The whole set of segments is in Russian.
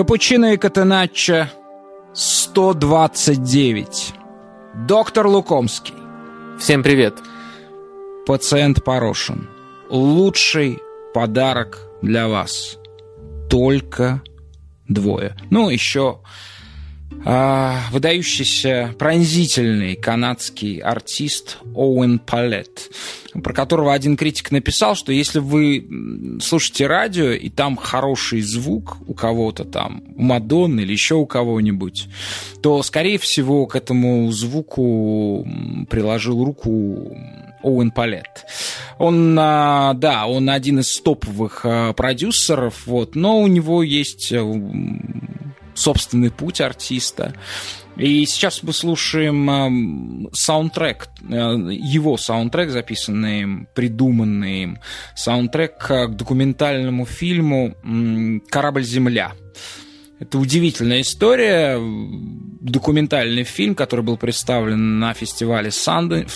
Капучино и Катеначчо 129. Доктор Лукомский. Всем привет. Пациент Порошин. Лучший подарок для вас. Только двое. Ну, еще выдающийся, пронзительный канадский артист Оуэн Палет, про которого один критик написал, что если вы слушаете радио, и там хороший звук у кого-то там, у Мадонны или еще у кого-нибудь, то, скорее всего, к этому звуку приложил руку Оуэн Палет. Он, а, да, он один из топовых а, продюсеров, вот, но у него есть собственный путь артиста. И сейчас мы слушаем э, саундтрек, э, его саундтрек, записанный придуманный саундтрек к документальному фильму «Корабль Земля». Это удивительная история. Документальный фильм, который был представлен на фестивале в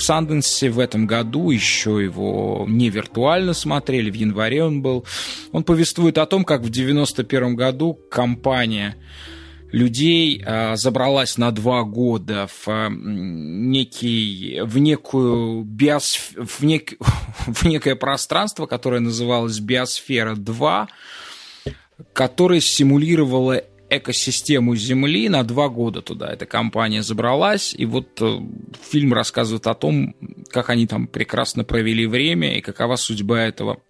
Санденсе в этом году. Еще его не виртуально смотрели, в январе он был. Он повествует о том, как в 1991 году компания людей а, забралась на два года в а, некий, в некую биос, в, нек, в некое пространство, которое называлось Биосфера 2, которое симулировало экосистему Земли на два года туда. Эта компания забралась, и вот э, фильм рассказывает о том, как они там прекрасно провели время и какова судьба этого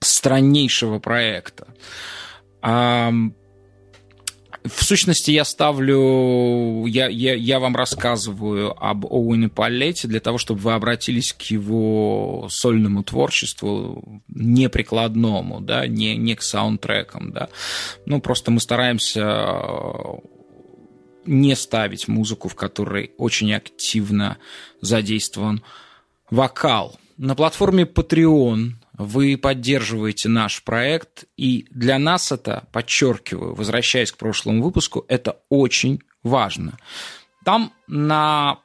страннейшего проекта. В сущности, я ставлю, я, я, я вам рассказываю об Оуэне Паллете для того, чтобы вы обратились к его сольному творчеству, не прикладному, да, не, не к саундтрекам, да. Ну, просто мы стараемся не ставить музыку, в которой очень активно задействован вокал. На платформе Patreon вы поддерживаете наш проект, и для нас это, подчеркиваю, возвращаясь к прошлому выпуску, это очень важно. Там на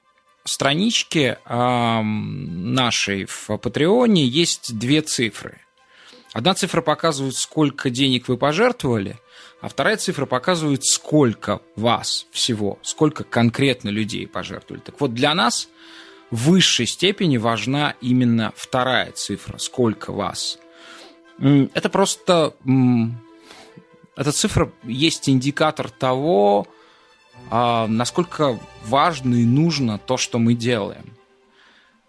страничке э, нашей в Патреоне есть две цифры. Одна цифра показывает, сколько денег вы пожертвовали, а вторая цифра показывает, сколько вас всего, сколько конкретно людей пожертвовали. Так вот, для нас – в высшей степени важна именно вторая цифра, сколько вас. Это просто... Эта цифра есть индикатор того, а, насколько важно и нужно то, что мы делаем.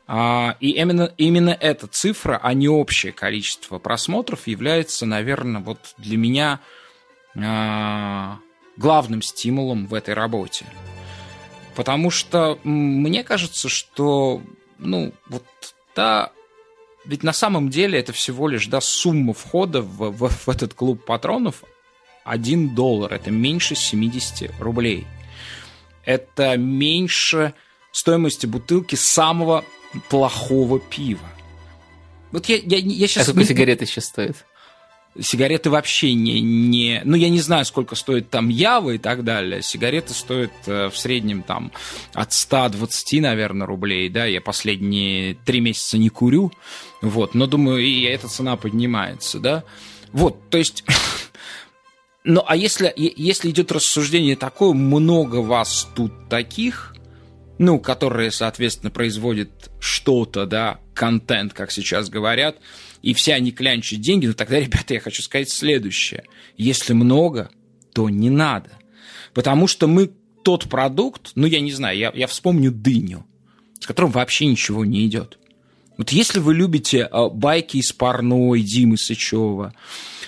А, и именно, именно эта цифра, а не общее количество просмотров, является, наверное, вот для меня а, главным стимулом в этой работе. Потому что мне кажется, что, ну, вот да, ведь на самом деле это всего лишь, да, сумма входа в, в, в этот клуб патронов 1 доллар. Это меньше 70 рублей. Это меньше стоимости бутылки самого плохого пива. Вот я, я, я сейчас... А сколько сигареты сейчас стоят? Сигареты вообще не, не... Ну, я не знаю, сколько стоит там Ява и так далее. Сигареты стоят э, в среднем там от 120, наверное, рублей, да. Я последние три месяца не курю, вот. Но, думаю, и эта цена поднимается, да. Вот, то есть... Ну, а если, если идет рассуждение такое, много вас тут таких, ну, которые, соответственно, производят что-то, да, контент, как сейчас говорят, и все они клянчат деньги, но тогда, ребята, я хочу сказать следующее. Если много, то не надо. Потому что мы тот продукт, ну, я не знаю, я, я вспомню дыню, с которым вообще ничего не идет. Вот если вы любите э, байки из парной Димы Сычева,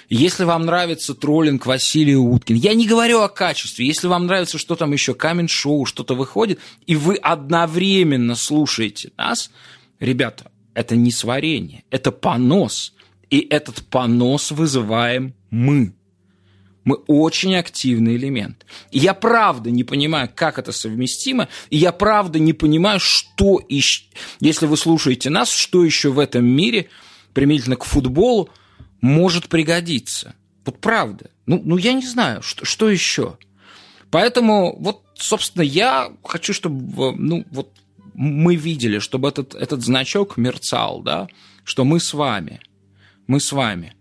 если вам нравится троллинг Василия Уткин, я не говорю о качестве, если вам нравится, что там еще камень-шоу, что-то выходит, и вы одновременно слушаете нас, ребята, это не сварение, это понос. И этот понос вызываем мы. Мы очень активный элемент. И я правда не понимаю, как это совместимо, и я правда не понимаю, что, еще, если вы слушаете нас, что еще в этом мире, применительно к футболу, может пригодиться. Вот правда. Ну, ну я не знаю, что, что еще. Поэтому вот, собственно, я хочу, чтобы ну, вот мы видели, чтобы этот, этот значок мерцал, да, что мы с вами, мы с вами.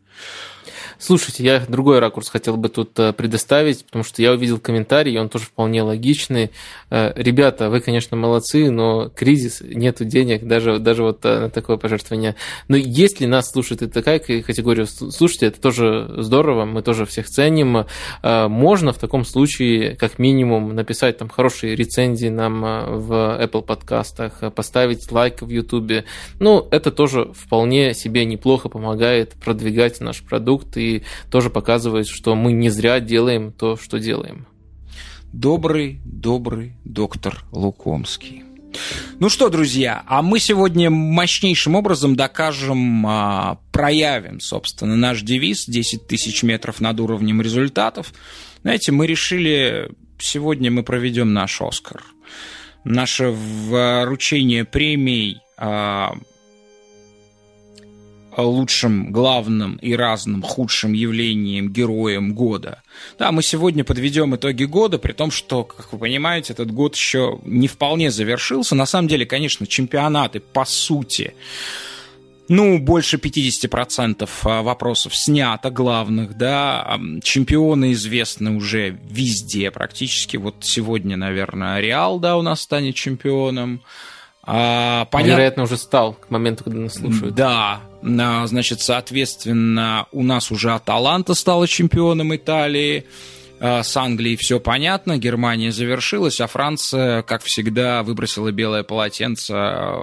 Слушайте, я другой ракурс хотел бы тут э, предоставить, потому что я увидел комментарий, и он тоже вполне логичный. Э, ребята, вы, конечно, молодцы, но кризис, нету денег, даже, даже вот э, на такое пожертвование. Но если нас слушает и такая категория, слушайте, это тоже здорово, мы тоже всех ценим. Можно в таком случае, как минимум, написать там хорошие рецензии нам в Apple подкастах, поставить лайк в YouTube. Ну, это тоже вполне себе неплохо помогает продвигать наш продукт и тоже показывает, что мы не зря делаем то, что делаем. Добрый, добрый доктор Лукомский. Ну что, друзья, а мы сегодня мощнейшим образом докажем, а, проявим, собственно, наш девиз 10 тысяч метров над уровнем результатов. Знаете, мы решили, сегодня мы проведем наш Оскар. Наше вручение премий а, лучшим, главным и разным худшим явлением, героем года. Да, мы сегодня подведем итоги года, при том, что, как вы понимаете, этот год еще не вполне завершился. На самом деле, конечно, чемпионаты, по сути, ну, больше 50% а, вопросов снято, главных, да, чемпионы известны уже везде практически, вот сегодня, наверное, Реал, да, у нас станет чемпионом, а, понят... Вероятно, уже стал к моменту, когда нас слушают. Да, значит, соответственно, у нас уже Аталанта стала чемпионом Италии, а, с Англией все понятно, Германия завершилась, а Франция, как всегда, выбросила белое полотенце а,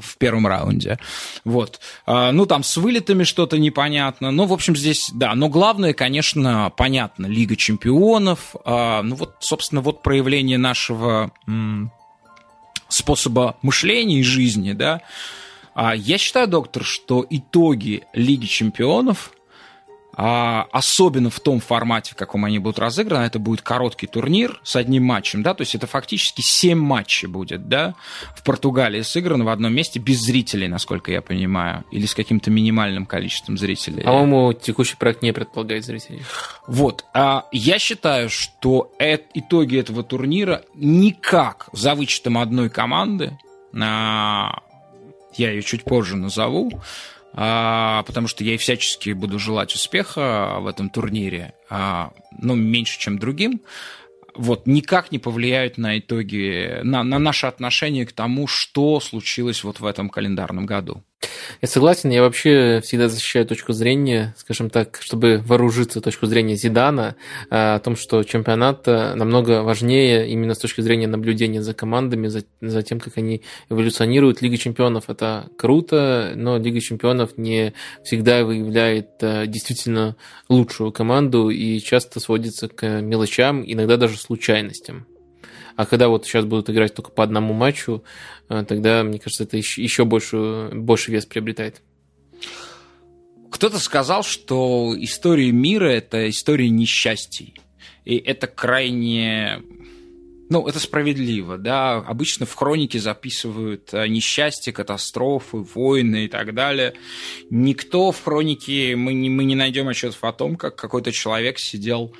в первом раунде. Вот. А, ну, там с вылетами что-то непонятно. Ну, в общем, здесь, да. Но главное, конечно, понятно, Лига чемпионов. Ну, вот, собственно, вот проявление нашего способа мышления и жизни, да, а я считаю, доктор, что итоги Лиги Чемпионов, а, особенно в том формате, в каком они будут разыграны, это будет короткий турнир с одним матчем, да, то есть это фактически 7 матчей будет, да, в Португалии сыграно в одном месте без зрителей, насколько я понимаю, или с каким-то минимальным количеством зрителей. По-моему, текущий проект не предполагает зрителей. Вот, а я считаю, что это, итоги этого турнира никак, за вычетом одной команды, а, я ее чуть позже назову, а, потому что я и всячески буду желать успеха в этом турнире, а, ну, меньше, чем другим, вот, никак не повлияют на итоги, на, на наше отношение к тому, что случилось вот в этом календарном году. Я согласен, я вообще всегда защищаю точку зрения, скажем так, чтобы вооружиться точку зрения Зидана, э, о том, что чемпионат э, намного важнее именно с точки зрения наблюдения за командами, за, за тем, как они эволюционируют. Лига чемпионов – это круто, но Лига чемпионов не всегда выявляет э, действительно лучшую команду и часто сводится к мелочам, иногда даже случайностям. А когда вот сейчас будут играть только по одному матчу, э, тогда, мне кажется, это еще больше, больше вес приобретает. Кто-то сказал, что история мира – это история несчастий. И это крайне ну, это справедливо, да. Обычно в хронике записывают э, несчастья, катастрофы, войны и так далее. Никто в хронике, мы не, мы не найдем отчетов о том, как какой-то человек сидел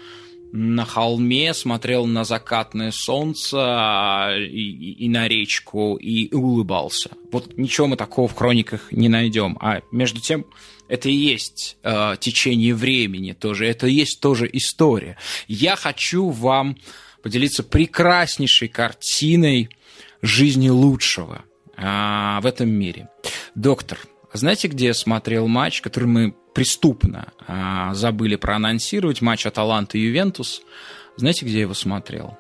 на холме, смотрел на закатное солнце а, и, и, на речку и улыбался. Вот ничего мы такого в хрониках не найдем. А между тем, это и есть э, течение времени тоже, это и есть тоже история. Я хочу вам поделиться прекраснейшей картиной жизни лучшего э, в этом мире. Доктор, знаете, где я смотрел матч, который мы преступно а, забыли проанонсировать, матч Аталанта и Ювентус. Знаете, где я его смотрел?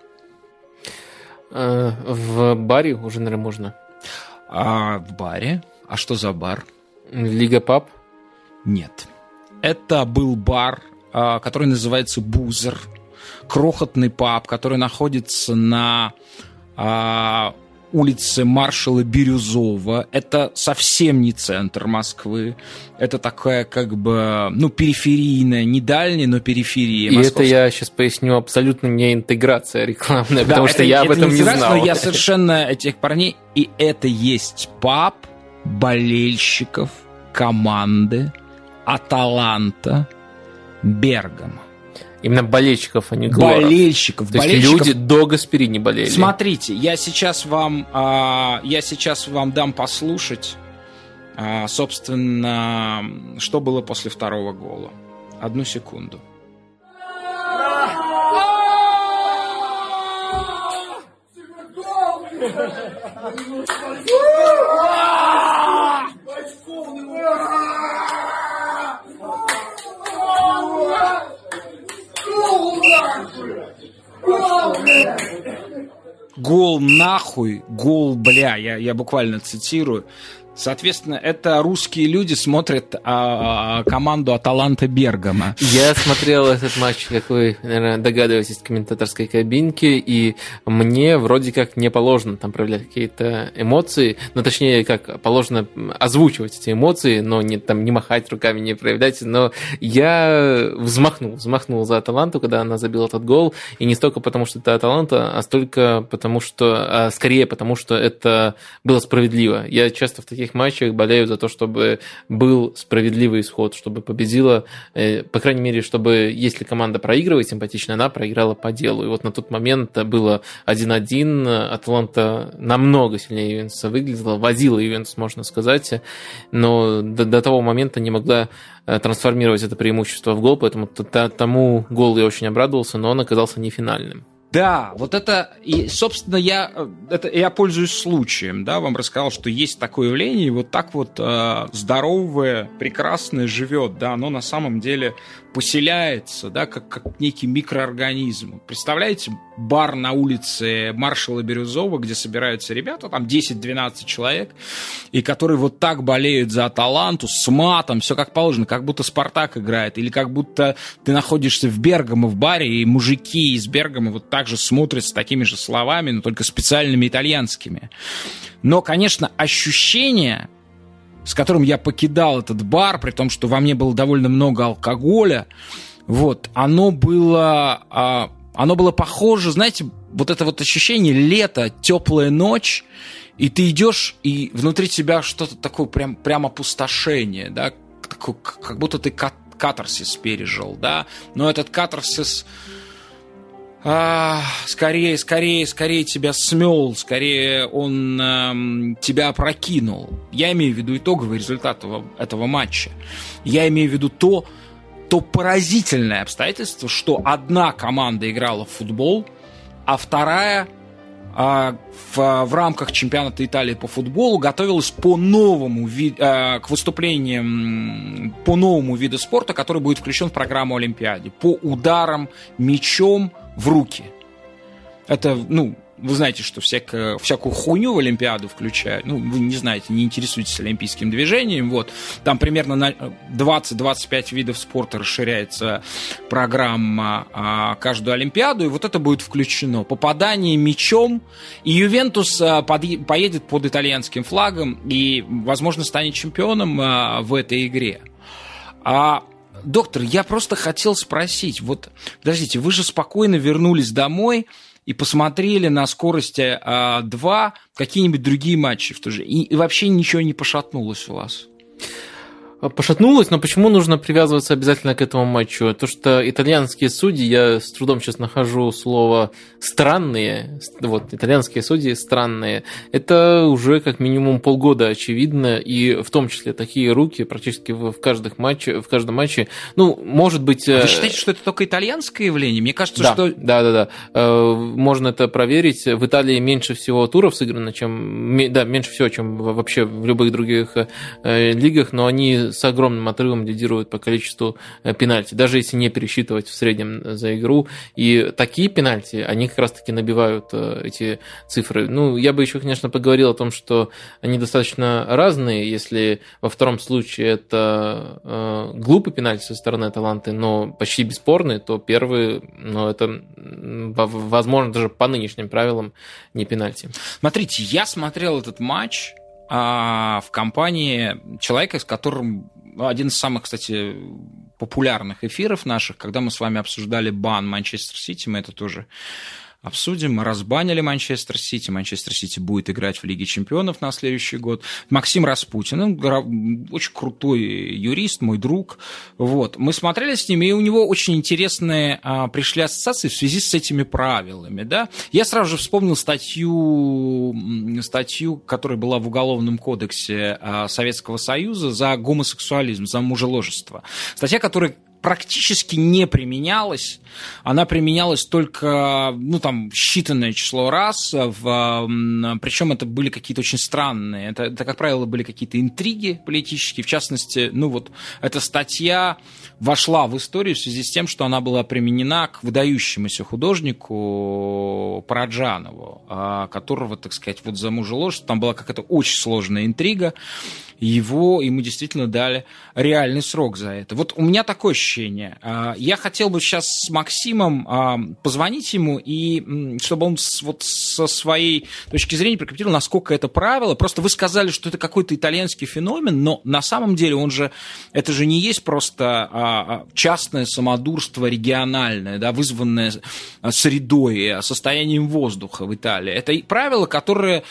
Э, в баре уже, наверное, можно. А, в баре? А что за бар? Лига Паб? Нет. Это был бар, а, который называется Бузер. Крохотный паб, который находится на улице маршала Бирюзова. Это совсем не центр Москвы. Это такая как бы, ну, периферийная, не дальняя, но периферия. И это я сейчас поясню, абсолютно не интеграция рекламная, да, потому это, что я это об этом не, не знал. Но я совершенно этих парней... И это есть паб болельщиков команды Аталанта Бергама. Именно болельщиков, а не глоров. Болельщиков. То болельщиков. есть люди до Гасперини болели. Смотрите, я сейчас вам, а, я сейчас вам дам послушать, а, собственно, что было после второго гола. одну секунду. Гол нахуй, гол бля, я, я буквально цитирую. Соответственно, это русские люди смотрят а, а, команду Аталанта Бергама. Я смотрел этот матч, как вы, наверное, догадываетесь, в комментаторской кабинке, и мне вроде как не положено там проявлять какие-то эмоции, ну, точнее, как положено озвучивать эти эмоции, но не, там, не махать руками, не проявлять, но я взмахнул, взмахнул за Аталанту, когда она забила этот гол, и не столько потому, что это Аталанта, а столько потому, что, а скорее потому, что это было справедливо. Я часто в таких таких матчах болеют за то, чтобы был справедливый исход, чтобы победила, э, по крайней мере, чтобы если команда проигрывает симпатично, она проиграла по делу. И вот на тот момент было 1-1, Атланта намного сильнее Ювентуса выглядела, возила Ювентус, можно сказать, но до, до того момента не могла э, трансформировать это преимущество в гол, поэтому тому гол я очень обрадовался, но он оказался не финальным. Да, вот это, и, собственно, я, это, я пользуюсь случаем, да, вам рассказал, что есть такое явление, и вот так вот э, здоровое, прекрасное живет, да, оно на самом деле поселяется, да, как, как некий микроорганизм. Представляете, бар на улице маршала Бирюзова, где собираются ребята, там 10-12 человек, и которые вот так болеют за Аталанту, с матом, все как положено, как будто Спартак играет, или как будто ты находишься в Бергамо в баре, и мужики из Бергамо вот так же смотрят с такими же словами, но только специальными итальянскими. Но, конечно, ощущение с которым я покидал этот бар, при том, что во мне было довольно много алкоголя, вот, оно было, а, оно было похоже, знаете, вот это вот ощущение лета, теплая ночь, и ты идешь, и внутри тебя что-то такое прям, прям опустошение, да, как будто ты катарсис пережил, да, но этот катарсис а, скорее, скорее, скорее тебя смел, скорее он эм, тебя опрокинул. Я имею в виду итоговый результат этого, этого матча. Я имею в виду то, то поразительное обстоятельство, что одна команда играла в футбол, а вторая а, в, в рамках чемпионата Италии по футболу готовилась по новому ви, а, к выступлениям по новому виду спорта, который будет включен в программу Олимпиады, по ударам мячом в руки. Это, ну, вы знаете, что всякую, всякую хуйню в Олимпиаду включают. Ну, вы не знаете, не интересуетесь олимпийским движением. Вот. Там примерно на 20-25 видов спорта расширяется программа а, каждую Олимпиаду, и вот это будет включено. Попадание мячом, и Ювентус а, под, поедет под итальянским флагом и, возможно, станет чемпионом а, в этой игре. А доктор, я просто хотел спросить, вот, подождите, вы же спокойно вернулись домой и посмотрели на скорости а, 2 какие-нибудь другие матчи в ту же, и, и вообще ничего не пошатнулось у вас? Пошатнулась, но почему нужно привязываться обязательно к этому матчу? То, что итальянские судьи, я с трудом сейчас нахожу слово странные, вот, итальянские судьи странные, это уже как минимум полгода очевидно, и в том числе такие руки практически в, каждых матче, в каждом матче, ну, может быть... А вы э, считаете, что это только итальянское явление? Мне кажется, да, что... Да, да, да. Э, можно это проверить. В Италии меньше всего туров сыграно, чем... Да, меньше всего, чем вообще в любых других э, лигах, но они с огромным отрывом лидируют по количеству э, пенальти, даже если не пересчитывать в среднем за игру. И такие пенальти, они как раз-таки набивают э, эти цифры. Ну, я бы еще, конечно, поговорил о том, что они достаточно разные. Если во втором случае это э, глупый пенальти со стороны Таланты, но почти бесспорный, то первый, ну, это, возможно, даже по нынешним правилам не пенальти. Смотрите, я смотрел этот матч, а, в компании человека, с которым один из самых, кстати, популярных эфиров наших, когда мы с вами обсуждали бан Манчестер Сити, мы это тоже обсудим. Разбанили Манчестер Сити. Манчестер Сити будет играть в Лиге Чемпионов на следующий год. Максим Распутин, он очень крутой юрист, мой друг. Вот. Мы смотрели с ним, и у него очень интересные а, пришли ассоциации в связи с этими правилами. Да? Я сразу же вспомнил статью, статью, которая была в Уголовном кодексе а, Советского Союза за гомосексуализм, за мужеложество. Статья, которая практически не применялась. Она применялась только, ну, там, считанное число раз. В, причем это были какие-то очень странные. Это, это, как правило, были какие-то интриги политические. В частности, ну, вот эта статья вошла в историю в связи с тем, что она была применена к выдающемуся художнику Параджанову, а, которого, так сказать, вот за мужа ложь. Там была какая-то очень сложная интрига его, ему действительно дали реальный срок за это. Вот у меня такое ощущение. А, я хотел бы сейчас с Максимом а, позвонить ему, и чтобы он вот со своей точки зрения прокомментировал, насколько это правило. Просто вы сказали, что это какой-то итальянский феномен, но на самом деле он же, это же не есть просто а, частное самодурство региональное, да, вызванное средой, состоянием воздуха в Италии. Это правило, которое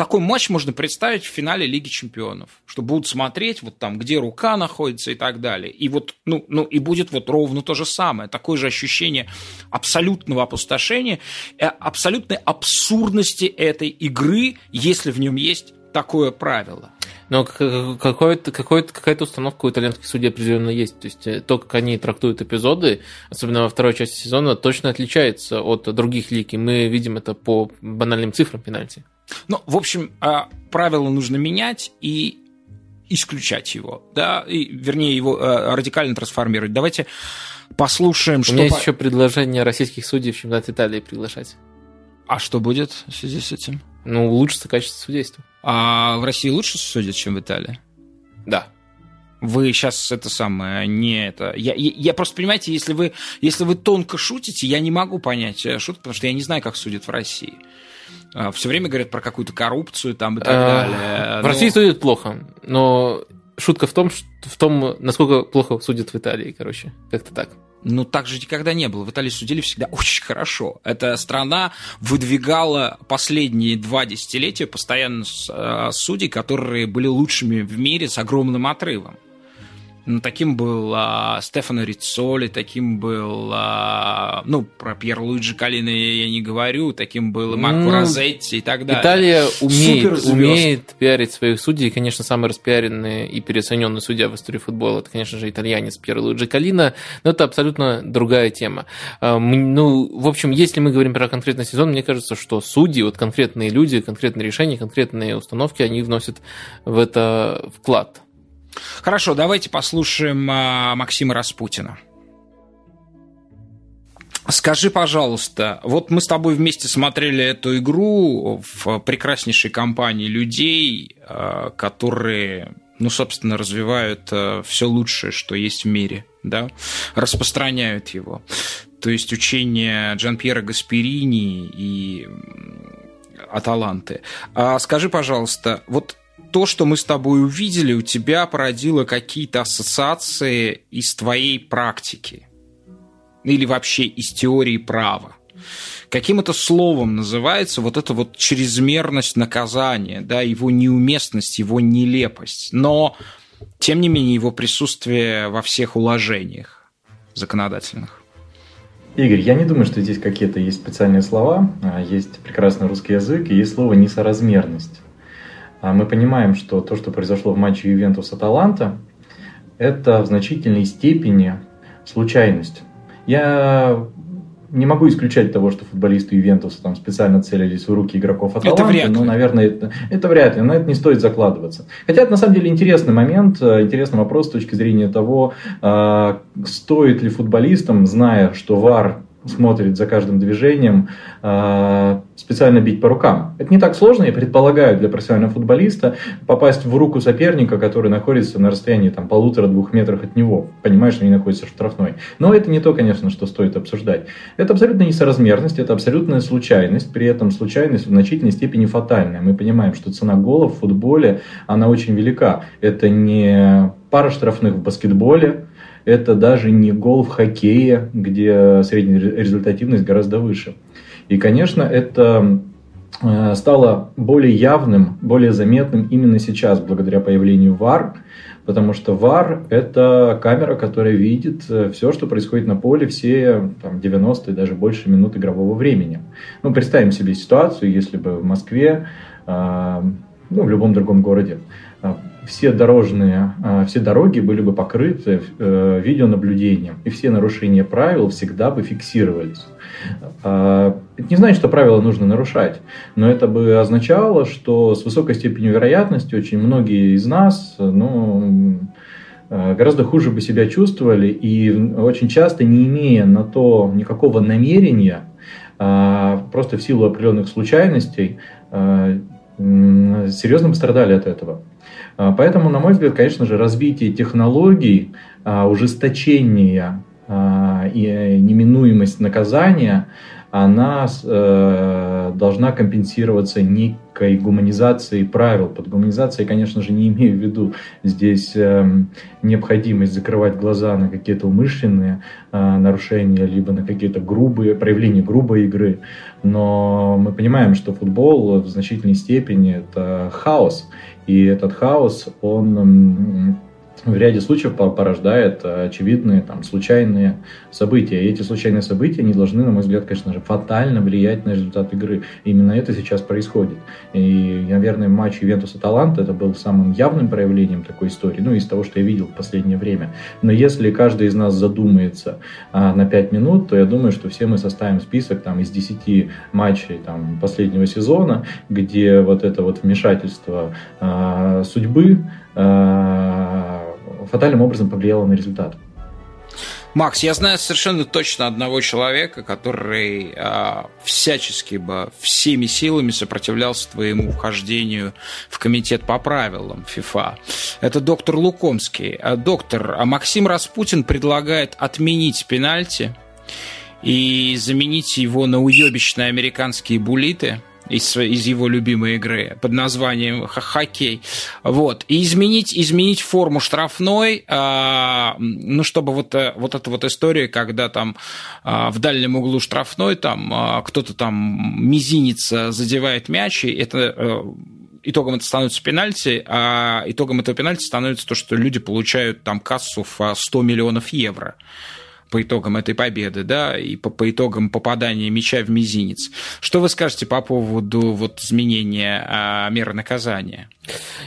такой матч можно представить в финале Лиги Чемпионов, что будут смотреть вот там, где рука находится и так далее. И вот, ну, ну и будет вот ровно то же самое, такое же ощущение абсолютного опустошения, абсолютной абсурдности этой игры, если в нем есть такое правило. Но какой-то, какой-то, какая-то установка у итальянских судей определенно есть. То есть э, то, как они трактуют эпизоды, особенно во второй части сезона, точно отличается от других лиг. И мы видим это по банальным цифрам пенальти. Ну, в общем, а, правила нужно менять и исключать его, да, и, вернее, его э, радикально трансформировать. Давайте послушаем, У что... У меня есть по... еще предложение российских судей в чемпионат Италии приглашать. А что будет в связи с этим? Ну, улучшится качество судейства. А в России лучше судят, чем в Италии? Да. Вы сейчас это самое, не это... Я, я, я просто, понимаете, если вы, если вы тонко шутите, я не могу понять э, шутку, потому что я не знаю, как судят в России. А, Все время говорят про какую-то коррупцию там и так а, далее. В России но... судят плохо, но шутка в том, в том, насколько плохо судят в Италии, короче, как-то так. Ну, так же никогда не было. В Италии судили всегда очень хорошо. Эта страна выдвигала последние два десятилетия постоянно а, судей, которые были лучшими в мире с огромным отрывом. Ну, таким был а, Стефано Рицоли, таким был, а, ну, про Пьер Луиджи Калина я не говорю, таким был Марко ну, Розетти и так далее. Италия умеет, умеет пиарить своих судей, и, конечно, самый распиаренный и переоцененный судья в истории футбола, это, конечно же, итальянец Пьер Луиджи Калина, но это абсолютно другая тема. А, ну, в общем, если мы говорим про конкретный сезон, мне кажется, что судьи, вот конкретные люди, конкретные решения, конкретные установки, они вносят в это вклад. Хорошо, давайте послушаем а, Максима Распутина. Скажи, пожалуйста, вот мы с тобой вместе смотрели эту игру в прекраснейшей компании людей, а, которые, ну, собственно, развивают а, все лучшее, что есть в мире, да, распространяют его. То есть учение Джан-Пьера Гасперини и Аталанты. А скажи, пожалуйста, вот то, что мы с тобой увидели, у тебя породило какие-то ассоциации из твоей практики или вообще из теории права. Каким это словом называется вот эта вот чрезмерность наказания, да, его неуместность, его нелепость, но, тем не менее, его присутствие во всех уложениях законодательных. Игорь, я не думаю, что здесь какие-то есть специальные слова. А есть прекрасный русский язык и есть слово «несоразмерность». А мы понимаем, что то, что произошло в матче Ювентус-Аталанта, это в значительной степени случайность. Я не могу исключать того, что футболисты Ювентуса там специально целились в руки игроков Аталанты, это вряд ли. но, наверное, это, это вряд ли, на это не стоит закладываться. Хотя это на самом деле интересный момент, э, интересный вопрос с точки зрения того, э, стоит ли футболистам, зная, что ВАР смотрит за каждым движением, а, специально бить по рукам. Это не так сложно, я предполагаю, для профессионального футболиста попасть в руку соперника, который находится на расстоянии там, полутора-двух метрах от него. Понимаешь, что они находятся в штрафной. Но это не то, конечно, что стоит обсуждать. Это абсолютно несоразмерность, это абсолютная случайность, при этом случайность в значительной степени фатальная. Мы понимаем, что цена гола в футболе, она очень велика. Это не пара штрафных в баскетболе, это даже не гол в хоккее, где средняя результативность гораздо выше. И, конечно, это э, стало более явным, более заметным именно сейчас, благодаря появлению ВАР, потому что ВАР – это камера, которая видит э, все, что происходит на поле, все там, 90 и даже больше минут игрового времени. Ну, представим себе ситуацию, если бы в Москве, э, ну, в любом другом городе, все дорожные, э, все дороги были бы покрыты э, видеонаблюдением, и все нарушения правил всегда бы фиксировались. Это не значит, что правила нужно нарушать, но это бы означало, что с высокой степенью вероятности очень многие из нас, ну, гораздо хуже бы себя чувствовали и очень часто, не имея на то никакого намерения, просто в силу определенных случайностей, серьезно пострадали от этого. А, поэтому, на мой взгляд, конечно же, развитие технологий, а, ужесточение а, и неминуемость наказания – она э, должна компенсироваться некой гуманизацией правил. Под гуманизацией, конечно же, не имею в виду здесь э, необходимость закрывать глаза на какие-то умышленные э, нарушения, либо на какие-то грубые проявления грубой игры. Но мы понимаем, что футбол в значительной степени это хаос. И этот хаос, он в ряде случаев порождает э, очевидные там, случайные события. И эти случайные события не должны, на мой взгляд, конечно же, фатально влиять на результат игры. Именно это сейчас происходит. И, наверное, матч Ювентус-Аталанта это был самым явным проявлением такой истории, ну, из того, что я видел в последнее время. Но если каждый из нас задумается а, на 5 минут, то я думаю, что все мы составим список там, из 10 матчей там, последнего сезона, где вот это вот вмешательство а, судьбы а, фатальным образом повлияло на результат. Макс, я знаю совершенно точно одного человека, который э, всячески бы всеми силами сопротивлялся твоему вхождению в комитет по правилам ФИФА. Это доктор Лукомский. А, доктор, а Максим Распутин предлагает отменить пенальти и заменить его на уебищные американские булиты – из, из его любимой игры под названием хоккей. Вот. И изменить, изменить форму штрафной, э, ну, чтобы вот, э, вот эта вот история, когда там э, в дальнем углу штрафной, там э, кто-то там мизинец задевает мяч, и это э, итогом это становится пенальти, а итогом этого пенальти становится то, что люди получают там кассу в 100 миллионов евро по итогам этой победы, да, и по, по итогам попадания мяча в мизинец. Что вы скажете по поводу вот изменения а, меры наказания?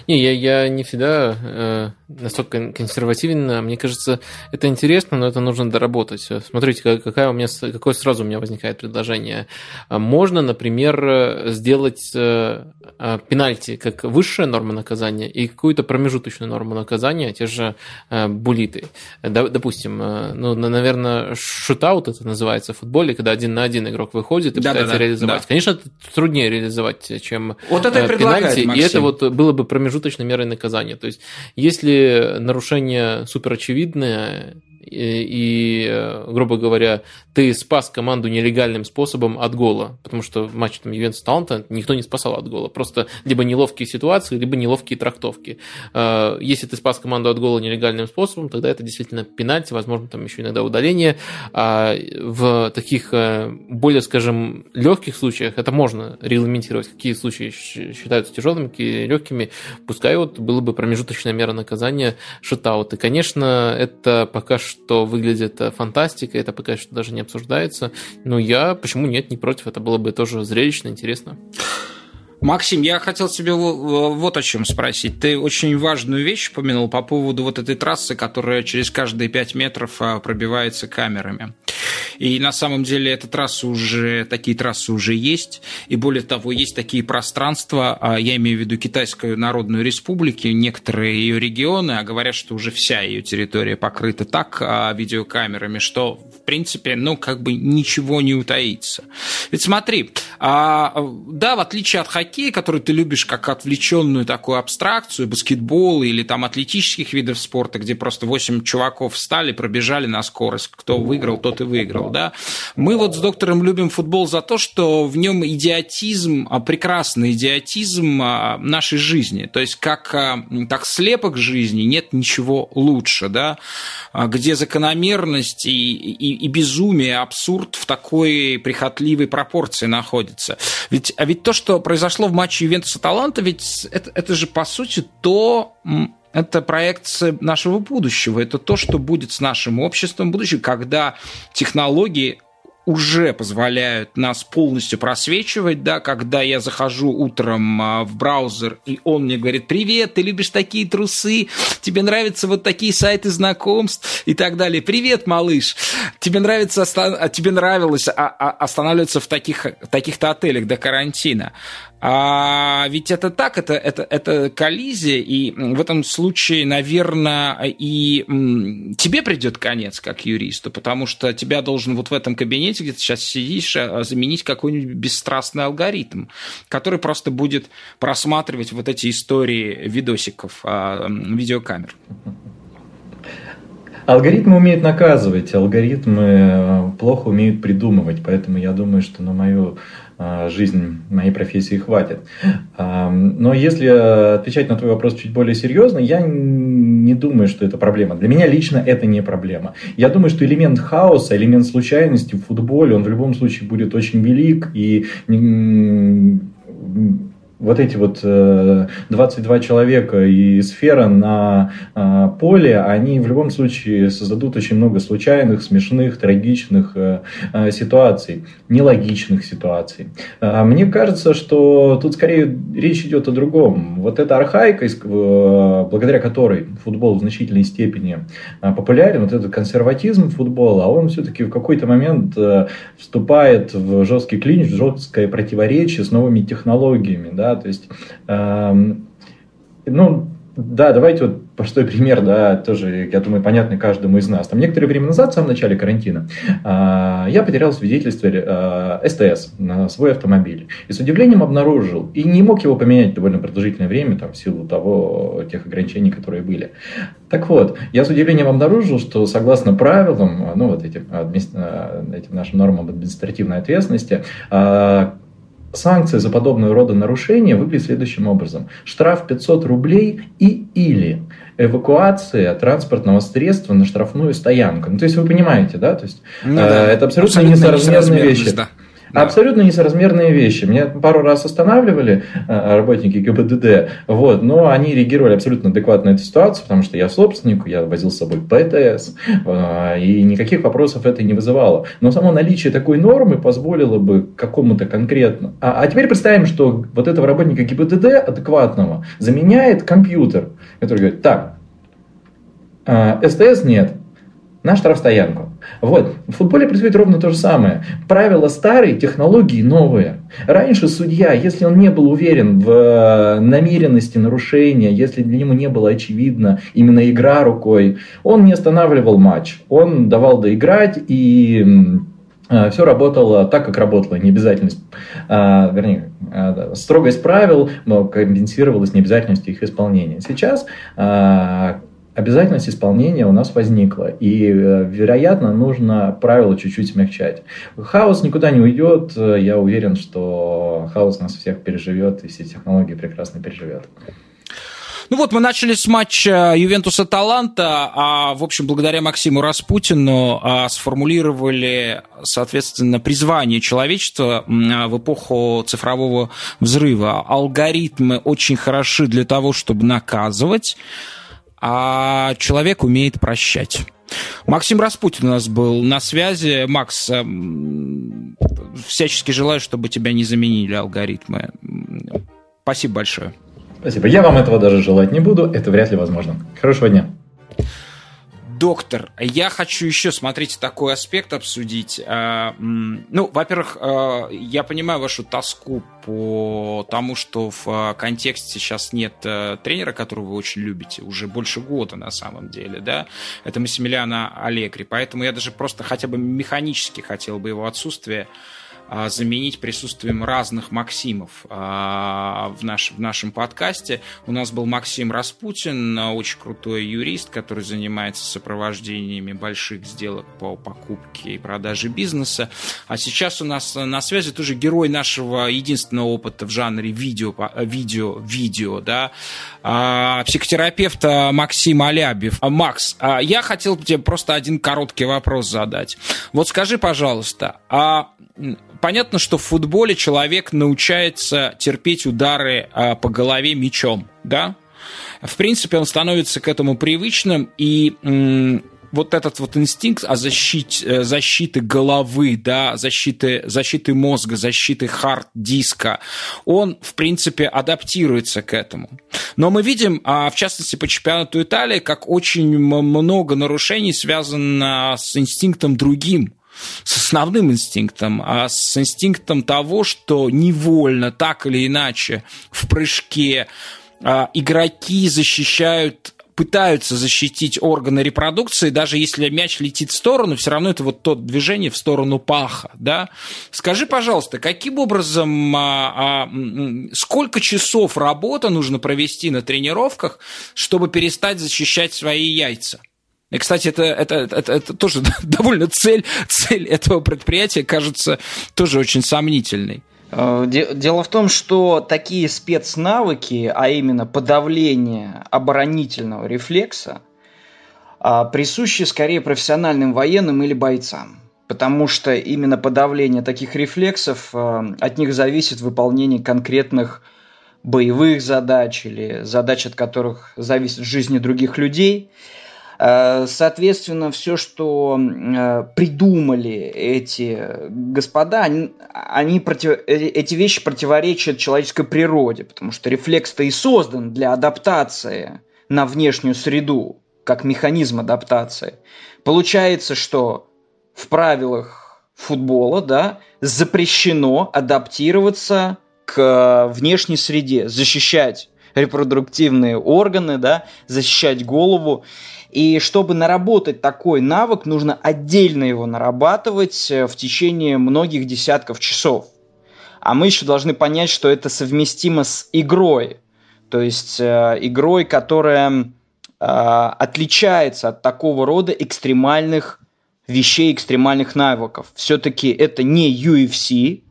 Не, я, я не всегда э, настолько консервативен. Мне кажется, это интересно, но это нужно доработать. Смотрите, какая у меня, какое сразу у меня возникает предложение. Можно, например, сделать э, э, пенальти как высшая норма наказания и какую-то промежуточную норму наказания, те же э, булиты. Допустим, э, ну, наверное, шутаут это называется в футболе, когда один на один игрок выходит и да, пытается да, да, реализовать. Да. Конечно, это труднее реализовать, чем вот это э, пенальти. И это вот было бы промежуточной мерой наказания. То есть, если нарушение супер очевидное, и, и, грубо говоря, ты спас команду нелегальным способом от гола, потому что в матче там Ювентус Таланта никто не спасал от гола, просто либо неловкие ситуации, либо неловкие трактовки. А, если ты спас команду от гола нелегальным способом, тогда это действительно пенальти, возможно, там еще иногда удаление. А в таких э, более, скажем, легких случаях это можно регламентировать, какие случаи считаются тяжелыми, какие легкими, пускай вот было бы промежуточная мера наказания шутаут. И, конечно, это пока что что выглядит э, фантастика, это пока что даже не обсуждается. Но я, почему нет, не против, это было бы тоже зрелищно, интересно. Максим, я хотел тебя вот о чем спросить. Ты очень важную вещь упомянул по поводу вот этой трассы, которая через каждые пять метров а, пробивается камерами. И на самом деле эта трасса уже, такие трассы уже есть. И более того, есть такие пространства, а, я имею в виду Китайскую Народную Республику, некоторые ее регионы, а говорят, что уже вся ее территория покрыта так а, видеокамерами, что в принципе, ну, как бы ничего не утаится. Ведь смотри, да, в отличие от хоккея, который ты любишь как отвлеченную такую абстракцию, баскетбол или там атлетических видов спорта, где просто 8 чуваков встали, пробежали на скорость, кто выиграл, тот и выиграл, да. Мы вот с доктором любим футбол за то, что в нем идиотизм, а, прекрасный идиотизм а, нашей жизни. То есть как, так а, слепок жизни нет ничего лучше, да, где закономерность и, и, и безумие, абсурд в такой прихотливой пропорции находится. Ведь, а ведь то, что произошло в матче Ювентуса-Таланта, ведь это, это же, по сути, то, это проекция нашего будущего, это то, что будет с нашим обществом в будущем, когда технологии уже позволяют нас полностью просвечивать, да, когда я захожу утром а, в браузер, и он мне говорит, привет, ты любишь такие трусы, тебе нравятся вот такие сайты знакомств и так далее. Привет, малыш, тебе нравится, а, тебе нравилось а, останавливаться в таких, таких-то отелях до карантина. А ведь это так, это, это, это коллизия, и в этом случае, наверное, и тебе придет конец как юристу, потому что тебя должен вот в этом кабинете, где ты сейчас сидишь, а, заменить какой-нибудь бесстрастный алгоритм, который просто будет просматривать вот эти истории видосиков, а, видеокамер. Алгоритмы умеют наказывать, алгоритмы э, плохо умеют придумывать, поэтому я думаю, что на мою жизнь моей профессии хватит. А, но если отвечать на твой вопрос чуть более серьезно, я не думаю, что это проблема. Для меня лично это не проблема. Я думаю, что элемент хаоса, элемент случайности в футболе, он в любом случае будет очень велик и вот эти вот 22 э, человека и сфера на э, поле, они в любом случае создадут очень много случайных, смешных, трагичных э, ситуаций, нелогичных ситуаций. Мне кажется, что тут скорее речь идет о другом. Вот эта архаика, благодаря которой футбол в значительной степени популярен, вот этот консерватизм футбола, он все-таки в какой-то момент вступает в жесткий клинч, в жесткое противоречие с новыми технологиями, да, то есть, э, ну, да, давайте вот простой пример, да, тоже, я думаю, понятный каждому из нас. Там некоторое время назад, в самом начале карантина, э, я потерял свидетельство э, СТС на свой автомобиль. И с удивлением обнаружил, и не мог его поменять довольно продолжительное время, там, в силу того, тех ограничений, которые были. Так вот, я с удивлением обнаружил, что согласно правилам, ну, вот этим, этим нашим нормам административной ответственности, санкция за подобного рода нарушения выглядит следующим образом. Штраф 500 рублей и или эвакуация транспортного средства на штрафную стоянку. Ну, то есть вы понимаете, да? То есть, ну, да. Э, это абсолютно, абсолютно несоразмерные вещи. Да. Да. Абсолютно несоразмерные вещи. Меня пару раз останавливали э, работники ГИБДД, вот, но они реагировали абсолютно адекватно на эту ситуацию, потому что я собственник, я возил с собой ПТС, э, и никаких вопросов это не вызывало. Но само наличие такой нормы позволило бы какому-то конкретно... А, а теперь представим, что вот этого работника ГИБДД адекватного заменяет компьютер, который говорит, так, э, СТС нет, на штрафстоянку. Вот. В футболе происходит ровно то же самое. Правила старые, технологии новые. Раньше судья, если он не был уверен в э, намеренности нарушения, если для него не было очевидно именно игра рукой, он не останавливал матч. Он давал доиграть и э, все работало так, как работало, необязательность, а, вернее, а, строгость правил компенсировалась необязательностью их исполнения. Сейчас обязательность исполнения у нас возникла. И, э, вероятно, нужно правила чуть-чуть смягчать. Хаос никуда не уйдет. Я уверен, что хаос нас всех переживет, и все технологии прекрасно переживет. Ну вот, мы начали с матча Ювентуса-Таланта, а, в общем, благодаря Максиму Распутину а, сформулировали, соответственно, призвание человечества в эпоху цифрового взрыва. Алгоритмы очень хороши для того, чтобы наказывать, а человек умеет прощать. Максим Распутин у нас был на связи. Макс, эм, всячески желаю, чтобы тебя не заменили алгоритмы. Спасибо большое. Спасибо. Я вам этого даже желать не буду. Это вряд ли возможно. Хорошего дня. Доктор, я хочу еще, смотрите, такой аспект обсудить. А, ну, во-первых, а, я понимаю вашу тоску по тому, что в а, контексте сейчас нет тренера, которого вы очень любите, уже больше года на самом деле, да, это Массимилиано Аллегри, поэтому я даже просто хотя бы механически хотел бы его отсутствие. а, заменить присутствием разных Максимов а, в, наш, в нашем подкасте. У нас был Максим Распутин, очень крутой юрист, который занимается сопровождениями больших сделок по покупке и продаже бизнеса. А сейчас у нас на связи тоже герой нашего единственного опыта в жанре видео, видео, видео, да, а, психотерапевт Максим Алябьев. Макс, я хотел тебе просто один короткий вопрос задать. Вот скажи, пожалуйста, а понятно, что в футболе человек научается терпеть удары а, по голове мячом, да? В принципе, он становится к этому привычным, и вот этот вот инстинкт о защите, защиты головы, да, защиты, защиты мозга, защиты хард-диска, он, в принципе, адаптируется к этому. Но мы видим, а, в частности, по чемпионату Италии, как очень много нарушений связано с инстинктом другим, с основным инстинктом, а с инстинктом того, что невольно, так или иначе, в прыжке а, игроки защищают пытаются защитить органы репродукции, даже если мяч летит в сторону, все равно это вот то движение в сторону паха, да? Скажи, пожалуйста, каким образом, а, а, сколько часов работы нужно провести на тренировках, чтобы перестать защищать свои яйца? И, кстати, это, это, это, это тоже довольно цель, цель этого предприятия кажется тоже очень сомнительной. Э, дело в том, что такие спецнавыки, а именно подавление оборонительного рефлекса, а, присущи скорее профессиональным военным или бойцам. Потому что именно подавление таких рефлексов, э, от них зависит выполнение конкретных боевых задач или задач, от которых зависит жизнь других людей – соответственно, все, что э, придумали эти господа, они, они против, э, эти вещи противоречат человеческой природе, потому что рефлекс-то и создан для адаптации на внешнюю среду, как механизм адаптации. Получается, что в правилах футбола да, запрещено адаптироваться к внешней среде, защищать репродуктивные органы, да, защищать голову. И чтобы наработать такой навык, нужно отдельно его нарабатывать э, в течение многих десятков часов. А мы еще должны понять, что это совместимо с игрой. То есть э, игрой, которая э, отличается от такого рода экстремальных вещей, экстремальных навыков. Все-таки это не UFC,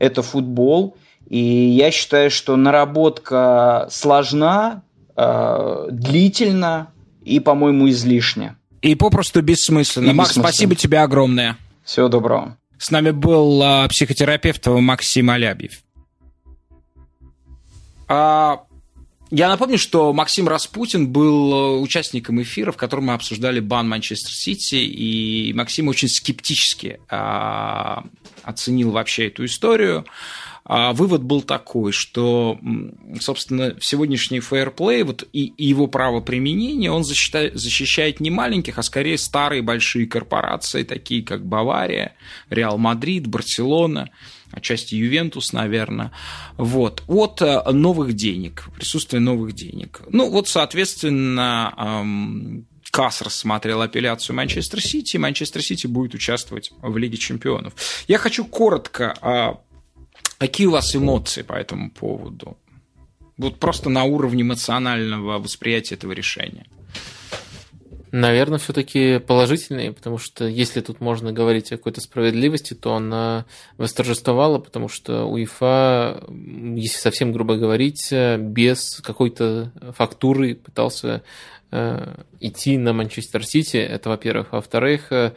это футбол. И я считаю, что наработка сложна, э, длительна, и, по-моему, излишне. И попросту бессмысленно. И Макс, бессмысленно. спасибо тебе огромное. Всего доброго. С нами был а, психотерапевт Максим Алябьев. А, я напомню, что Максим Распутин был а, участником эфира, в котором мы обсуждали бан Манчестер Сити, и Максим очень скептически а, оценил вообще эту историю. А вывод был такой, что, собственно, сегодняшний фейр-плей вот, и, и его право применения, он защищает, защищает не маленьких, а скорее старые большие корпорации, такие как Бавария, Реал Мадрид, Барселона, отчасти Ювентус, наверное, вот, от э, новых денег, присутствия новых денег. Ну, вот, соответственно, эм, КАС рассмотрел апелляцию Манчестер Сити, Манчестер Сити будет участвовать в Лиге чемпионов. Я хочу коротко а, Какие у вас эмоции по этому поводу? Вот просто на уровне эмоционального восприятия этого решения. Наверное, все-таки положительные, потому что если тут можно говорить о какой-то справедливости, то она восторжествовала, потому что УЕФА, если совсем грубо говорить, без какой-то фактуры пытался э, идти на Манчестер Сити, это во-первых. Во-вторых, э,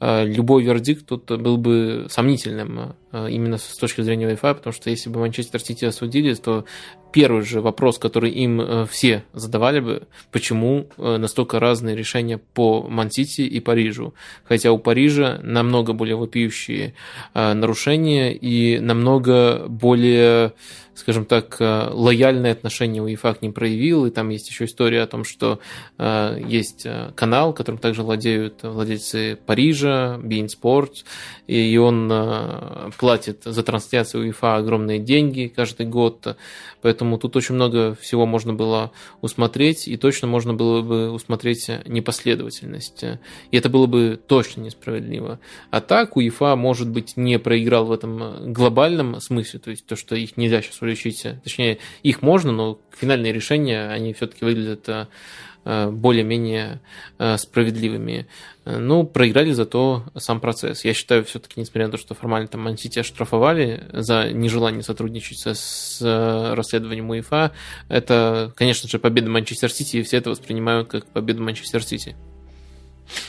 э, любой вердикт тут был бы сомнительным именно с точки зрения УЕФА, потому что если бы Манчестер Сити осудили, то первый же вопрос, который им э, все задавали бы, почему э, настолько разные решения по Мансити и Парижу. Хотя у Парижа намного более вопиющие э, нарушения и намного более скажем так, лояльное отношение УЕФА к ним проявил, и там есть еще история о том, что есть канал, которым также владеют владельцы Парижа, Bein Sport, и он платит за трансляцию УЕФА огромные деньги каждый год, Поэтому тут очень много всего можно было усмотреть, и точно можно было бы усмотреть непоследовательность. И это было бы точно несправедливо. А так УЕФА, может быть, не проиграл в этом глобальном смысле, то есть то, что их нельзя сейчас уличить, точнее, их можно, но финальные решения, они все-таки выглядят Э, более-менее э, справедливыми. Ну, проиграли зато сам процесс. Я считаю, все-таки, несмотря на то, что формально там Мансити оштрафовали за нежелание сотрудничать с э, расследованием УЕФА, это, конечно же, победа Манчестер Сити, и все это воспринимают как победу Манчестер Сити.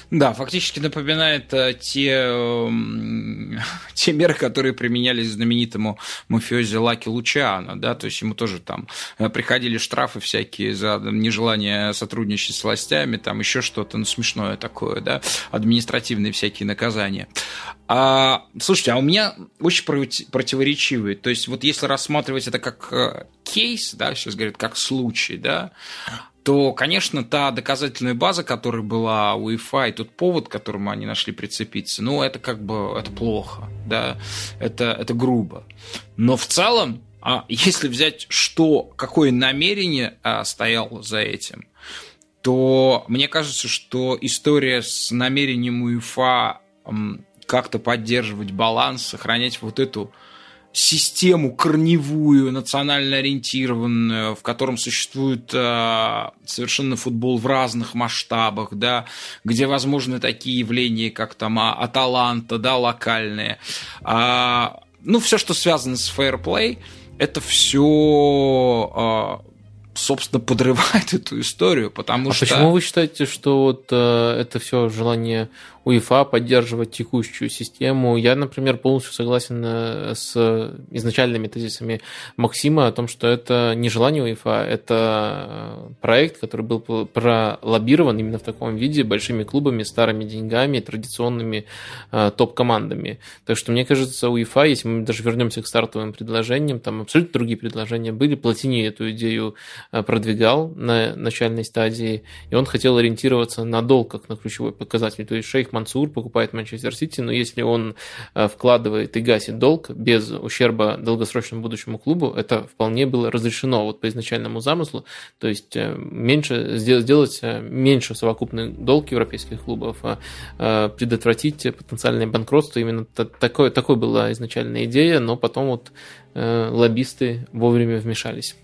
Да, фактически напоминает э, те, э, те меры, которые применялись знаменитому мафиози Лаки Лучиано, да, то есть ему тоже там э, приходили штрафы всякие за нежелание сотрудничать с властями, там еще что-то, ну, смешное такое, да, административные всякие наказания. А, слушайте, а у меня очень противоречивые, то есть вот если рассматривать это как э, кейс, да, сейчас говорят, как случай, да, то, конечно, та доказательная база, которая была у ИФА, и тот повод, к которому они нашли прицепиться, ну, это как бы, это плохо, да, это, это грубо. Но в целом, а если взять, что, какое намерение а, стояло за этим, то мне кажется, что история с намерением УЕФА как-то поддерживать баланс, сохранять вот эту систему корневую, национально ориентированную, в котором существует э, совершенно футбол в разных масштабах, да, где возможны такие явления, как там а, Аталанта, да, локальные. А, ну, все, что связано с фейерплей, это все а, собственно, подрывает эту историю, потому а что... почему вы считаете, что вот э, это все желание УЕФА поддерживать текущую систему. Я, например, полностью согласен э, с изначальными тезисами Максима о том, что это не желание УЕФА, это э, проект, который был пролоббирован именно в таком виде большими клубами, старыми деньгами, традиционными э, топ-командами. Так что, мне кажется, УЕФА, если мы даже вернемся к стартовым предложениям, там абсолютно другие предложения были. Платини эту идею продвигал на начальной стадии, и он хотел ориентироваться на долг как на ключевой показатель. То есть шейх Мансур покупает Манчестер Сити, но если он э, вкладывает и гасит долг без ущерба долгосрочному будущему клубу, это вполне было разрешено вот по изначальному замыслу, то есть э, меньше сделать э, меньше совокупный долг европейских клубов, а предотвратить потенциальное банкротство. Именно такой, такой была изначальная идея, но потом вот лоббисты вовремя вмешались.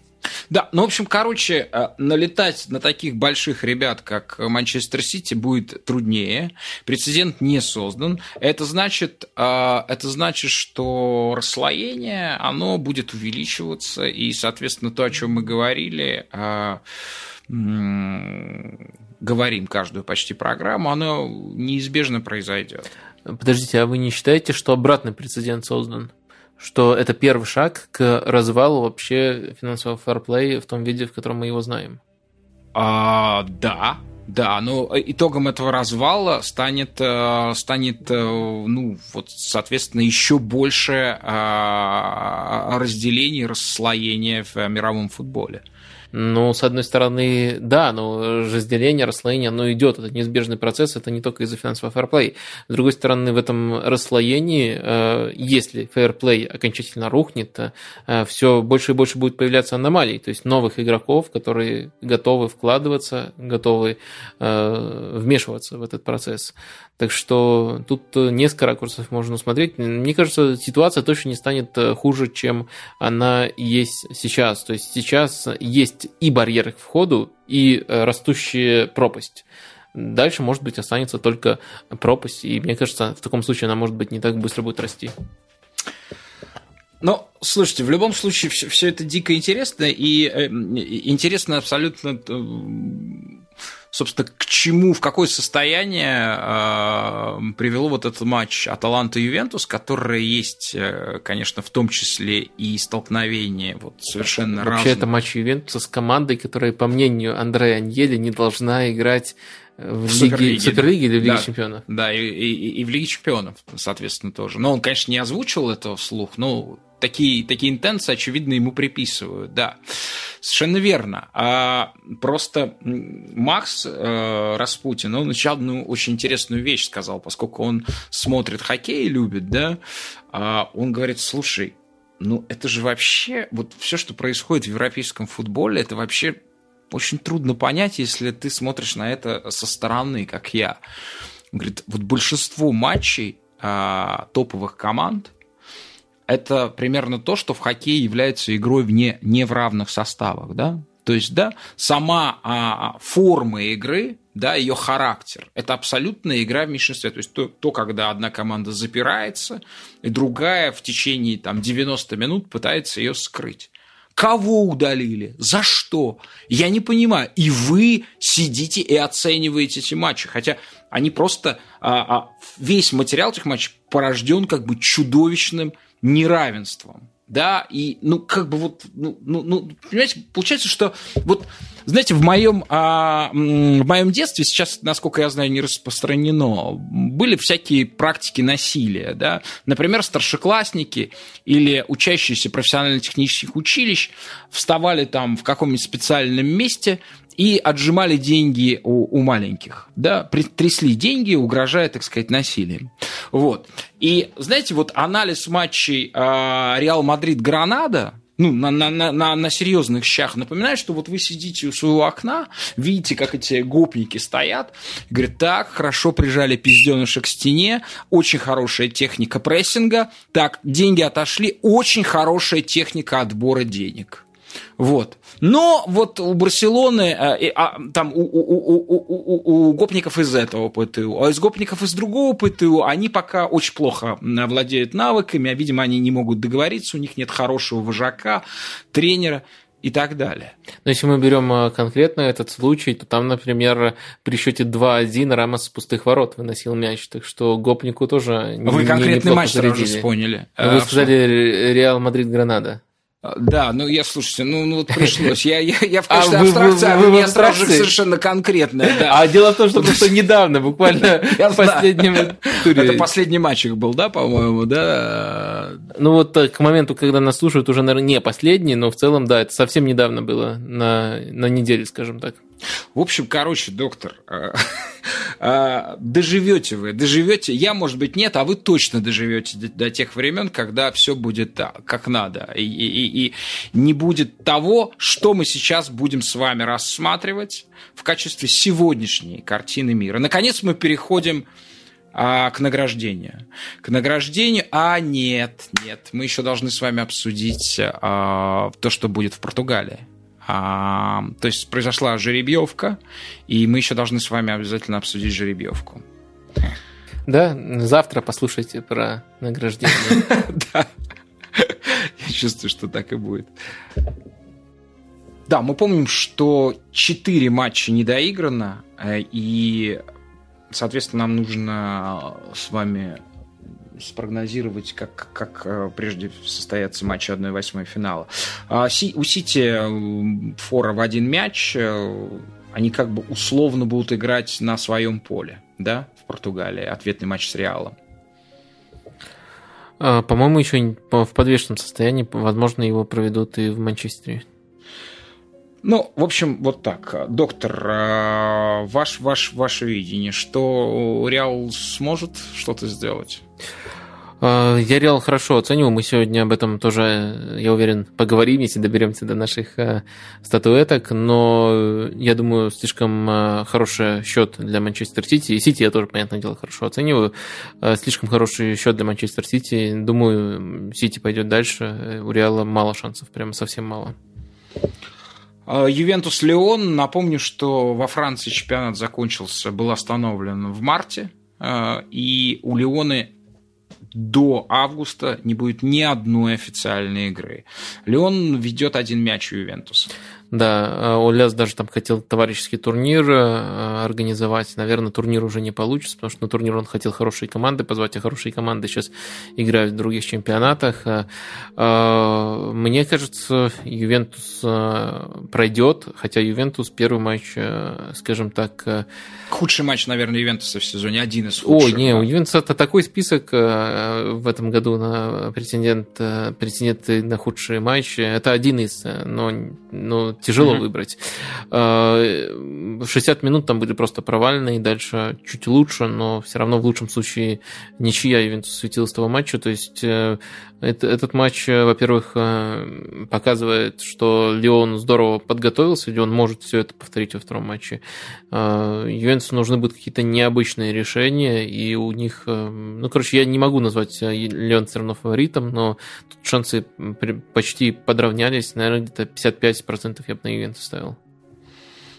Да, ну, в общем, короче, э, налетать на таких больших ребят, как Манчестер Сити, будет труднее. Прецедент не создан. Это значит, э, это значит, что расслоение, оно будет увеличиваться, и, соответственно, то, о чем мы говорили, э, говорим каждую почти программу, оно неизбежно произойдет. Подождите, а вы не считаете, что обратный прецедент создан? Что это первый шаг к развалу вообще финансового фэрплея в том виде, в котором мы его знаем. А, да, да, но итогом этого развала станет, э, станет э, ну, вот, соответственно, еще больше разделений, расслоения в мировом футболе. Ну, с одной стороны, да, но разделение, расслоение, оно идет, это неизбежный процесс, это не только из-за финансового фэрплей. С другой стороны, в этом расслоении, э, если фэрплей окончательно рухнет, э, все больше и больше будет появляться аномалий, то есть новых игроков, которые готовы вкладываться, готовы э, вмешиваться в этот процесс. Так что тут несколько ракурсов можно смотреть. Мне кажется, ситуация точно не станет хуже, чем она есть сейчас. То есть сейчас есть и барьеры к входу, и растущая пропасть. Дальше, может быть, останется только пропасть, и мне кажется, в таком случае она, может быть, не так быстро будет расти. Ну, слушайте, в любом случае все, это дико интересно, и э, интересно абсолютно э, собственно, к чему, в какое состояние э, привело вот этот матч Аталанта-Ювентус, который есть, э, конечно, в том числе и столкновение вот совершенно Вообще разных. это матч Ювентуса с командой, которая, по мнению Андрея Аньели, не должна играть в, в Суперлиге, Суперлиге или в Лиге да, Чемпионов? Да, и, и, и в Лиге Чемпионов, соответственно, тоже. Но он, конечно, не озвучил этого вслух, но такие, такие интенции, очевидно, ему приписывают, да. Совершенно верно. А просто Макс э, Распутин, он начал одну очень интересную вещь сказал, поскольку он смотрит хоккей любит, да, а он говорит, слушай, ну это же вообще, вот все, что происходит в европейском футболе, это вообще очень трудно понять, если ты смотришь на это со стороны, как я. Он говорит, вот большинство матчей а, топовых команд – это примерно то, что в хоккее является игрой вне, не в равных составах, да? То есть, да, сама а, форма игры, да, ее характер, это абсолютная игра в меньшинстве. То есть, то, то, когда одна команда запирается, и другая в течение там, 90 минут пытается ее скрыть. Кого удалили? За что? Я не понимаю. И вы сидите и оцениваете эти матчи. Хотя они просто... А, а, весь материал этих матчей порожден как бы чудовищным неравенством да, и, ну, как бы вот, ну, ну, ну понимаете, получается, что вот, знаете, в моем, а, в моем детстве, сейчас, насколько я знаю, не распространено, были всякие практики насилия, да, например, старшеклассники или учащиеся профессионально-технических училищ вставали там в каком-нибудь специальном месте и отжимали деньги у, у маленьких, да, трясли деньги, угрожая, так сказать, насилием. Вот. И, знаете, вот анализ матчей э, Реал Мадрид-Гранада, ну, на, на, на, на серьезных щах напоминает, что вот вы сидите у своего окна, видите, как эти гопники стоят, говорят, так, хорошо прижали пизденыша к стене, очень хорошая техника прессинга, так, деньги отошли, очень хорошая техника отбора денег. Вот. Но вот у Барселоны, э, а, там у, у, у, у, у гопников из этого ПТУ, а из гопников из другого ПТУ, они пока очень плохо владеют навыками, а, видимо, они не могут договориться, у них нет хорошего вожака, тренера и так далее. Но если мы берем э, конкретно этот случай, то там, например, при счете 2-1 Рамос с пустых ворот выносил мяч, так что Гопнику тоже Вы не, конкретный матч сразу вспомнили. Вы сказали Реал Мадрид-Гранада. Да, ну я, слушайте, ну, ну вот пришлось. Я, я, я в качестве а абстракции, вы, вы, вы, а меня сразу совершенно конкретно. Да. А дело в том, что просто недавно, буквально в последнем туре. Это последний матч их был, да, по-моему, да? Ну вот э, к моменту, когда нас слушают, уже, наверное, не последний, но в целом, да, это совсем недавно было, на, на неделе, скажем так. В общем, короче, доктор, э, э, доживете вы, доживете. Я, может быть, нет, а вы точно доживете до тех времен, когда все будет так, как надо. И, не будет того, что мы сейчас будем с вами рассматривать в качестве сегодняшней картины мира. Наконец мы переходим а, к награждению. К награждению, а нет, нет, мы еще должны с вами обсудить а, то, что будет в Португалии. А, то есть произошла жеребьевка, и мы еще должны с вами обязательно обсудить жеребьевку. Да, завтра послушайте про награждение. Да. Я чувствую, что так и будет. Да, мы помним, что 4 матча не доиграно, э, и, соответственно, нам нужно с вами спрогнозировать, как, как э, прежде состоятся матчи 1-8 финала. А, у Сити фора в один мяч, э, они как бы условно будут играть на своем поле, да, в Португалии, ответный матч с Реалом. А, по-моему, еще в подвешенном состоянии, возможно, его проведут и в Манчестере. Ну, в общем, вот так. Доктор, э, ваш, ваш, ваше видение, что Реал сможет что-то сделать? А, я Реал хорошо оцениваю. Мы сегодня об этом тоже, я уверен, поговорим, если доберемся до наших э, статуэток. Но я думаю, слишком хороший счет для Манчестер Сити. И Сити я тоже, понятное дело, хорошо оцениваю. Слишком хороший счет для Манчестер Сити. Думаю, Сити пойдет дальше. У Реала мало шансов, прямо совсем мало. А, Ювентус Леон, напомню, что во Франции чемпионат закончился, был остановлен в марте, и у Леоны до августа не будет ни одной официальной игры. Леон ведет один мяч у Ювентуса. Да, Оляс даже там хотел товарищеский турнир э, организовать. Наверное, турнир уже не получится, потому что на турнир он хотел хорошие команды позвать, а хорошие команды сейчас играют в других чемпионатах. Э, э, мне кажется, Ювентус пройдет, хотя Ювентус первый матч, скажем так... Худший матч, наверное, Ювентуса в сезоне, один из худших. О, не, у Ювентуса это такой список в этом году на претендент, претенденты на худшие матчи. Это один из, но, но тяжело mm-hmm. выбрать. 60 а, минут там были просто провальные, дальше чуть лучше, но все равно в лучшем случае ничья Ювентус светила с того матча. То есть э, это, этот матч, э, во-первых, э, показывает, что Леон здорово подготовился, Леон может все это повторить во втором матче. А, Ювентусу нужны будут какие-то необычные решения, и у них, ну, короче, я не могу назвать Леон все равно фаворитом, но тут шансы почти подравнялись, наверное, где-то 55% я бы на Ювентус ставил.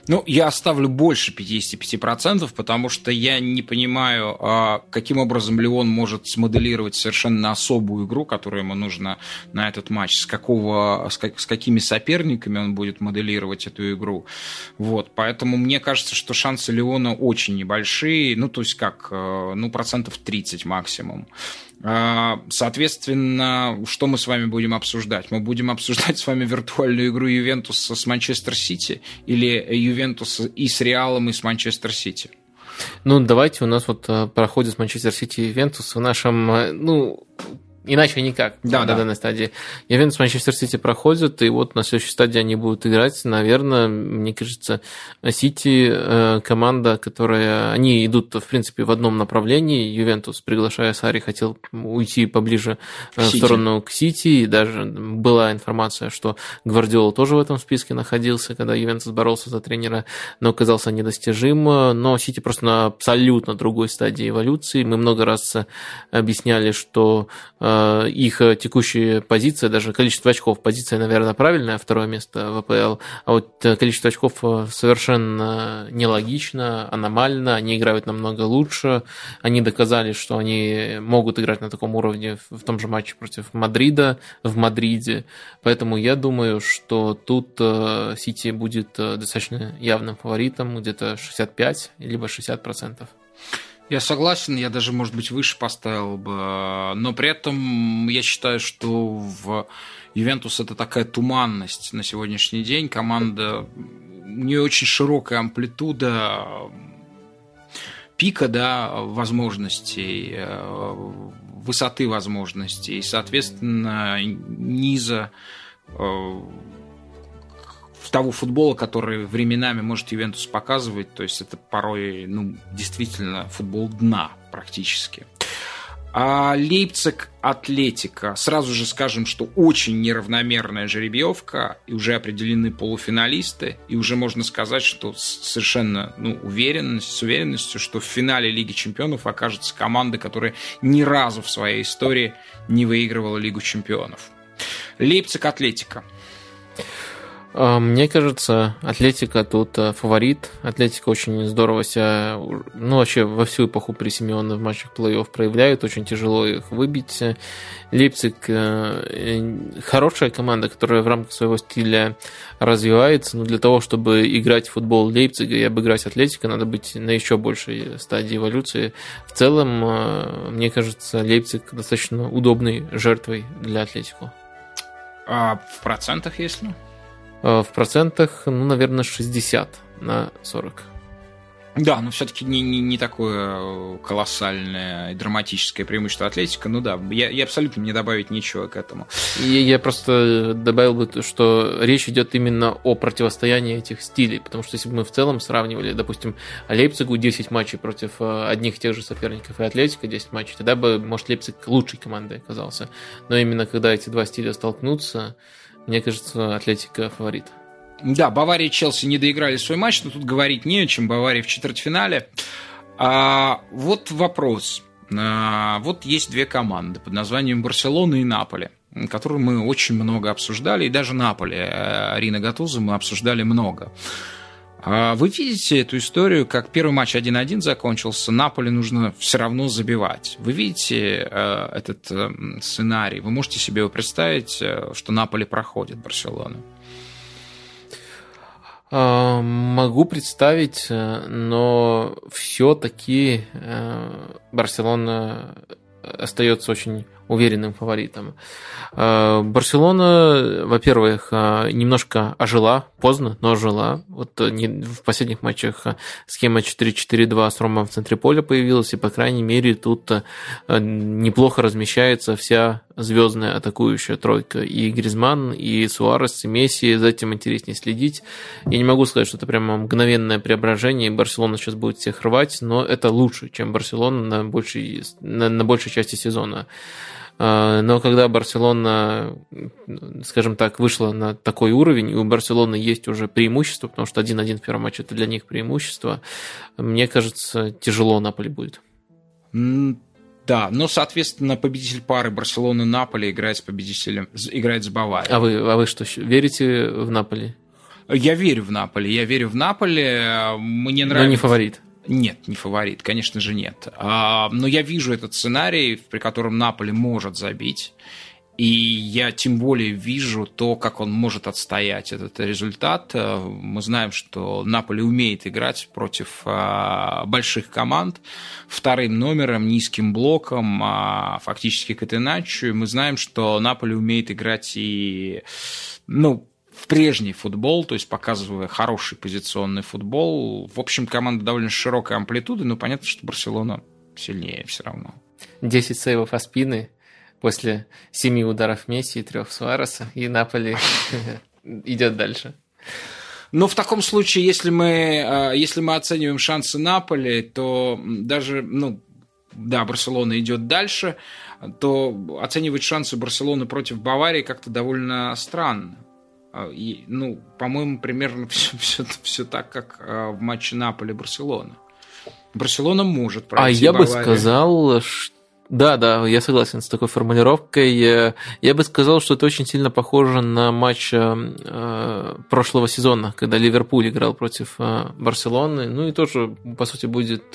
Ну, я оставлю больше 55%, потому что я не понимаю, а, каким образом Леон может смоделировать совершенно особую игру, которая ему нужна на этот матч, с, какого, с, как, с какими соперниками он будет моделировать эту игру. Вот, поэтому мне кажется, что шансы Леона очень небольшие, ну, то есть как, э, ну, процентов 30 максимум. А, соответственно, что мы с вами будем обсуждать? Мы будем обсуждать с вами виртуальную игру Ювентуса с Манчестер Сити или Ювентуса и с Реалом, и с Манчестер Сити? Ну, давайте у нас вот э, проходит Манчестер Сити и Ювентус в нашем, э, ну, Иначе никак да, на да. данной стадии. Ювентус Манчестер Сити проходят, и вот на следующей стадии они будут играть. Наверное, мне кажется, Сити э, команда, которая... Они идут, в принципе, в одном направлении. Ювентус, приглашая Сари, хотел уйти поближе э, в сторону к Сити. И даже была информация, что Гвардиола тоже в этом списке находился, когда Ювентус боролся за тренера, но оказался недостижим. Но Сити просто на абсолютно другой стадии эволюции. Мы много раз объясняли, что Э, их текущая позиция, даже количество очков, позиция, наверное, правильная, второе место в АПЛ, а вот э, количество очков э, совершенно нелогично, аномально, они играют намного лучше, они доказали, что они могут играть на таком уровне в том же матче против Мадрида в Мадриде, поэтому я думаю, что тут Сити будет достаточно явным фаворитом, где-то 65 либо 60 процентов. Я согласен, я даже, может быть, выше поставил бы, но при этом я считаю, что в Ювентус это такая туманность на сегодняшний день. Команда, у нее очень широкая амплитуда пика да, возможностей, высоты возможностей, и, соответственно, низа того футбола, который временами может Ювентус показывать. То есть это порой ну, действительно футбол дна практически. А Лейпциг Атлетика. Сразу же скажем, что очень неравномерная жеребьевка, и уже определены полуфиналисты, и уже можно сказать, что совершенно ну, уверенность, с уверенностью, что в финале Лиги Чемпионов окажется команда, которая ни разу в своей истории не выигрывала Лигу Чемпионов. Лейпциг Атлетика. А, мне кажется, Атлетика тут э, фаворит. Атлетика очень здорово себя, ну, вообще во всю эпоху при Симеоне в матчах плей-офф проявляют. Очень тяжело их выбить. Лейпциг э, хорошая команда, которая в рамках своего стиля развивается. Но для того, чтобы играть в футбол Лейпцига и обыграть Атлетика, надо быть на еще большей стадии эволюции. В целом, э, мне кажется, Лейпциг достаточно удобной жертвой для Атлетику. А в процентах, если? Э, в процентах, ну, наверное, 60 на 40. Да, но все-таки не, не, не такое колоссальное и драматическое преимущество Атлетика. Ну да, я, я абсолютно не добавить ничего к этому. И я просто добавил бы, что речь идет именно о противостоянии этих стилей. Потому что если бы мы в целом сравнивали, допустим, Лейпцигу 10 матчей против э, одних и тех же соперников и Атлетика 10 матчей, тогда бы, может, Лейпциг лучшей командой оказался. Но именно когда эти два стиля столкнутся, мне кажется, Атлетика фаворит. Да, Бавария и Челси не доиграли свой матч, но тут говорить не о чем. Бавария в четвертьфинале. А, вот вопрос. А, вот есть две команды под названием Барселона и Наполе, которые мы очень много обсуждали, и даже Наполе, э, Арина Гатуза мы обсуждали много. А вы видите эту историю, как первый матч 1-1 закончился, Наполе нужно все равно забивать. Вы видите э, этот э, сценарий, вы можете себе представить, э, что Наполе проходит Барселону? А, могу представить, но все-таки Барселона остается очень уверенным фаворитом. Э, Барселона, во-первых, э, немножко ожила, поздно, но ожила. Вот э, в последних матчах схема 4-4-2 с Ромом в центре поля появилась, и, по крайней мере, тут неплохо размещается вся звездная атакующая тройка. И Гризман, и Суарес, и Месси, за этим интереснее следить. Я не могу сказать, что это прямо мгновенное преображение, и Барселона сейчас будет всех рвать, но это лучше, чем Барселона на большей, на, на большей части сезона. А, но когда Барселона, скажем так, вышла на такой уровень, и у Барселоны есть уже преимущество, потому что 1-1 в первом матче это для них преимущество, мне кажется, тяжело Наполе будет. Да, но, соответственно, победитель пары Барселоны-Наполи играет с победителем, играет с Баварией. А вы, а вы что, верите в Наполи? Я верю в Наполе, я верю в Наполе. Мне нравится... Но не фаворит. Нет, не фаворит, конечно же нет. А, но я вижу этот сценарий, при котором Наполе может забить. И я тем более вижу то, как он может отстоять этот результат. Мы знаем, что Наполе умеет играть против а, больших команд вторым номером, низким блоком, а, фактически Катеначо. Мы знаем, что Наполе умеет играть и ну, в прежний футбол, то есть показывая хороший позиционный футбол. В общем, команда довольно широкой амплитуды, но понятно, что Барселона сильнее все равно. 10 сейвов Аспины после семи ударов Месси и трех Суареса, и Наполи идет дальше. Но в таком случае, если мы, э, если мы оцениваем шансы Наполи, то даже, ну, да, Барселона идет дальше, то оценивать шансы Барселоны против Баварии как-то довольно странно. А, и, ну, по-моему, примерно все, все, все так, как э, в матче Наполи-Барселона. Барселона может пройти А я Баварию. бы сказал, что да, да, я согласен с такой формулировкой. Э, я бы сказал, что это очень сильно похоже на матч э, э, прошлого сезона, когда Ливерпуль играл против Барселоны. Ну и тоже, по сути, будет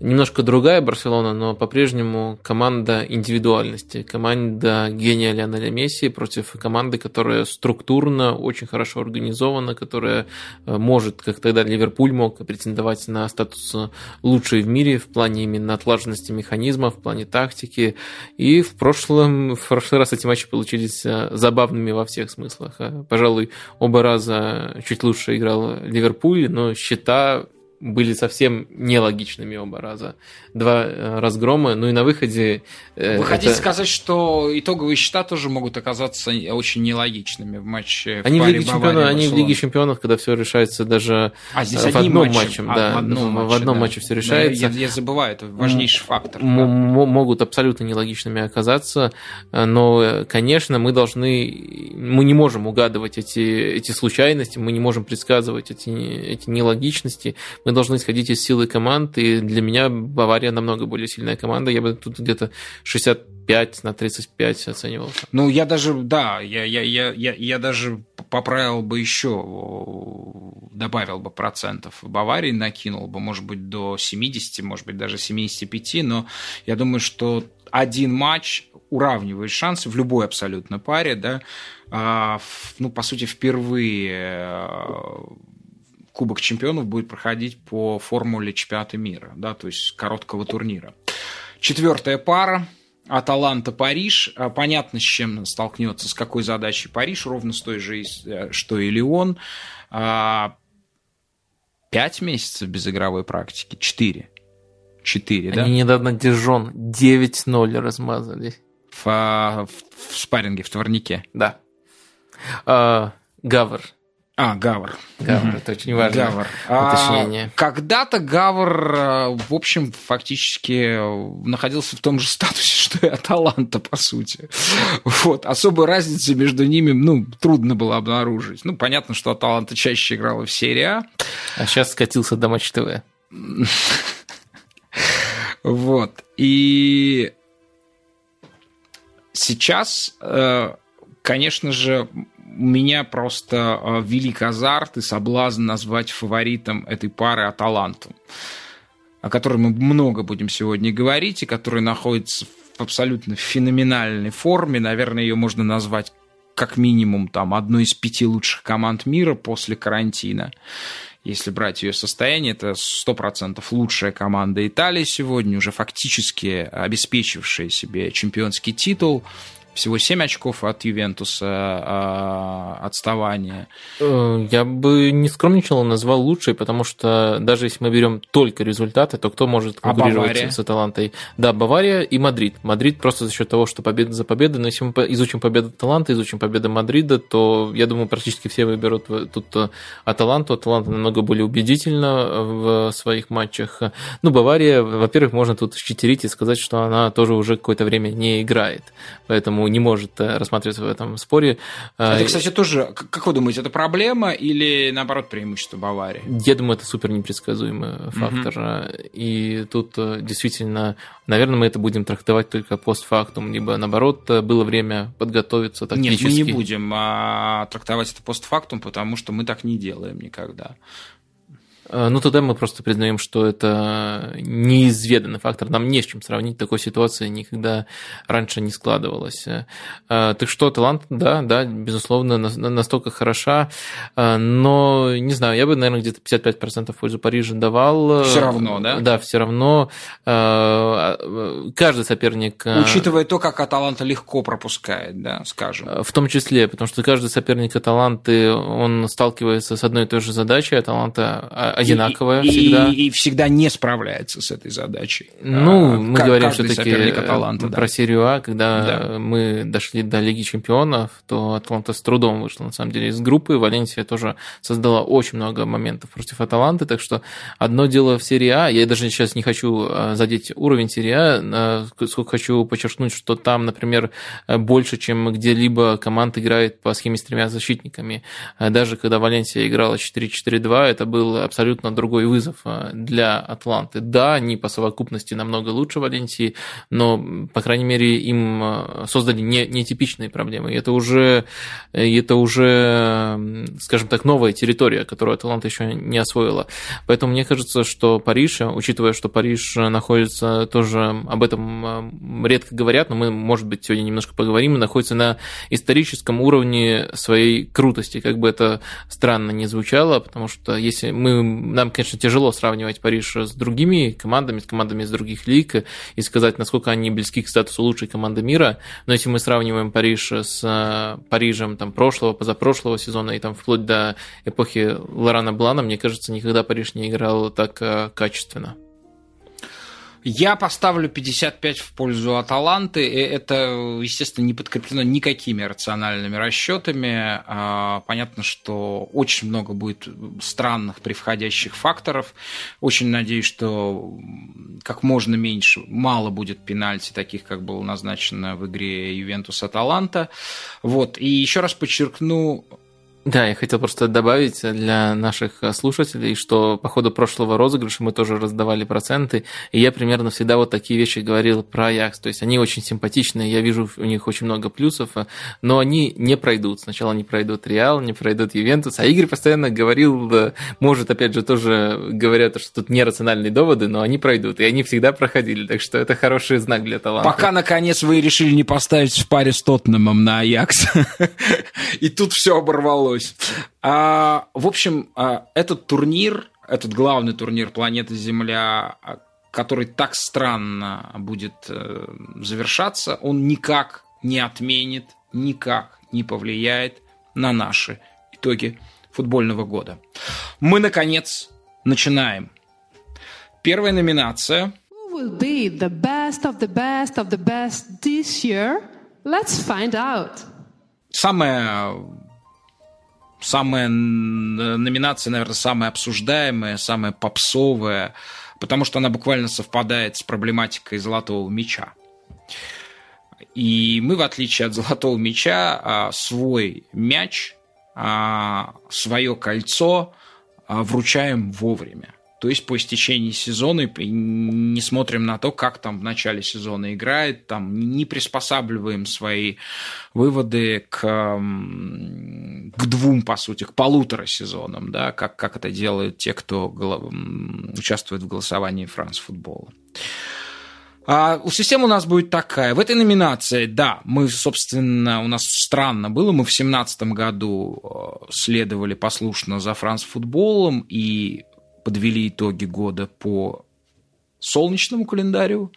немножко другая Барселона, но по-прежнему команда индивидуальности, команда гения Лионеля Месси против команды, которая структурно очень хорошо организована, которая э, может, как тогда Ливерпуль мог, претендовать на статус лучшей в мире в плане именно отлаженности механизма, в плане тактики. И в прошлом, в прошлый раз эти матчи получились э, забавными во всех смыслах. Э, пожалуй, оба раза чуть лучше играл Ливерпуль, но счета были совсем нелогичными оба раза. Два э, разгрома, ну и на выходе... Э, Вы это... хотите сказать, что итоговые счета тоже могут оказаться очень нелогичными в матче они в, в Лиге Чемпионов, Они в Лиге Чемпионов, когда все решается даже а, здесь в одном матче, а, да, в одном, матче, в одном да. матче все решается. Да, я, я забываю, это важнейший фактор. М- да. Могут абсолютно нелогичными оказаться, но, конечно, мы должны, мы не можем угадывать эти, эти случайности, мы не можем предсказывать эти, эти нелогичности, мы должны исходить из силы команд, и для меня Бавария намного более сильная команда. Я бы тут где-то 65 на 35 оценивал. Ну, я даже, да, я, я, я, я, я даже поправил бы еще, добавил бы процентов Баварии, накинул бы, может быть, до 70, может быть, даже 75, но я думаю, что один матч уравнивает шансы в любой абсолютно паре, да, а, ну, по сути, впервые Кубок чемпионов будет проходить по формуле чемпионата мира, да, то есть короткого турнира. Четвертая пара. Аталанта Париж. А, понятно, с чем столкнется, с какой задачей Париж, ровно с той же, э, что и Леон. А, пять месяцев без игровой практики. Четыре. Четыре, да? Они недавно Дижон 9-0 размазали. В, в, в спарринге, в товарнике. Да. А, Гавр а, Гавр. Гавр, угу. это очень важное Гавр. уточнение. А, когда-то Гавр, э, в общем, фактически находился в том же статусе, что и Аталанта, по сути. Вот. Особой разницы между ними, ну, трудно было обнаружить. Ну, понятно, что Аталанта чаще играла в серии А. А сейчас скатился до Матч ТВ. Вот. И сейчас, э, конечно же, меня просто э, велик азарт и соблазн назвать фаворитом этой пары Аталанту, о которой мы много будем сегодня говорить, и которая находится в абсолютно феноменальной форме. Наверное, ее можно назвать как минимум там одной из пяти лучших команд мира после карантина. Если брать ее состояние, это 100% лучшая команда Италии сегодня, уже фактически обеспечившая себе чемпионский титул всего 7 очков от Ювентуса а, отставания. Э, я бы не скромничал, назвал лучшей, потому что даже если мы берем только результаты, то кто может а конкурировать а с Аталантой? Да, Бавария и Мадрид. Мадрид просто за счет того, что победа за победой, но если мы изучим победу Аталанта, изучим победу Мадрида, то я думаю, практически все выберут тут э, Аталанту. Аталанта намного более убедительна в своих матчах. Ну, Бавария, во-первых, можно тут считерить и сказать, что она тоже уже какое-то время не играет. Поэтому поэтому не может рассматриваться в этом споре. Это, кстати, тоже, как вы думаете, это проблема или, наоборот, преимущество Баварии? Я думаю, это супер непредсказуемый фактор. Угу. И тут действительно, наверное, мы это будем трактовать только постфактум, либо, наоборот, было время подготовиться тактически. Нет, мы не будем а, трактовать это постфактум, потому что мы так не делаем никогда. Э, ну, тогда мы просто признаем, что это неизведанный фактор. Нам не с чем сравнить. Такой ситуации никогда раньше не складывалось. Э, так что, талант, да, да, безусловно, настолько хороша. Э, но, не знаю, я бы, наверное, где-то 55% в пользу Парижа давал. Все равно, да? Да, все равно. Каждый соперник... Учитывая то, как Аталанта легко пропускает, да, скажем. В том числе, потому что каждый соперник Аталанты, он сталкивается с одной и той же задачей. Аталанта одинаковая и, всегда. И, и всегда не справляется с этой задачей. Ну, а, мы говорим все-таки Аталанта, про да. серию А, когда да. мы дошли до Лиги Чемпионов, то Аталанта с трудом вышла, на самом деле, из группы. Валенсия тоже создала очень много моментов против Аталанты, так что одно дело в серии А, я даже сейчас не хочу а, задеть уровень серии А, сколько хочу подчеркнуть, что там, например, больше, чем где-либо команда играет по схеме с тремя защитниками. Даже когда Валенсия играла 4-4-2, это был абсолютно абсолютно другой вызов а, для Атланты. Да, они по совокупности намного лучше Валенсии, но, по крайней мере, им а, создали не, нетипичные проблемы. И это уже, это уже, скажем так, новая территория, которую Атланта еще не освоила. Поэтому мне кажется, что Париж, учитывая, что Париж находится тоже, об этом а, редко говорят, но мы, может быть, сегодня немножко поговорим, находится на историческом уровне своей крутости, как бы это странно не звучало, потому что если мы нам, конечно, тяжело сравнивать Париж с другими командами, с командами из других лиг и сказать, насколько они близки к статусу лучшей команды мира. Но если мы сравниваем Париж с э, Парижем там, прошлого, позапрошлого сезона и там вплоть до эпохи Лорана Блана, мне кажется, никогда Париж не играл так э, качественно. Я поставлю 55 в пользу Аталанты. Это, естественно, не подкреплено никакими рациональными расчетами. А, понятно, что очень много будет странных превходящих факторов. Очень надеюсь, что как можно меньше, мало будет пенальти, таких, как было назначено в игре Ювентус-Аталанта. Вот. И еще раз подчеркну, да, я хотел просто добавить для наших слушателей, что по ходу прошлого розыгрыша мы тоже раздавали проценты, и я примерно всегда вот такие вещи говорил про Аякс. То есть они очень симпатичные, я вижу у них очень много плюсов, но они не пройдут. Сначала не пройдут Реал, не пройдут Ювентус, а Игорь постоянно говорил, может, опять же, тоже говорят, что тут нерациональные доводы, но они пройдут, и они всегда проходили, так что это хороший знак для таланта. Пока, наконец, вы решили не поставить в паре с Тоттеномом на Аякс, и тут все оборвалось удалось. А, в общем, а, этот турнир, этот главный турнир планеты Земля, а, который так странно будет э, завершаться, он никак не отменит, никак не повлияет на наши итоги футбольного года. Мы, наконец, начинаем. Первая номинация. Who will be the best of the best of the best this year? Let's find out. Самая самая номинация, наверное, самая обсуждаемая, самая попсовая, потому что она буквально совпадает с проблематикой золотого мяча. И мы, в отличие от золотого мяча, а, свой мяч, а, свое кольцо а, вручаем вовремя. То есть по истечении сезона не смотрим на то, как там в начале сезона играет, там не приспосабливаем свои выводы к, к двум, по сути, к полутора сезонам, да, как, как это делают те, кто участвует в голосовании Франс футбола. А система у нас будет такая. В этой номинации, да, мы, собственно, у нас странно было, мы в 2017 году э, следовали послушно за Франс футболом, и подвели итоги года по солнечному календарю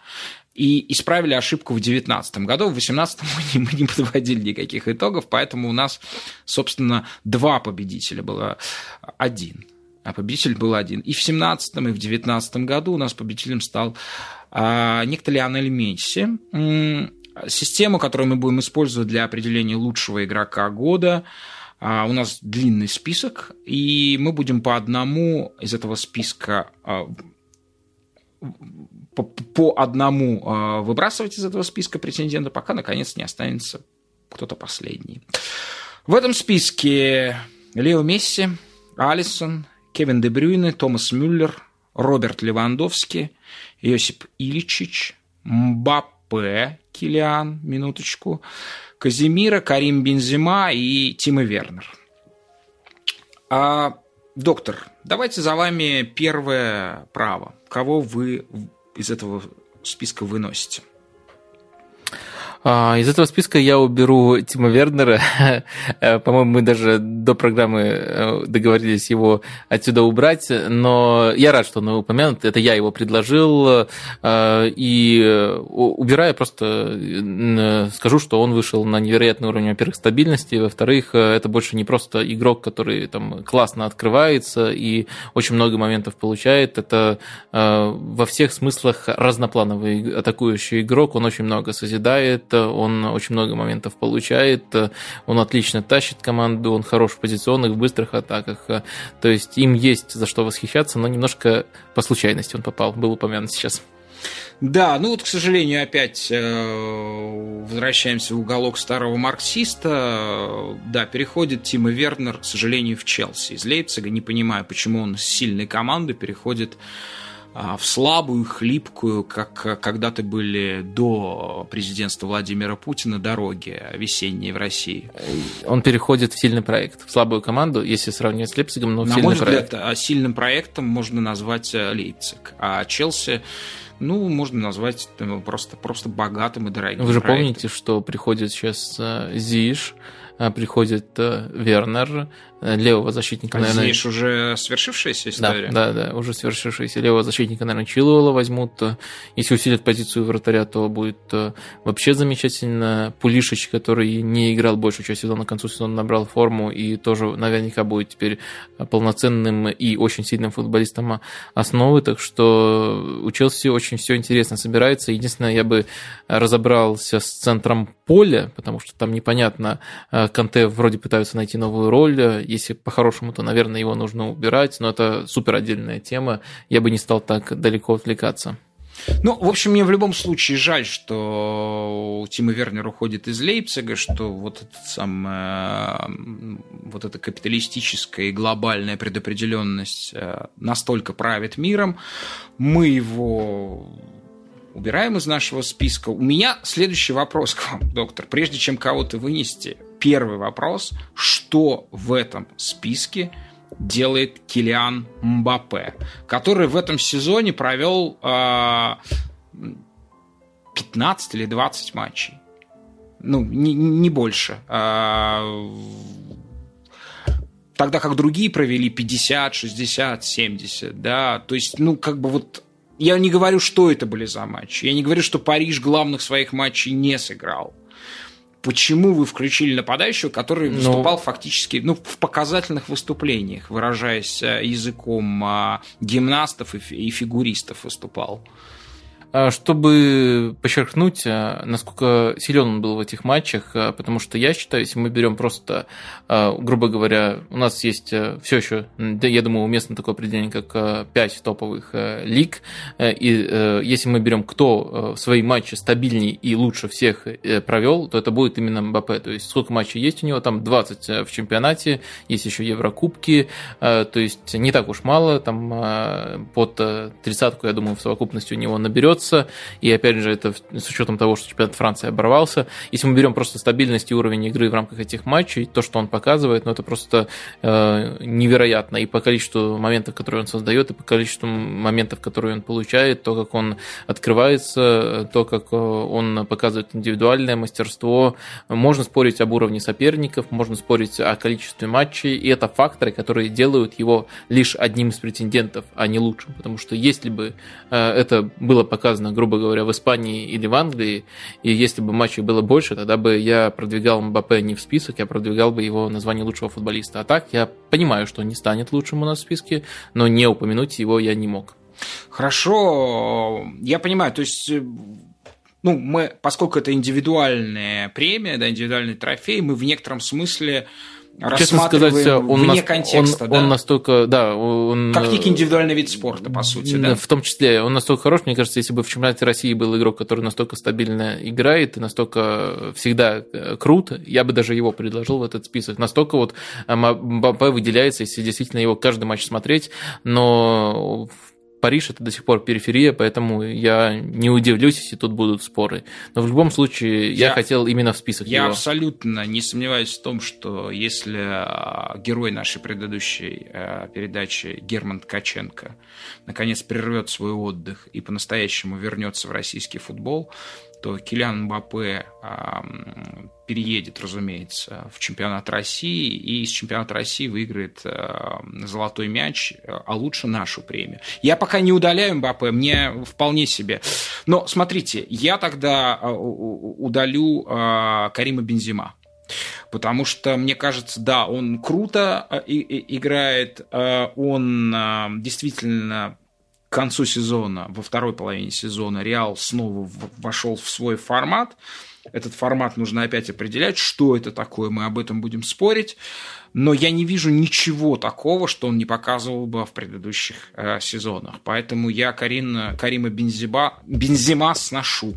и исправили ошибку в 2019 году. В 2018 мы не, мы не подводили никаких итогов, поэтому у нас, собственно, два победителя было один. А победитель был один. И в 2017 и в 2019 году у нас победителем стал а, некто Лионель Месси. Систему, которую мы будем использовать для определения лучшего игрока года – у нас длинный список, и мы будем по одному из этого списка а, по, одному э, выбрасывать из этого списка претендента, пока, наконец, не останется кто-то последний. В этом списке Лео Месси, Алисон, Кевин Де Брюйне, Томас Мюллер, Роберт Левандовский, Йосип Ильичич, Мбаппе, Килиан, минуточку, Казимира, Карим Бензима и Тима Вернер. А, доктор, давайте за вами первое право. Кого вы из этого списка выносите? А, из этого списка я уберу Тима Вернера. Э, по-моему, мы даже до программы э, договорились его отсюда убрать, но я рад, что он упомянут. Это я его предложил. Э, и убирая, просто скажу, что он вышел на невероятный уровень, во-первых, стабильности, во-вторых, это больше не просто игрок, который там классно открывается и очень много моментов получает. Это во всех смыслах разноплановый атакующий игрок, он очень много созидает, он очень много моментов получает, он отлично тащит команду, он хорош в позиционных, в быстрых атаках. То есть им есть за что восхищаться, но немножко по случайности он попал, был упомянут сейчас. Да, ну вот, к сожалению, опять э, возвращаемся в уголок старого марксиста. Да, переходит Тима Вернер, к сожалению, в Челси из Лейпцига. Не понимаю, почему он с сильной команды переходит в слабую, хлипкую, как когда-то были до президентства Владимира Путина дороги весенние в России. Он переходит в сильный проект, в слабую команду, если сравнивать с Лейпцигом, но в На сильный мой проект. взгляд, а сильным проектом можно назвать э, Лейпциг, а Челси ну, можно назвать просто, просто богатым и дорогим. Вы же проектом. помните, что приходит сейчас э, Зиш, э, приходит Вернер, Э, левого защитника, а наверное... Здесь уже свершившаяся история? Да, да, да, уже свершившаяся. Левого защитника, наверное, Чилуэлла возьмут. Если усилят позицию вратаря, то будет э, вообще замечательно. Пулишич, который не играл большую часть сезона, к концу сезона набрал форму и тоже наверняка будет теперь полноценным и очень сильным футболистом основы. Так что у Челси очень все интересно собирается. Единственное, я бы разобрался с центром поля, потому что там непонятно. Э, Канте вроде пытаются найти новую роль если по-хорошему, то, наверное, его нужно убирать, но это супер отдельная тема. Я бы не стал так далеко отвлекаться. Ну, в общем, мне в любом случае жаль, что Тима Вернер уходит из Лейпцига, что вот это самое, вот эта капиталистическая и глобальная предопределенность э, настолько правит миром. Мы его убираем из нашего списка. У меня следующий вопрос к вам, доктор. Прежде чем кого-то вынести, первый вопрос, что в этом списке делает Килиан Мбаппе, который в этом сезоне провел э, 15 или 20 матчей. Ну, не, не больше. Э, тогда как другие провели 50, 60, 70, да, то есть, ну, как бы вот я не говорю, что это были за матчи. Я не говорю, что Париж главных своих матчей не сыграл почему вы включили нападающего, который ну, выступал ну, фактически ну, в показательных выступлениях, выражаясь э, языком а, гимнастов и фигуристов выступал? А, чтобы подчеркнуть, а, насколько силен он был в этих матчах, а, потому что я считаю, если мы берем просто, грубо говоря, у нас есть все еще, я думаю, уместно такое определение, как 5 топовых лиг, и если мы берем, кто свои матчи стабильнее и лучше всех провел, то это будет именно Мбаппе. То есть сколько матчей есть у него, там 20 в чемпионате, есть еще Еврокубки, то есть не так уж мало, там под тридцатку, я думаю, в совокупности у него наберется, остается. И опять же, это с учетом того, что чемпионат Франции оборвался. Если мы берем просто стабильность и уровень игры в рамках этих матчей, то, что он показывает, ну, это просто э, невероятно. И по количеству моментов, которые он создает, и по количеству моментов, которые он получает, то, как он открывается, то, как э, он показывает индивидуальное мастерство. Можно спорить об уровне соперников, можно спорить о количестве матчей, и это факторы, которые делают его лишь одним из претендентов, а не лучшим. Потому что если бы э, это было показано показано, грубо говоря, в Испании или в Англии, и если бы матчей было больше, тогда бы я продвигал Мбаппе не в список, я продвигал бы его название лучшего футболиста. А так, я понимаю, что он не станет лучшим у нас в списке, но не упомянуть его я не мог. Хорошо, я понимаю, то есть ну, мы, поскольку это индивидуальная премия, да, индивидуальный трофей, мы в некотором смысле честно сказать, он вне нас, контекста, он, да? он настолько, да, он... Как некий индивидуальный вид спорта, по сути, да? В том числе, он настолько хорош, мне кажется, если бы в чемпионате России был игрок, который настолько стабильно играет и настолько всегда э, крут, я бы даже его предложил в этот список. Настолько вот Мбаппе выделяется, если действительно его каждый матч смотреть, но Париж это до сих пор периферия, поэтому я не удивлюсь, если тут будут споры. Но в любом случае я, я хотел именно в список Я его. абсолютно не сомневаюсь в том, что если а, герой нашей предыдущей а, передачи Герман Ткаченко наконец прервет свой отдых и по-настоящему вернется в российский футбол, то Килиан Мбаппе переедет, разумеется, в чемпионат России и из чемпионата России выиграет золотой мяч, а лучше нашу премию. Я пока не удаляю Мбаппе, мне вполне себе. Но смотрите, я тогда а, удалю а, Карима Бензима. Потому что, мне кажется, да, он круто а, играет, он действительно к концу сезона, во второй половине сезона, Реал снова вошел в свой формат. Этот формат нужно опять определять, что это такое, мы об этом будем спорить. Но я не вижу ничего такого, что он не показывал бы в предыдущих э, сезонах. Поэтому я Карин, Карима Бензима, Бензима сношу.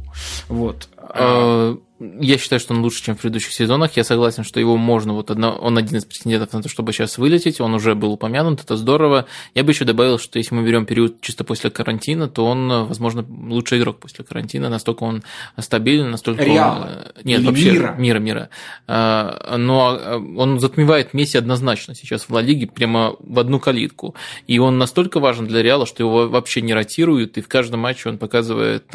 Вот. А, я считаю, что он лучше, чем в предыдущих сезонах. Я согласен, что его можно, вот одно, он один из претендентов на то, чтобы сейчас вылететь. Он уже был упомянут, это здорово. Я бы еще добавил, что если мы берем период чисто после карантина, то он, возможно, лучший игрок после карантина. Настолько он стабилен, настолько Реала. он... Э, нет, Или вообще мира. мира, мира. А, но а, он затмевает Месси однозначно сейчас в Ла Лиге прямо в одну калитку. И он настолько важен для Реала, что его вообще не ротируют, и в каждом матче он показывает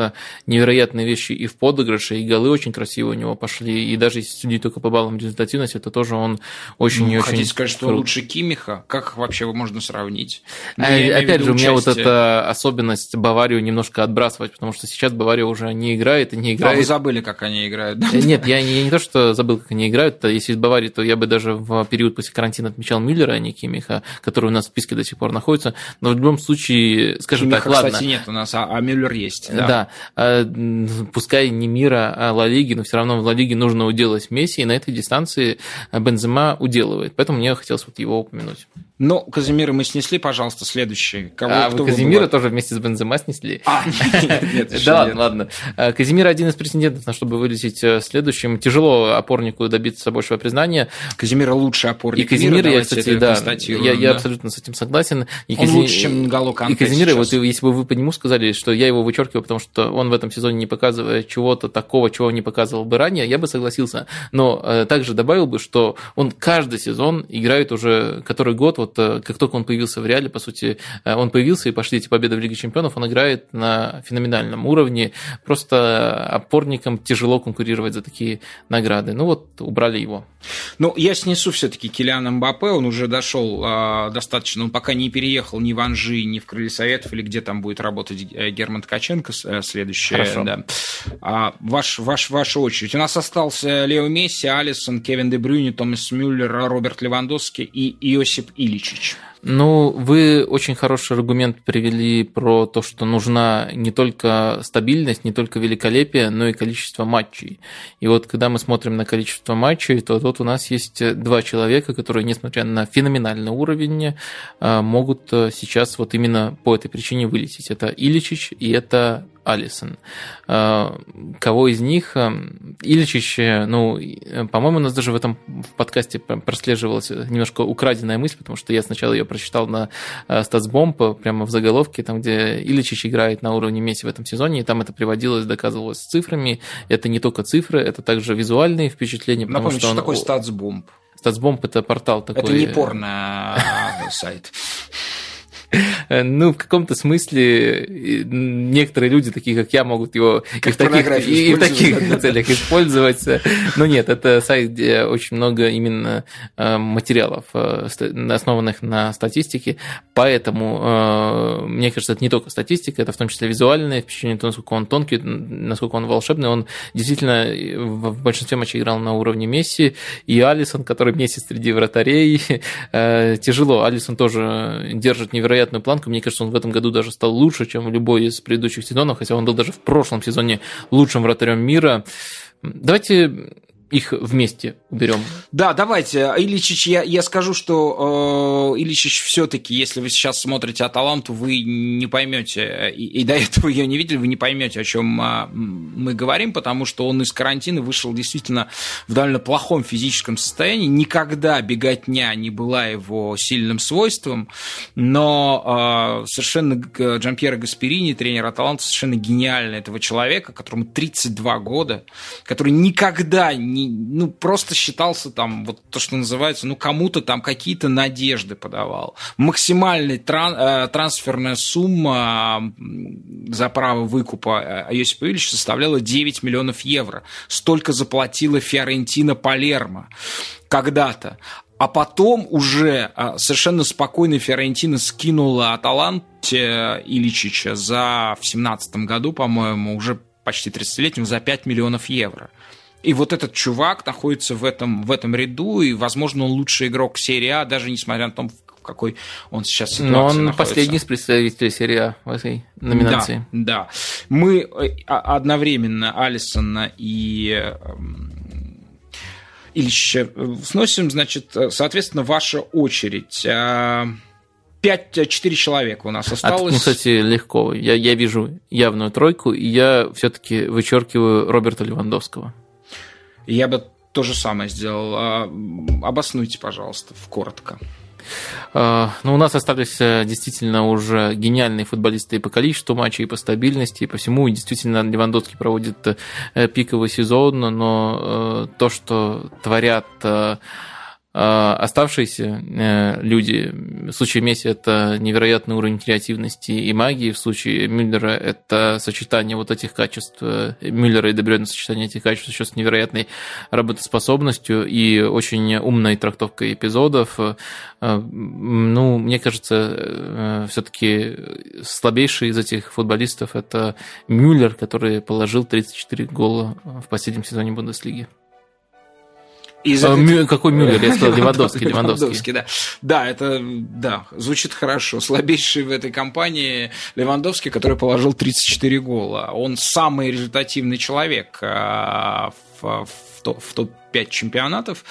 невероятные вещи и в подыгрыше, и голы очень красивые у него пошли, и даже если судить только по баллам результативности, то тоже он очень ну, и очень... Хотите сказать, что он лучше Кимиха? Как вообще можно сравнить? Ну, а, опять же, у меня вот эта особенность Баварию немножко отбрасывать, потому что сейчас Бавария уже не играет и не играет. А вы забыли, как они играют? Э, нет, я не, я не то, что забыл, как они играют. Если из Баварии, то я бы даже в период после карантина отмечал Мюллера, а не Кимиха, который у нас в списке до сих пор находится. Но в любом случае, скажем Кимиха, так, ладно. кстати, нет у нас, а, а Мюллер есть. Да. да. А, пускай не мира, а Ла Лиги, но все равно в Ла Лиге нужно уделать Месси, и на этой дистанции Бензема уделывает. Поэтому мне хотелось вот его упомянуть. Ну, Казимира мы снесли, пожалуйста, следующий. Кого, а, кто Казимира тоже вместе с Бензема снесли. А, нет, нет, Да ладно, ладно. Казимир один из претендентов на чтобы вылететь э, следующим. Тяжело опорнику добиться большего признания. Казимира лучший опорник И Казимира, мира, я, кстати, да, я, я да. абсолютно с этим согласен. И он Кази... лучше, чем Гало Канте И Казимира, сейчас. вот если бы вы по нему сказали, что я его вычеркиваю, потому что он в этом сезоне не показывает чего-то такого, чего не показывал бы ранее, я бы согласился. Но э, также добавил бы, что он каждый сезон играет уже который год, вот э, как только он появился в Реале, по сути, э, он появился и пошли эти победы в Лиге Чемпионов, он играет на феноменальном уровне. Просто опорникам тяжело конкурировать за такие награды. Ну вот, убрали его. Ну, я снесу все-таки Килиана Мбаппе, он уже дошел э, достаточно, он пока не переехал ни в Анжи, ни в Крылья Советов, или где там будет работать Герман Ткаченко э, следующее. Хорошо. Да. А, ваш, ваш, ваша очередь. У нас остался Лео Месси, Алисон, Кевин Де Брюни, Томас Мюллер, Роберт Левандовский и Иосип Иличич. Ну, вы очень хороший аргумент привели про то, что нужна не только стабильность, не только великолепие, но и количество матчей. И вот когда мы смотрим на количество матчей, то тут у нас есть два человека, которые, несмотря на феноменальный уровень, могут сейчас вот именно по этой причине вылететь. Это Иличич и это Алисон. Кого из них? Иличич, ну, по-моему, у нас даже в этом подкасте прослеживалась немножко украденная мысль, потому что я сначала ее прочитал на Статсбомб, прямо в заголовке, там, где Иличич играет на уровне Месси в этом сезоне, и там это приводилось, доказывалось цифрами. Это не только цифры, это также визуальные впечатления. Напомню, что, что он... такое Статсбомб? Статсбомб это портал такой. Это не порно сайт. Ну, в каком-то смысле некоторые люди, такие как я, могут его как и, в таких, и в таких целях использовать. Но нет, это сайт, где очень много именно материалов, основанных на статистике. Поэтому, мне кажется, это не только статистика, это в том числе визуальное впечатление, то, насколько он тонкий, насколько он волшебный. Он действительно в большинстве матчей играл на уровне Месси. И Алисон, который Месси среди вратарей, тяжело. Алисон тоже держит невероятно невероятную планку. Мне кажется, он в этом году даже стал лучше, чем любой из предыдущих сезонов, хотя он был даже в прошлом сезоне лучшим вратарем мира. Давайте их вместе уберем. Да, давайте. Иличич, я, я скажу, что э, Иличич все-таки, если вы сейчас смотрите Аталанту, вы не поймете, и, и до этого ее не видели, вы не поймете, о чем э, мы говорим, потому что он из карантина вышел действительно в довольно плохом физическом состоянии. Никогда беготня не была его сильным свойством, но э, совершенно Джампьеро Гасперини, тренер Аталанта, совершенно гениально этого человека, которому 32 года, который никогда не, ну, просто считался там, вот то, что называется, ну, кому-то там какие-то надежды подавал. Максимальная тран, э, трансферная сумма за право выкупа э, Йосипа Ильича составляла 9 миллионов евро. Столько заплатила Фиорентина Палермо когда-то. А потом уже э, совершенно спокойно Фиорентина скинула Аталанте Ильичича за в семнадцатом году, по-моему, уже почти 30-летнего, за 5 миллионов евро. И вот этот чувак находится в этом, в этом ряду, и, возможно, он лучший игрок серии А, даже несмотря на то, в какой он сейчас ситуации Но он находится. последний из представителей серии А в этой номинации. Да, да. Мы э, а, одновременно Алисона и эм, Ильича сносим, значит, э, соответственно, ваша очередь. 5-4 э, человека у нас осталось. А, ну, кстати, легко. Я, я вижу явную тройку, и я все-таки вычеркиваю Роберта Левандовского. Я бы то же самое сделал. А, обоснуйте, пожалуйста, в коротко. А, ну, у нас остались э, действительно уже гениальные футболисты и по количеству матчей, и по стабильности, и по всему. И действительно, Левандовский проводит э, пиковый сезон, но э, то, что творят оставшиеся э, люди, в случае Месси это невероятный уровень креативности и магии, в случае Мюллера это сочетание вот этих качеств, э, Мюллера и Дебрёна сочетание этих качеств еще с невероятной работоспособностью и очень умной трактовкой эпизодов. Э, ну, мне кажется, все-таки слабейший из этих футболистов это Мюллер, который положил 34 гола в последнем сезоне Бундеслиги. Из а, этой... Какой Мюллер? Я сказал Левандовский. Левандовский, да. Да, это да, звучит хорошо. Слабейший в этой компании Левандовский, который положил 34 гола. Он самый результативный человек а, в, в топ-5 чемпионатов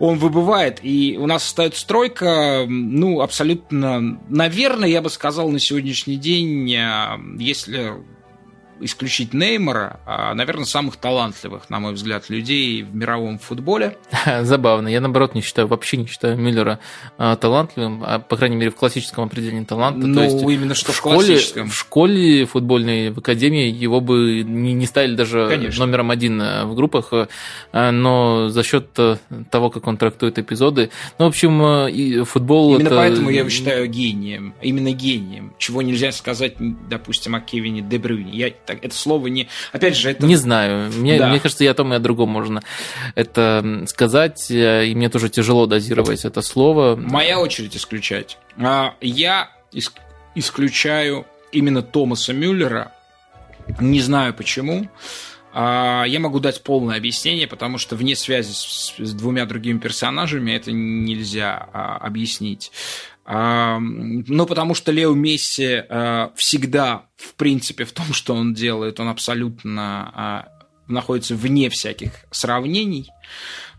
он выбывает, и у нас остается стройка, ну, абсолютно, наверное, я бы сказал, на сегодняшний день, а, если исключить Неймара, а, наверное, самых талантливых, на мой взгляд, людей в мировом футболе. Забавно. Я, наоборот, не считаю, вообще не считаю Мюллера а, талантливым, а, по крайней мере, в классическом определении таланта. Ну, То есть именно что в, в школе. В школе футбольной, в академии его бы не, не ставили даже Конечно. номером один э, в группах, э, но за счет э, того, как он трактует эпизоды. Ну, в общем, и футбол... Именно это... поэтому я его считаю гением. Именно гением. Чего нельзя сказать, допустим, о Кевине Дебрюне. Я так, это слово не... Опять же, это... Не знаю. Мне, да. мне кажется, и о том, и о другом можно это сказать, э, и мне тоже тяжело дозировать это слово. Моя очередь исключать. А, я исключаю именно Томаса Мюллера. Не знаю почему. А, я могу дать полное объяснение, потому что вне связи с, двумя другими персонажами это нельзя а, объяснить. Ну, потому что Лео Месси э, всегда, в принципе, в том, что он делает, он абсолютно э, находится вне всяких сравнений.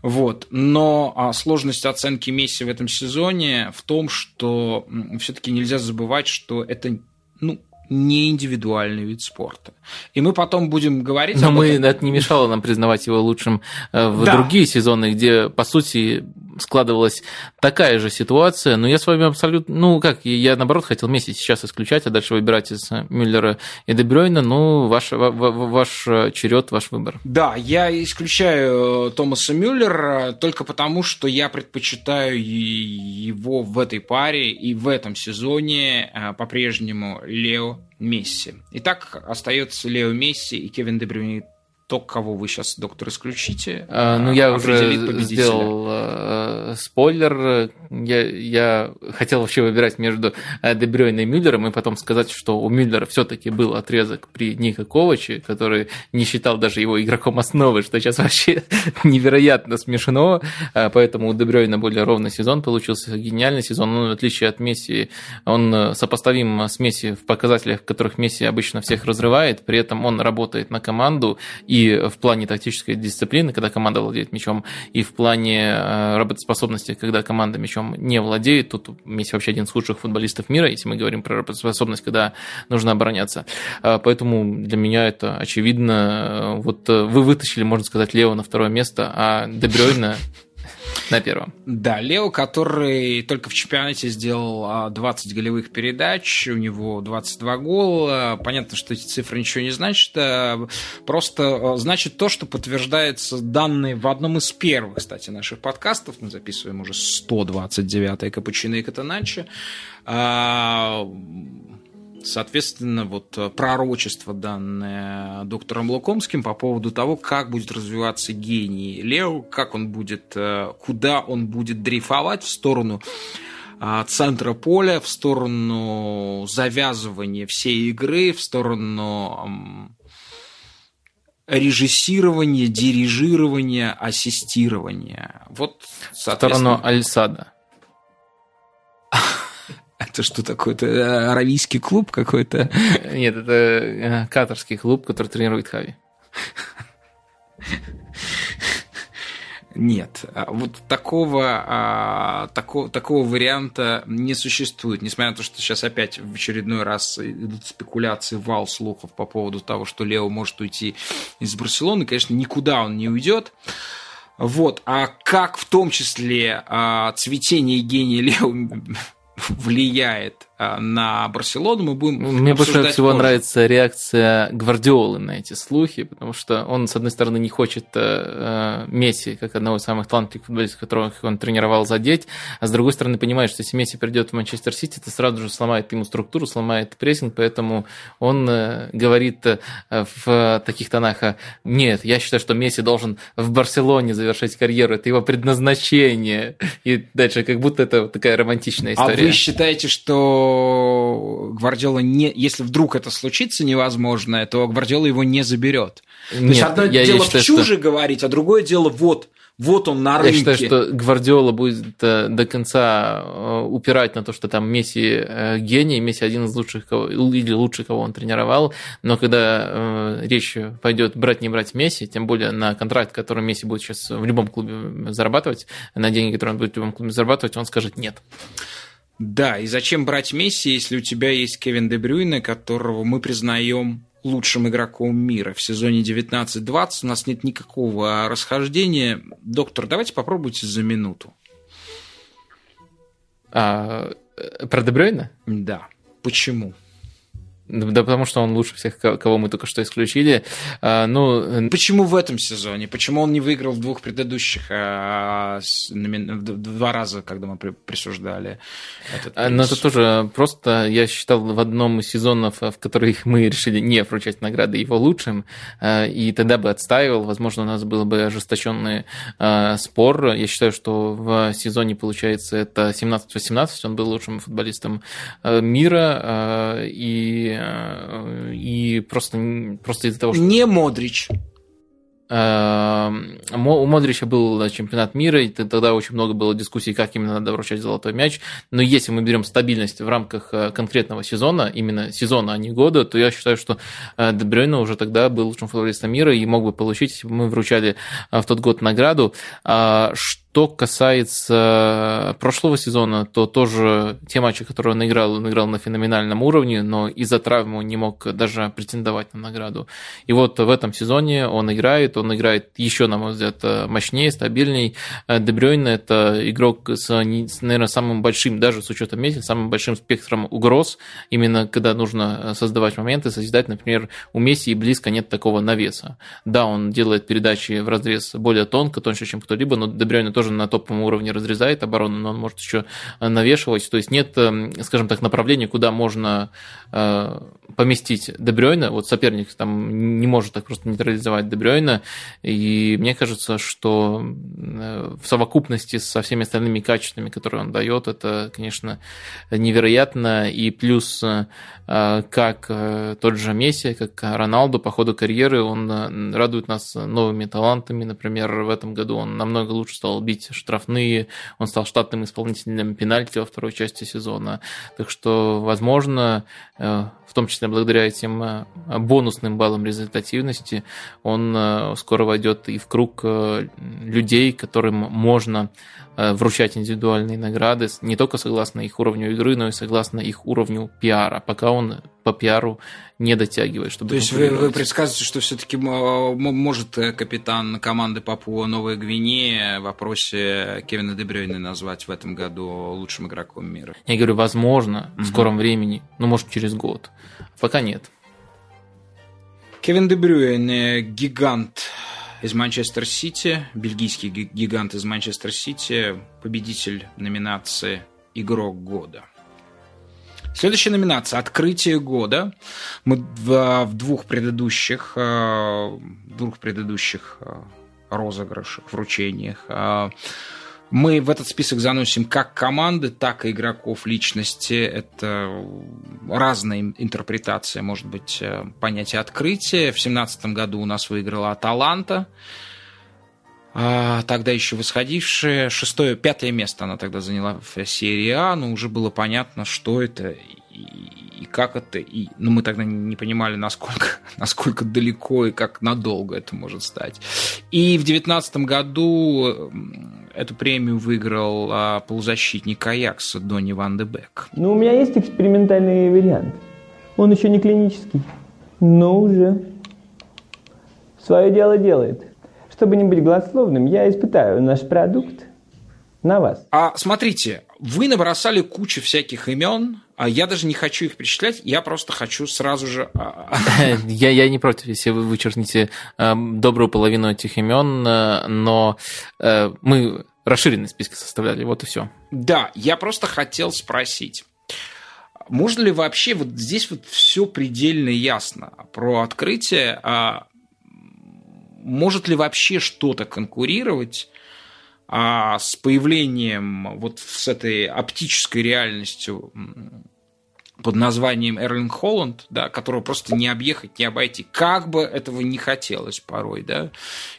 Вот. Но а, сложность оценки Месси в этом сезоне в том, что все-таки нельзя забывать, что это ну, не индивидуальный вид спорта. И мы потом будем говорить... Но мы, этом. это не мешало нам признавать его лучшим э, в да. другие сезоны, где, по сути, складывалась такая же ситуация, но я с вами абсолютно... Ну, как, я, наоборот, хотел Месси сейчас исключать, а дальше выбирать из Мюллера и Дебрёйна, ну, ваш, ваш черед, ваш выбор. Да, я исключаю Томаса Мюллера только потому, что я предпочитаю его в этой паре и в этом сезоне э, по-прежнему Лео Месси. Итак, остается Лео Месси и Кевин Дебрюни то, кого вы сейчас, доктор, исключите, а, ну, я уже сделал э, спойлер. Я, я хотел вообще выбирать между э, Дебрёйн и Мюллером, и потом сказать, что у Мюллера все-таки был отрезок при Ника Коваче, который не считал даже его игроком основы, что сейчас вообще невероятно смешно. А, поэтому у Дебрёйна более ровный сезон получился, гениальный сезон. Он, в отличие от Месси, он сопоставим с Месси в показателях, в которых Месси обычно всех разрывает, при этом он работает на команду, и и в плане тактической дисциплины, когда команда владеет мячом, и в плане работоспособности, когда команда мячом не владеет. Тут Месси вообще один из лучших футболистов мира, если мы говорим про работоспособность, когда нужно обороняться. Поэтому для меня это очевидно. Вот вы вытащили, можно сказать, Лео на второе место, а Дебрёйна на первом. Да, Лео, который только в чемпионате сделал 20 а, голевых передач, у него 22 гола. Понятно, что эти цифры ничего не значат. А, просто а, значит то, что подтверждается данные в одном из первых, кстати, наших подкастов. Мы записываем уже 129-е Капучино и Катаначи Соответственно, вот э, пророчество, данное доктором Лукомским по поводу того, как будет развиваться гений Лео, как он будет, э, куда он будет дрейфовать в сторону а, центра поля, в сторону завязывания всей игры, в сторону режиссирования, дирижирования, ассистирования. Вот. В сторону Альсада. Это что такое? Это э, аравийский клуб какой-то? Нет, это э, катарский клуб, который тренирует Хави. Нет, а вот такого, а, такого, такого варианта не существует, несмотря на то, что сейчас опять в очередной раз идут спекуляции, вал слухов по поводу того, что Лео может уйти из Барселоны. Конечно, никуда он не уйдет. Вот, а как в том числе а, цветение гения Лео влияет на Барселону, мы будем Мне больше всего позже. нравится реакция Гвардиолы на эти слухи, потому что он, с одной стороны, не хочет э, э, Месси, как одного из самых талантливых футболистов, которых он тренировал, задеть, а с другой стороны, понимает, что если Месси придет в Манчестер Сити, это сразу же сломает ему структуру, сломает прессинг, поэтому он э, говорит э, в таких тонах, э, нет, я считаю, что Месси должен в Барселоне завершить карьеру, это его предназначение, и дальше как будто это такая романтичная история. А вы считаете, что Гвардиола не, если вдруг это случится невозможное, то Гвардиола его не заберет. Нет, то есть одно я, дело я считаю, в чуже что... говорить, а другое дело вот вот он на рынке. Я считаю, что Гвардиола будет э, до конца э, упирать на то, что там Месси э, гений, Месси один из лучших кого, или лучший, кого он тренировал, но когда речь пойдет брать не брать Месси, тем более на контракт, который Месси будет сейчас в любом клубе зарабатывать, на деньги, которые он будет в любом клубе зарабатывать, он скажет нет. Да, и зачем брать Месси, если у тебя есть Кевин Де Брюйне, которого мы признаем лучшим игроком мира в сезоне 19-20. У нас нет никакого расхождения. Доктор, давайте попробуйте за минуту. А, э, про Де Брюйне? Да. Почему? Да потому что он лучше всех, кого мы только что исключили. А, ну, Почему в этом сезоне? Почему он не выиграл в двух предыдущих а, два раза, когда мы присуждали этот приз? Ну, это тоже просто, я считал, в одном из сезонов, в которых мы решили не вручать награды его лучшим, а, и тогда бы отстаивал, возможно, у нас был бы ожесточенный спор. Я считаю, что в сезоне, получается, это 17-18, он был лучшим футболистом мира, и и просто, просто из-за того, что... Не Модрич. Э, у Модрича был чемпионат мира, и тогда очень много было дискуссий, как именно надо вручать золотой мяч. Но если мы берем стабильность в рамках э, конкретного сезона, именно сезона, а не года, то я считаю, что Дебрёйна уже тогда был лучшим футболистом мира и мог бы получить, если бы мы вручали в тот год награду. А что что касается прошлого сезона, то тоже те матчи, которые он играл, он играл на феноменальном уровне, но из-за травмы он не мог даже претендовать на награду. И вот в этом сезоне он играет, он играет еще, на мой взгляд, мощнее, стабильней. Дебрёйн – это игрок с, наверное, самым большим, даже с учетом месяца, самым большим спектром угроз, именно когда нужно создавать моменты, созидать, например, у Месси и близко нет такого навеса. Да, он делает передачи в разрез более тонко, тоньше, чем кто-либо, но Дебрёйн тоже тоже на топовом уровне разрезает оборону, но он может еще навешивать. То есть нет, эм, скажем так, направления, куда можно э, поместить Дебрёйна. Вот соперник там не может так просто нейтрализовать Дебрёйна. И мне кажется, что э, в совокупности со всеми остальными качествами, которые он дает, это, конечно, невероятно. И плюс, э, как тот же Месси, как Роналду по ходу карьеры, он радует нас новыми талантами. Например, в этом году он намного лучше стал бить бить штрафные, он стал штатным исполнителем пенальти во второй части сезона. Так что, возможно, э, в том числе благодаря этим э, бонусным баллам результативности, он э, скоро войдет и в круг людей, которым можно вручать индивидуальные награды не только согласно их уровню игры, но и согласно их уровню пиара, пока он по пиару не дотягивает. Чтобы То есть вы, вы предсказываете, что все-таки может капитан команды Папуа Новая Гвинея в вопросе Кевина Дебрёйна назвать в этом году лучшим игроком мира? Я говорю, возможно, в скором времени, ну, может, через год. Пока нет. Кевин Дебрюен, гигант из Манчестер Сити, бельгийский гигант из Манчестер Сити, победитель номинации «Игрок года». Следующая номинация «Открытие года». Мы в, двух предыдущих, э, двух предыдущих э, розыгрышах, вручениях э, мы в этот список заносим как команды, так и игроков личности. Это разная интерпретация, может быть, понятие открытия. В 2017 году у нас выиграла Аталанта, тогда еще восходившая. Шестое, пятое место она тогда заняла в серии А, но уже было понятно, что это и, и как это. И, но мы тогда не понимали, насколько, насколько далеко и как надолго это может стать. И в 2019 году Эту премию выиграл а, полузащитник Аякса Донни Ван де Бек. Ну, у меня есть экспериментальный вариант. Он еще не клинический, но уже свое дело делает. Чтобы не быть голословным, я испытаю наш продукт на вас. А смотрите, вы набросали кучу всяких имен, а я даже не хочу их перечислять, я просто хочу сразу же... А, а. я, я не против, если вы вычеркнете э, добрую половину этих имен, э, но э, мы расширенный списки составляли, вот и все. Да, я просто хотел спросить. Можно ли вообще, вот здесь вот все предельно ясно про открытие, а может ли вообще что-то конкурировать а с появлением вот с этой оптической реальностью под названием Эрлинг Холланд, да, которого просто не объехать, не обойти. Как бы этого не хотелось порой, да,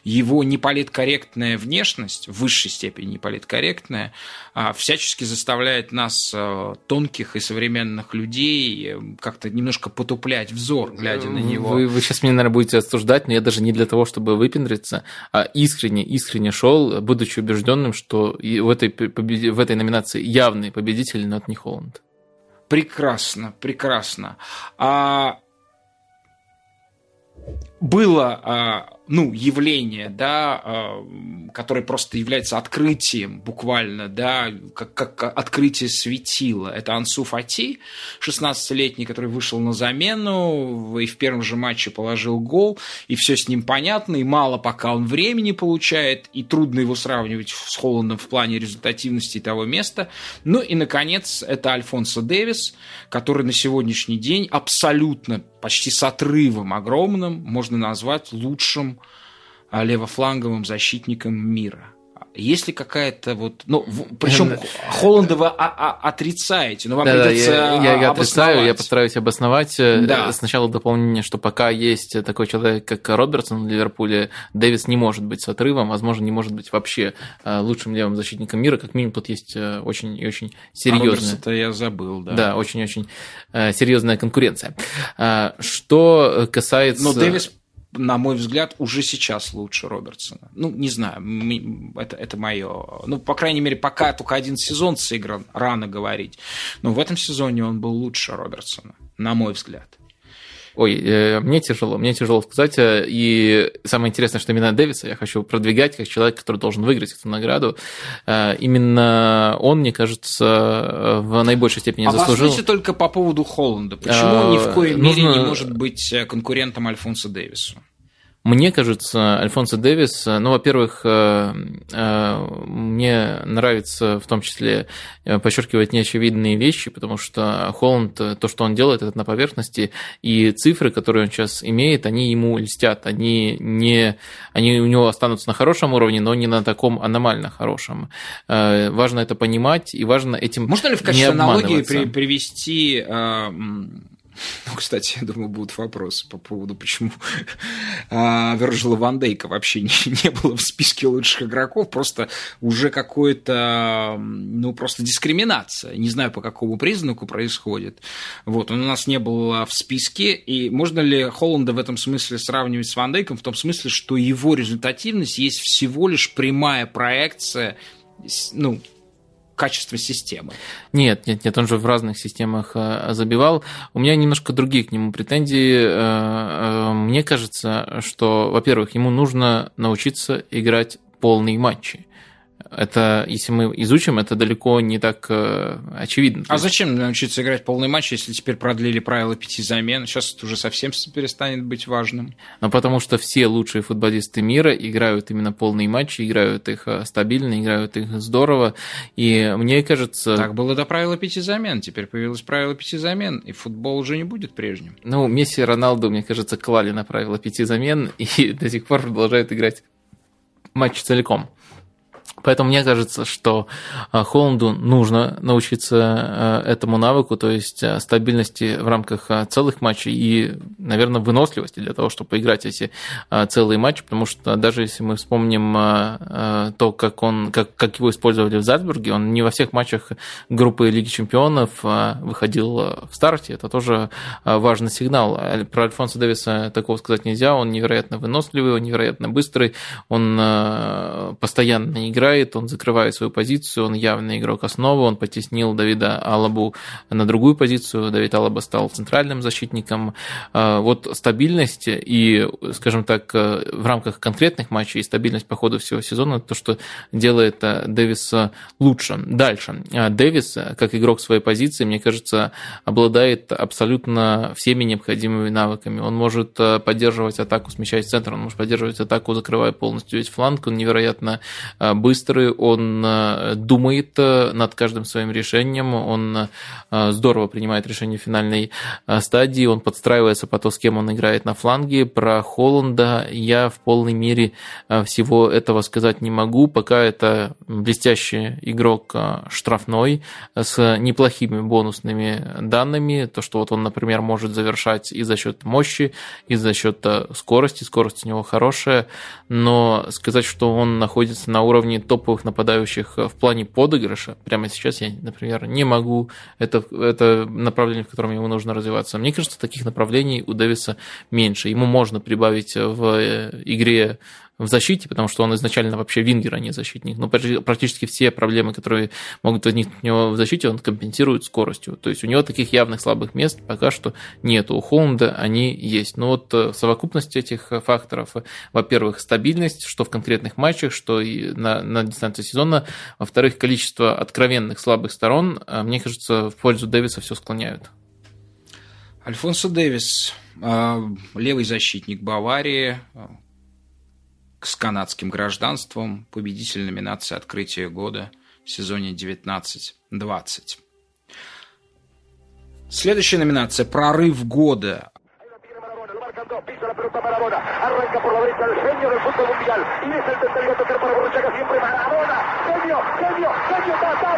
его неполиткорректная внешность, в высшей степени неполиткорректная, а, всячески заставляет нас, а, тонких и современных людей, э, как-то немножко потуплять взор, глядя на него. Вы, вы сейчас меня, наверное, будете осуждать, но я даже не для того, чтобы выпендриться, а искренне, искренне шел, будучи убежденным, что в этой, в этой номинации явный победитель, но это не Холланд. Прекрасно, прекрасно. А было а, ну, явление, да, а, которое просто является открытием буквально, да, как, как открытие светила. Это Ансу Фати, 16-летний, который вышел на замену и в первом же матче положил гол, и все с ним понятно, и мало пока он времени получает, и трудно его сравнивать с Холландом в плане результативности того места. Ну и, наконец, это Альфонсо Дэвис, который на сегодняшний день абсолютно, почти с отрывом огромным, можно назвать лучшим левофланговым защитником мира. Есть ли какая-то вот, ну, причем Холланда вы отрицаете, но вам да, придется да, я, я отрицаю, я постараюсь обосновать. Э, да. Сначала дополнение, что пока есть такой человек, как Робертсон в Ливерпуле, Дэвис не может быть с отрывом, возможно, не может быть вообще э, лучшим левым защитником мира, как минимум тут есть э, очень и очень серьезная. это я забыл, да. Да, очень-очень серьезная конкуренция. Что касается... Но Дэвис на мой взгляд, уже сейчас лучше Робертсона. Ну, не знаю, это, это мое. Ну, по крайней мере, пока только один сезон сыгран, рано говорить. Но в этом сезоне он был лучше Робертсона, на мой взгляд. Ой, э, мне тяжело, мне тяжело сказать. Э, и самое интересное, что именно Дэвиса я хочу продвигать как человек, который должен выиграть эту награду. Э, именно он, мне кажется, в наибольшей степени а заслужил. А только по поводу Холланда. Почему он ни в коей мере не может быть конкурентом Альфонсо Дэвису? Мне кажется, Альфонсо Дэвис, э, ну, во-первых, э, э, мне нравится в том числе подчеркивать неочевидные вещи, потому что Холланд, то, что он делает, это на поверхности, и цифры, которые он сейчас имеет, они ему льстят, они, не, они у него останутся на хорошем уровне, но не на таком аномально хорошем. Важно это понимать, и важно этим Можно ли в качестве аналогии при, привести Ну, кстати, я думаю, будут вопросы по поводу, почему а, Вержила Ван Дейка вообще не, не было в списке лучших игроков. Просто уже какое-то, ну, просто дискриминация. Не знаю, по какому признаку происходит. Вот, он у нас не был в списке. И можно ли Холланда в этом смысле сравнивать с Ван Дейком? В том смысле, что его результативность есть всего лишь прямая проекция ну, качество системы. Нет, нет, нет, он же в разных системах э, забивал. У меня немножко другие к нему претензии. Э, э, мне кажется, что, во-первых, ему нужно научиться играть полные матчи. Это, если мы изучим, это далеко не так э, очевидно. А зачем научиться играть полный матч, если теперь продлили правила пяти замен? Сейчас это уже совсем перестанет быть важным. Ну, потому что все лучшие футболисты мира играют именно полные матчи, играют их э, стабильно, играют их здорово. И мне кажется... Так было до правила пяти замен. Теперь появилось правило пяти замен, и футбол уже не будет прежним. Ну, Месси и Роналду, мне кажется, клали на правила пяти замен и до сих пор продолжают играть матч целиком. Поэтому мне кажется, что э, Холланду нужно научиться э, этому навыку, то есть э, стабильности в рамках целых матчей и, наверное, выносливости для того, чтобы поиграть эти целые матчи, потому что даже если мы вспомним то, как, он, как, как его использовали в Зальцбурге, он не во всех матчах группы Лиги Чемпионов выходил в старте, это тоже важный сигнал. Про Альфонса Дэвиса такого сказать нельзя, он невероятно выносливый, он невероятно быстрый, он постоянно играет, играет, он закрывает свою позицию, он явный игрок основы, он потеснил Давида Алабу на другую позицию, Давид Алаба стал центральным защитником. А, вот стабильность и, скажем так, в рамках конкретных матчей стабильность по ходу всего сезона, то, что делает а, Дэвиса лучше. Дальше. А, Дэвис, как игрок своей позиции, мне кажется, обладает абсолютно всеми необходимыми навыками. Он может поддерживать атаку, смещать центр, он может поддерживать атаку, закрывая полностью весь фланг, он невероятно быстрый быстрый, он э, думает э, над каждым своим решением, он э, здорово принимает решения в финальной стадии, он подстраивается по то, с кем он играет на фланге. Про Холланда я в полной мере всего этого сказать не могу, пока это блестящий игрок штрафной с неплохими бонусными данными, то, что вот он, например, может завершать и за счет мощи, и за счет скорости, скорость у него хорошая, но сказать, что он находится на уровне топовых нападающих э, в плане подыгрыша, прямо сейчас я, например, не могу, это, это направление, в котором ему нужно развиваться. Мне кажется, таких направлений у Дэвиса меньше. Ему можно прибавить в э, игре в защите, потому что он изначально вообще вингер, а не защитник. Но практически все проблемы, которые могут возникнуть у него в защите, он компенсирует скоростью. То есть у него таких явных слабых мест пока что нет. У Холланда они есть. Но вот э, совокупность этих факторов, во-первых, стабильность, что в конкретных матчах, что и на, на дистанции сезона, во-вторых, количество откровенных слабых сторон, э, мне кажется, в пользу Дэвиса все склоняют. Альфонсо Дэвис, э, левый защитник Баварии, с канадским гражданством, победитель номинации «Открытие года» в сезоне 19-20. Следующая номинация «Прорыв года». Arranca por la derecha el genio del fútbol mundial. Y es el tercero a tocar para Borruchaga siempre. Maradona. Genio, genio, genio. Ta,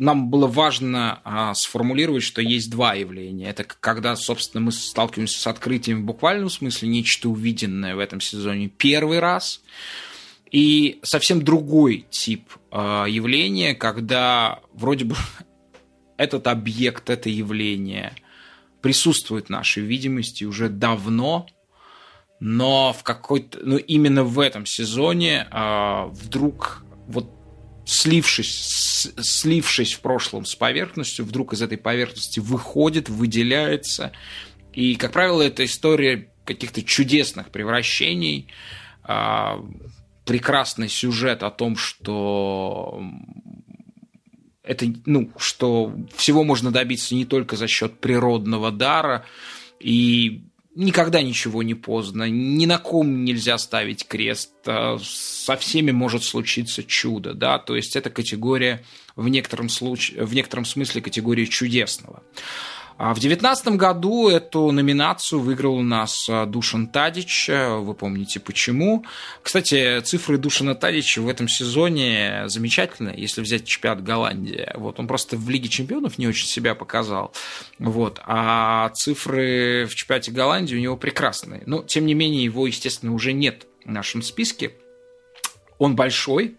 нам было важно а, сформулировать, что есть два явления. Это когда, собственно, мы сталкиваемся с открытием в буквальном смысле, нечто увиденное в этом сезоне первый раз, и совсем другой тип а, явления, когда вроде бы этот объект, это явление присутствует в нашей видимости уже давно, но в какой-то, ну именно в этом сезоне а, вдруг вот слившись, слившись в прошлом с поверхностью, вдруг из этой поверхности выходит, выделяется. И, как правило, это история каких-то чудесных превращений, а, прекрасный сюжет о том, что это, ну, что всего можно добиться не только за счет природного дара, и никогда ничего не поздно, ни на ком нельзя ставить крест, а со всеми может случиться чудо, да, то есть это категория в некотором случае, в некотором смысле категория чудесного. А в 2019 году эту номинацию выиграл у нас а, Душан Тадич. Вы помните почему. Кстати, цифры Душана Тадича в этом сезоне замечательные, если взять чемпионат Голландии. Вот, он просто в Лиге чемпионов не очень себя показал. Вот, а цифры в чемпионате Голландии у него прекрасные. Но, тем не менее, его, естественно, уже нет в нашем списке. Он большой,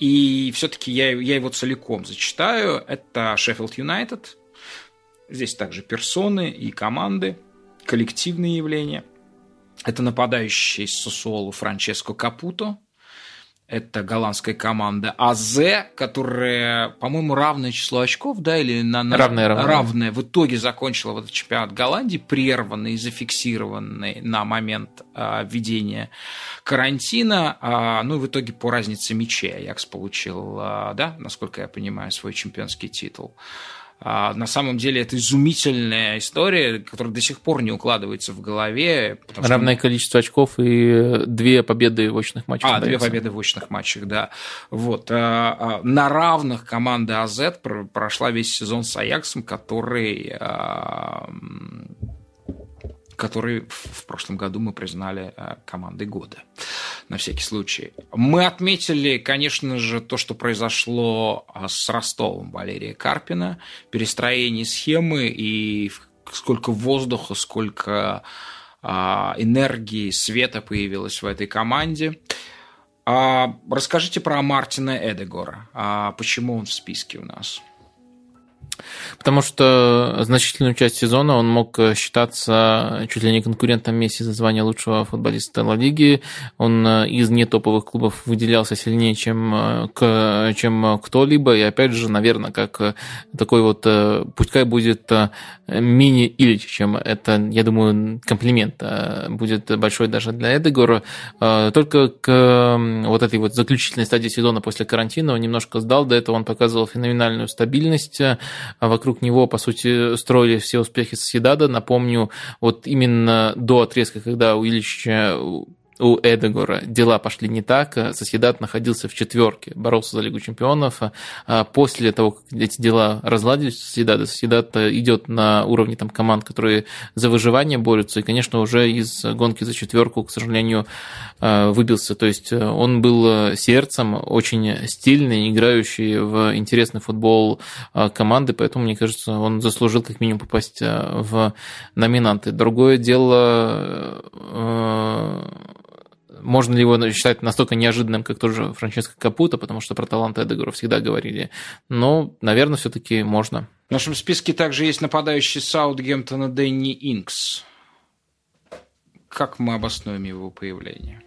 и все-таки я, я его целиком зачитаю. Это Шеффилд Юнайтед, Здесь также персоны и команды, коллективные явления. Это нападающий Сосуолу Франческо Капуто, это голландская команда АЗ, которая, по-моему, равное число очков, да, или на, на равное, равное. равное, в итоге закончила вот этот чемпионат Голландии, прерванный и зафиксированный на момент а, введения карантина. А, ну, в итоге по разнице мячей Аякс получил, а, да, насколько я понимаю, свой чемпионский титул. А, на самом деле это изумительная история, которая до сих пор не укладывается в голове. Равное что... количество очков и две победы в очных матчах. А, две победы в очных матчах, да. Вот. А, а, на равных команда АЗ прошла весь сезон с Аяксом, который который в прошлом году мы признали э, командой года, на всякий случай. Мы отметили, конечно же, то, что произошло э, с Ростовом Валерия Карпина, перестроение схемы и сколько воздуха, сколько э, энергии, света появилось в этой команде. А, расскажите про Мартина Эдегора. А почему он в списке у нас? Потому что значительную часть сезона он мог считаться чуть ли не конкурентом Месси за звание лучшего футболиста Ла Лиги. Он э, из нетоповых клубов выделялся сильнее, чем, э, чем кто-либо. И опять же, наверное, как э, такой вот, пускай будет мини-Ильич, чем это, я думаю, комплимент будет большой даже для Эдегора. Только к вот этой вот заключительной стадии сезона после карантина он немножко сдал. До этого он показывал феноменальную стабильность вокруг него, по сути, строили все успехи Соседада. Напомню, вот именно до отрезка, когда у Ильича у Эдегора дела пошли не так, Соседат находился в четверке, боролся за Лигу чемпионов. А после того, как эти дела разладились, Соседат, Соседат идет на уровне там, команд, которые за выживание борются, и, конечно, уже из гонки за четверку, к сожалению, а, выбился. То есть он был сердцем, очень стильный, играющий в интересный футбол а, команды, поэтому, мне кажется, он заслужил как минимум попасть в номинанты. Другое дело можно ли его считать настолько неожиданным, как тоже Франческо Капута, потому что про талант Эдегора всегда говорили. Но, наверное, все-таки можно. В нашем списке также есть нападающий Саутгемптона Дэнни Инкс. Как мы обоснуем его появление?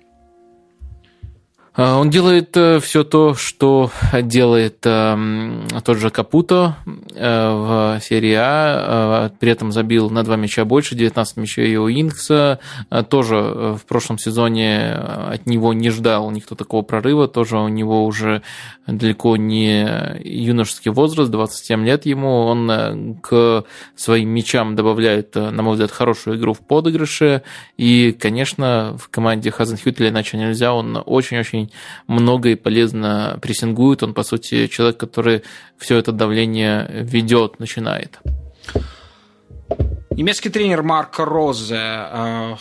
А, он делает э, все то, что делает эм, тот же Капуто э, в серии А, э, при этом забил на два мяча больше, 19 мячей у Инкса, тоже в прошлом сезоне от него не ждал никто такого прорыва, тоже у него уже далеко не юношеский возраст, 27 лет ему, он к своим мячам добавляет, на мой взгляд, хорошую игру в подыгрыше, и, конечно, в команде Хазенхютеля иначе нельзя, он очень-очень очень много и полезно прессингует. Он, по сути, человек, который все это давление ведет, начинает. Немецкий тренер Марк Розе э,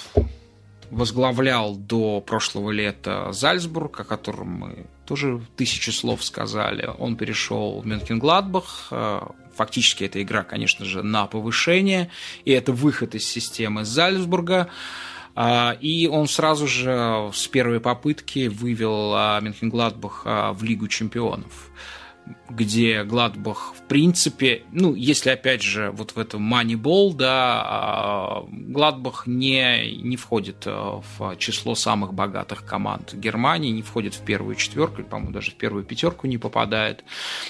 возглавлял до прошлого лета Зальцбург, о котором мы тоже тысячи слов сказали. Он перешел в Мюнхен-Гладбах. Э, фактически эта игра, конечно же, на повышение, и это выход из системы Зальцбурга. А, и он сразу же с первой попытки вывел а, Мюнхен-Гладбах в Лигу чемпионов где Гладбах, в принципе, ну, если, опять же, вот в этом Moneyball, да, а, Гладбах не, не входит э, в число самых богатых команд Германии, не входит в первую четверку, по-моему, даже в первую пятерку не попадает.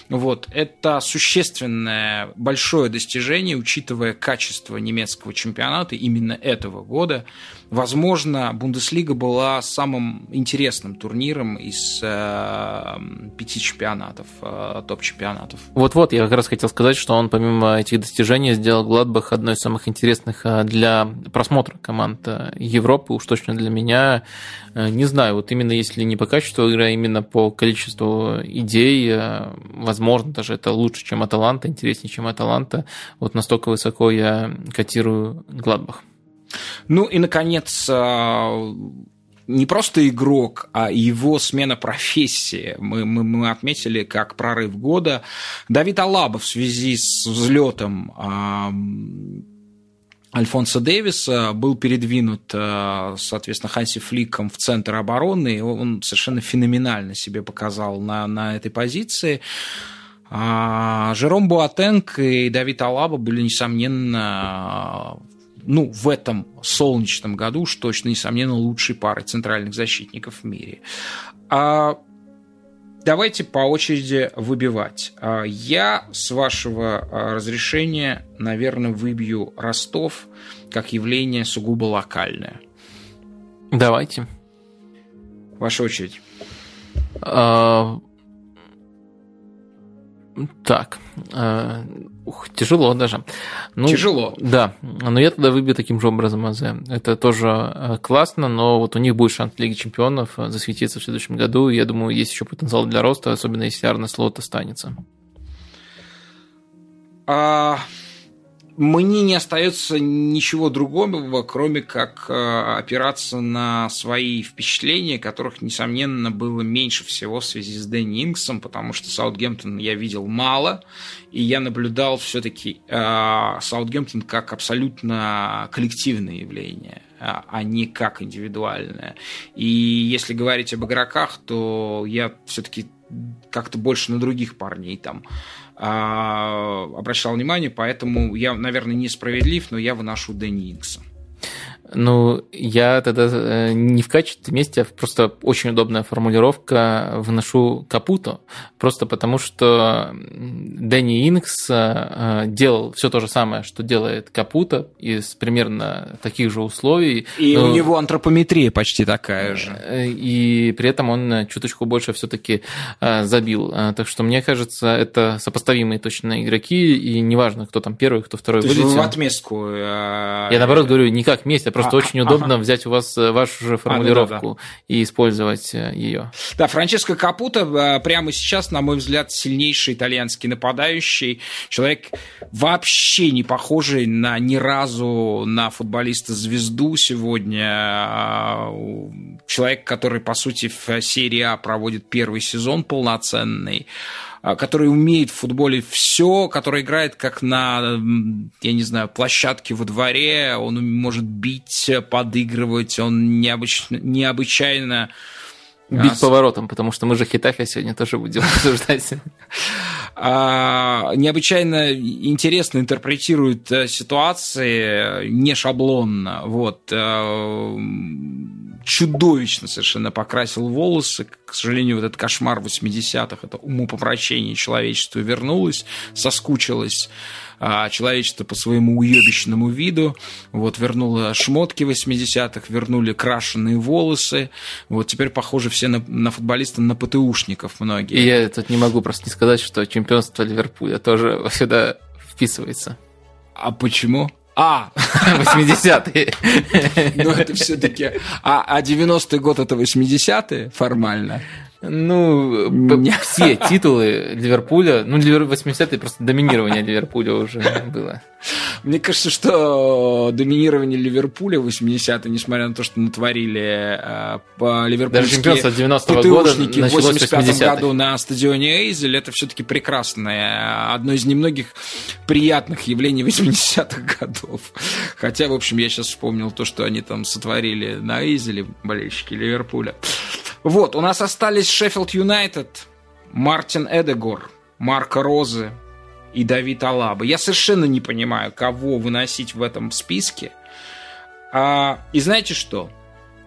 Вот, это существенное, большое достижение, учитывая качество немецкого чемпионата именно этого года. Возможно, Бундеслига была самым интересным турниром из э, пяти чемпионатов э, топ-чемпионатов. Вот-вот, я как раз хотел сказать, что он помимо этих достижений сделал Гладбах одной из самых интересных э, для просмотра команд Европы, уж точно для меня. Не знаю, вот именно если не по качеству игры, а именно по количеству идей, возможно, даже это лучше, чем Аталанта, интереснее, чем Аталанта. Вот настолько высоко я котирую Гладбах. Ну и, наконец, не просто игрок, а его смена профессии. Мы, мы, мы отметили как прорыв года. Давид Алаба в связи с взлетом Альфонса Дэвиса был передвинут, соответственно, Ханси Фликом в центр обороны. Он совершенно феноменально себе показал на, на этой позиции. А Жером Буатенг и Давид Алаба были, несомненно, ну, в этом солнечном году уж точно, несомненно, лучшей пары центральных защитников в мире. А давайте по очереди выбивать. А я, с вашего а, разрешения, наверное, выбью Ростов как явление сугубо локальное. Давайте. Ваша очередь. А, так, ух, тяжело даже. Ну, тяжело. Да, но я тогда выбью таким же образом АЗ. Это тоже э, классно, но вот у них будет шанс в Лиге Чемпионов э, засветиться в следующем году. Я думаю, есть еще потенциал для роста, особенно если Арне Слот останется. А, мне не остается ничего другого, кроме как э, опираться на свои впечатления, которых, несомненно, было меньше всего в связи с Дэнни Инксом, потому что Саутгемптон я видел мало, и я наблюдал все-таки э, Саутгемптон как абсолютно коллективное явление а, а не как индивидуальное. И если говорить об игроках, то я все-таки как-то больше на других парней там обращал внимание, поэтому я, наверное, несправедлив, но я выношу Дэнни Инкса. Ну, я тогда э, не в качестве вместе, а просто очень удобная формулировка выношу Капуто, просто потому что Дэнни Инкс э, делал все то же самое, что делает Капуто, из примерно таких же условий. И но... у него антропометрия почти такая же. Э, и при этом он чуточку больше все-таки забил. Так что, мне кажется, это сопоставимые точно игроки, и неважно, кто там первый, кто второй то вылетел. в отместку. Я наоборот говорю, не как вместе, а просто а, очень удобно ага. взять у вас э, вашу же формулировку а, да, да, да. и использовать э, ее. Да, Франческо Капуто э, прямо сейчас, на мой взгляд, сильнейший итальянский нападающий. Человек вообще не похожий на ни разу на футболиста-звезду сегодня. А, человек, который, по сути, в серии А проводит первый сезон полноценный. А, который умеет в футболе все, который играет как на, я не знаю, площадке во дворе, он может бить, подыгрывать, он необычно, необычайно Бить а, поворотом, потому что мы же Хитафия сегодня тоже будем обсуждать. А, необычайно интересно интерпретирует э, ситуации, не шаблонно. Вот э, чудовищно совершенно покрасил волосы. К сожалению, вот этот кошмар 80-х, это умопомрачение человечества вернулось, соскучилось а, человечество по своему уебищному виду. Вот вернуло шмотки 80-х, вернули крашеные волосы. Вот теперь похоже все на, на футболиста, на ПТУшников многие. И я тут не могу просто не сказать, что чемпионство Ливерпуля тоже сюда вписывается. А почему? А, 80-е. Ну, это все-таки... А, а 90-й год это 80-е формально? Ну, все титулы Ливерпуля, ну, 80-е просто доминирование Ливерпуля уже было. Мне кажется, что доминирование Ливерпуля в 80-е, несмотря на то, что натворили э, по ливерпульские Даже 90 -го года в 85 году на стадионе Эйзель, это все-таки прекрасное, одно из немногих приятных явлений 80-х годов. Хотя, в общем, я сейчас вспомнил то, что они там сотворили на Эйзеле, болельщики Ливерпуля. Вот, у нас остались Шеффилд Юнайтед, Мартин Эдегор, Марко Розы, и Давид Алаба. Я совершенно не понимаю, кого выносить в этом списке. А, и знаете что?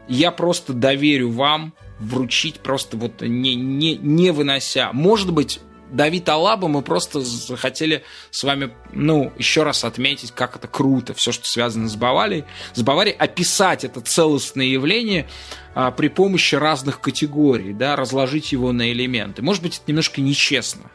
Я просто доверю вам вручить, просто вот не, не, не вынося. Может быть, Давид Алаба мы просто хотели с вами, ну, еще раз отметить, как это круто, все, что связано с Баварией, с Баварией, описать это целостное явление а, при помощи разных категорий, да, разложить его на элементы. Может быть, это немножко нечестно.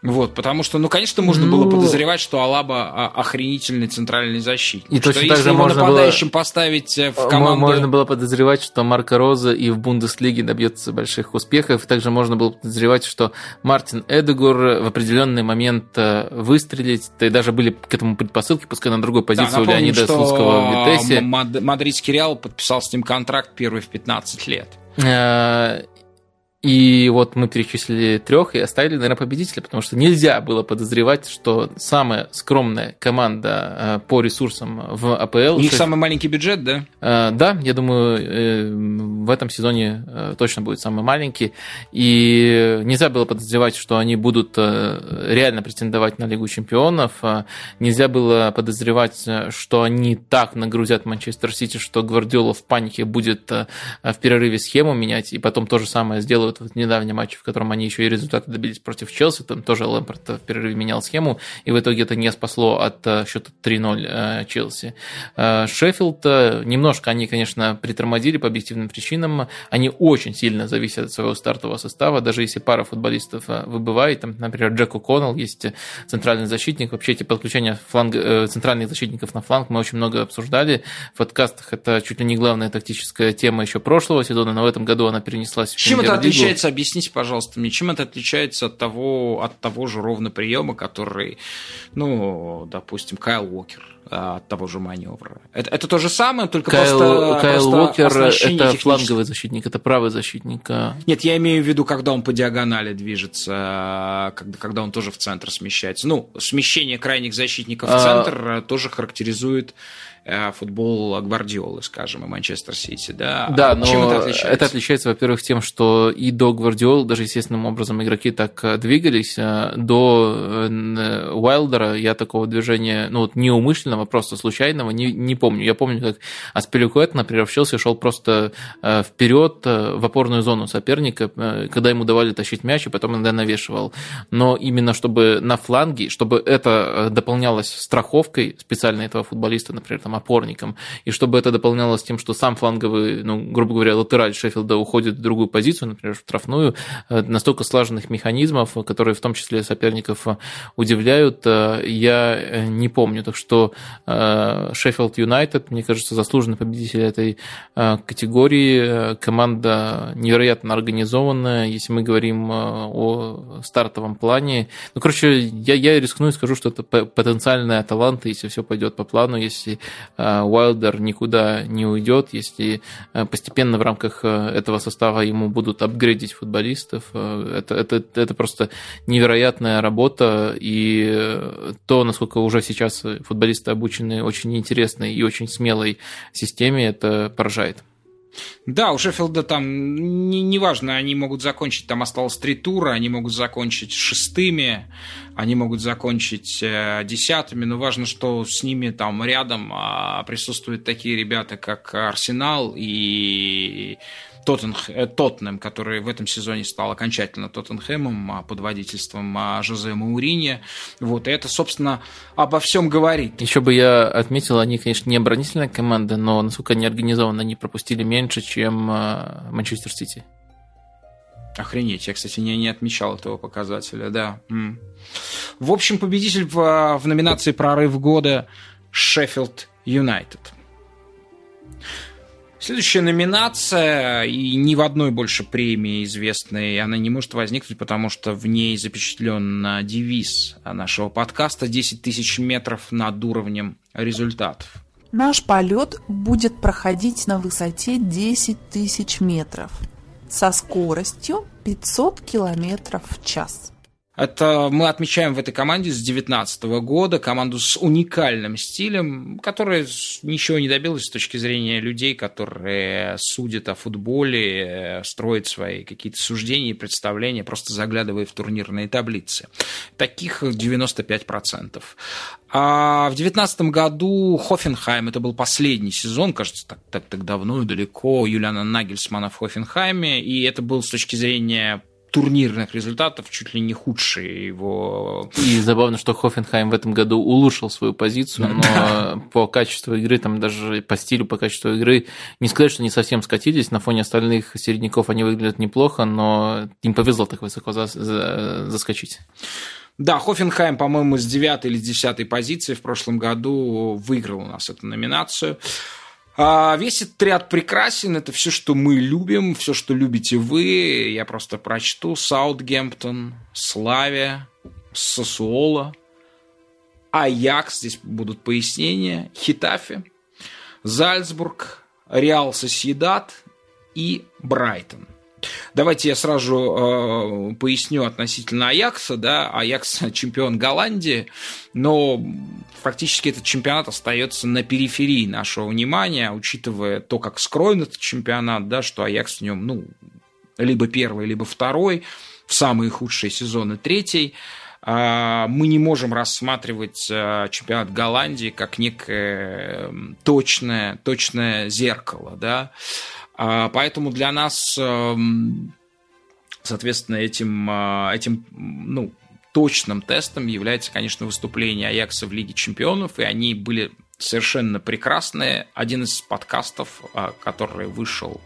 Вот, потому что, ну, конечно, можно ну... было подозревать, что Алаба охренительный центральный защитник. И что точно так же можно нападающим было... поставить э, в команду... Можно было подозревать, что Марко Роза и в Бундеслиге добьется больших успехов. Также можно было подозревать, что Мартин Эдегор в определенный момент э, выстрелить. Да и даже были к этому предпосылки, пускай на другой позиции да, напомним, у Леонида Слуцкого в Витесе. Мадридский Реал подписал с ним контракт первый в 15 лет. И вот мы перечислили трех и оставили, наверное, победителя, потому что нельзя было подозревать, что самая скромная команда э, по ресурсам в АПЛ... У них самый маленький бюджет, да? Э, да, я думаю, э, в этом сезоне точно будет самый маленький. И нельзя было подозревать, что они будут реально претендовать на Лигу чемпионов. Нельзя было подозревать, что они так нагрузят Манчестер Сити, что Гвардиола в панике будет в перерыве схему менять, и потом то же самое сделают вот в недавнем матче, в котором они еще и результаты добились против Челси, там тоже Лэмпорт в перерыве менял схему, и в итоге это не спасло от э, счета 3-0 э, Челси. Э, Шеффилд, немножко они, конечно, притормозили по объективным причинам, они очень сильно зависят от своего стартового состава, даже если пара футболистов выбывает, там, например, Джек О'Коннелл есть центральный защитник, вообще эти подключения фланг, центральных защитников на фланг мы очень много обсуждали. В подкастах, это чуть ли не главная тактическая тема еще прошлого сезона, но в этом году она перенеслась в Чем это отличается, объясните, пожалуйста, мне, чем это отличается от того, от того же ровно приема, который, ну, допустим, Кайл Уокер а, от того же маневра. Это, это то же самое, только Кайл, просто Кайл просто Уокер это фланговый защитник, это правый защитник. А. Нет, я имею в виду, когда он по диагонали движется, когда, когда он тоже в центр смещается. Ну, смещение крайних защитников в а, центр а... тоже характеризует футбол Гвардиолы, скажем, и Манчестер Сити, да? Да, а но чем это отличается? Это отличается, во-первых, тем, что и до Гвардиолы, даже естественным образом игроки так э, двигались, э, до Уайлдера я такого движения, ну вот неумышленного, просто случайного не, не помню. Я помню, как Аспиликуэт, например, в Челси шел просто вперед в опорную зону соперника, когда ему давали тащить мяч, и потом иногда навешивал. Но именно чтобы на фланге, чтобы это дополнялось страховкой специально этого футболиста, например, там опорником, и чтобы это дополнялось тем, что сам фланговый, ну, грубо говоря, латераль Шеффилда уходит в другую позицию, например, в штрафную, э, настолько слаженных механизмов, которые в том числе соперников э, удивляют, э, я не помню. Так что Шеффилд Юнайтед, мне кажется, заслуженный победитель этой категории, команда невероятно организованная, если мы говорим о стартовом плане. Ну, короче, я, я рискну и скажу, что это потенциальная таланта, если все пойдет по плану, если Уайлдер никуда не уйдет, если э, постепенно в рамках э, этого состава ему будут апгрейдить футболистов. Э, это, это, это просто невероятная работа, и то, насколько уже сейчас футболисты обучены очень интересной и очень смелой системе, это поражает. Да, у Шеффилда там, неважно, не они могут закончить, там осталось три тура, они могут закончить шестыми, они могут закончить э, десятыми, но важно, что с ними там рядом а, присутствуют такие ребята, как Арсенал и Тоттенх, э, Тоттенхэм, который в этом сезоне стал окончательно Тоттенхэмом а, под водительством а, Жозе Мауринья. Вот, и это, собственно, обо всем говорит. Еще бы я отметил, они, конечно, не оборонительная команда, но насколько они организованы, они пропустили меньше, чем а, Манчестер Сити. Охренеть, я, кстати, не, не отмечал этого показателя, да. В общем, победитель в, в номинации «Прорыв года» Шеффилд Юнайтед. Следующая номинация, и ни в одной больше премии известной она не может возникнуть, потому что в ней запечатлен девиз нашего подкаста «10 тысяч метров над уровнем результатов». Наш полет будет проходить на высоте 10 тысяч метров со скоростью 500 километров в час. Это мы отмечаем в этой команде с 2019 года, команду с уникальным стилем, которая ничего не добилась с точки зрения людей, которые судят о футболе, строят свои какие-то суждения и представления, просто заглядывая в турнирные таблицы. Таких 95%. А в 2019 году Хофенхайм, это был последний сезон, кажется, так, так, так давно и далеко, Юлиана Нагельсмана в Хофенхайме, и это был с точки зрения турнирных результатов чуть ли не худшие его. И забавно, что Хофенхайм в этом году улучшил свою позицию, но по качеству игры, там даже по стилю, по качеству игры, не сказать, что не совсем скатились, на фоне остальных середняков они выглядят неплохо, но им повезло так высоко заскочить. Да, Хофенхайм, по-моему, с 9 или 10 позиции в прошлом году выиграл у нас эту номинацию. А весь этот ряд прекрасен, это все, что мы любим, все, что любите вы. Я просто прочту. Саутгемптон, Славия, Сосуола, Аякс, здесь будут пояснения, Хитафи, Зальцбург, Реал Сосьедат и Брайтон – Давайте я сразу э, поясню относительно Аякса. Да? Аякс чемпион Голландии, но фактически этот чемпионат остается на периферии нашего внимания, учитывая то, как скроен этот чемпионат, да, что Аякс в нем ну, либо первый, либо второй, в самые худшие сезоны третий а, мы не можем рассматривать э, чемпионат Голландии как некое точное, точное зеркало. Да? А, поэтому для нас, эм, соответственно, этим, э, этим ну, точным тестом является, конечно, выступление Аякса в Лиге чемпионов, и они были совершенно прекрасные. Один из подкастов, э, который вышел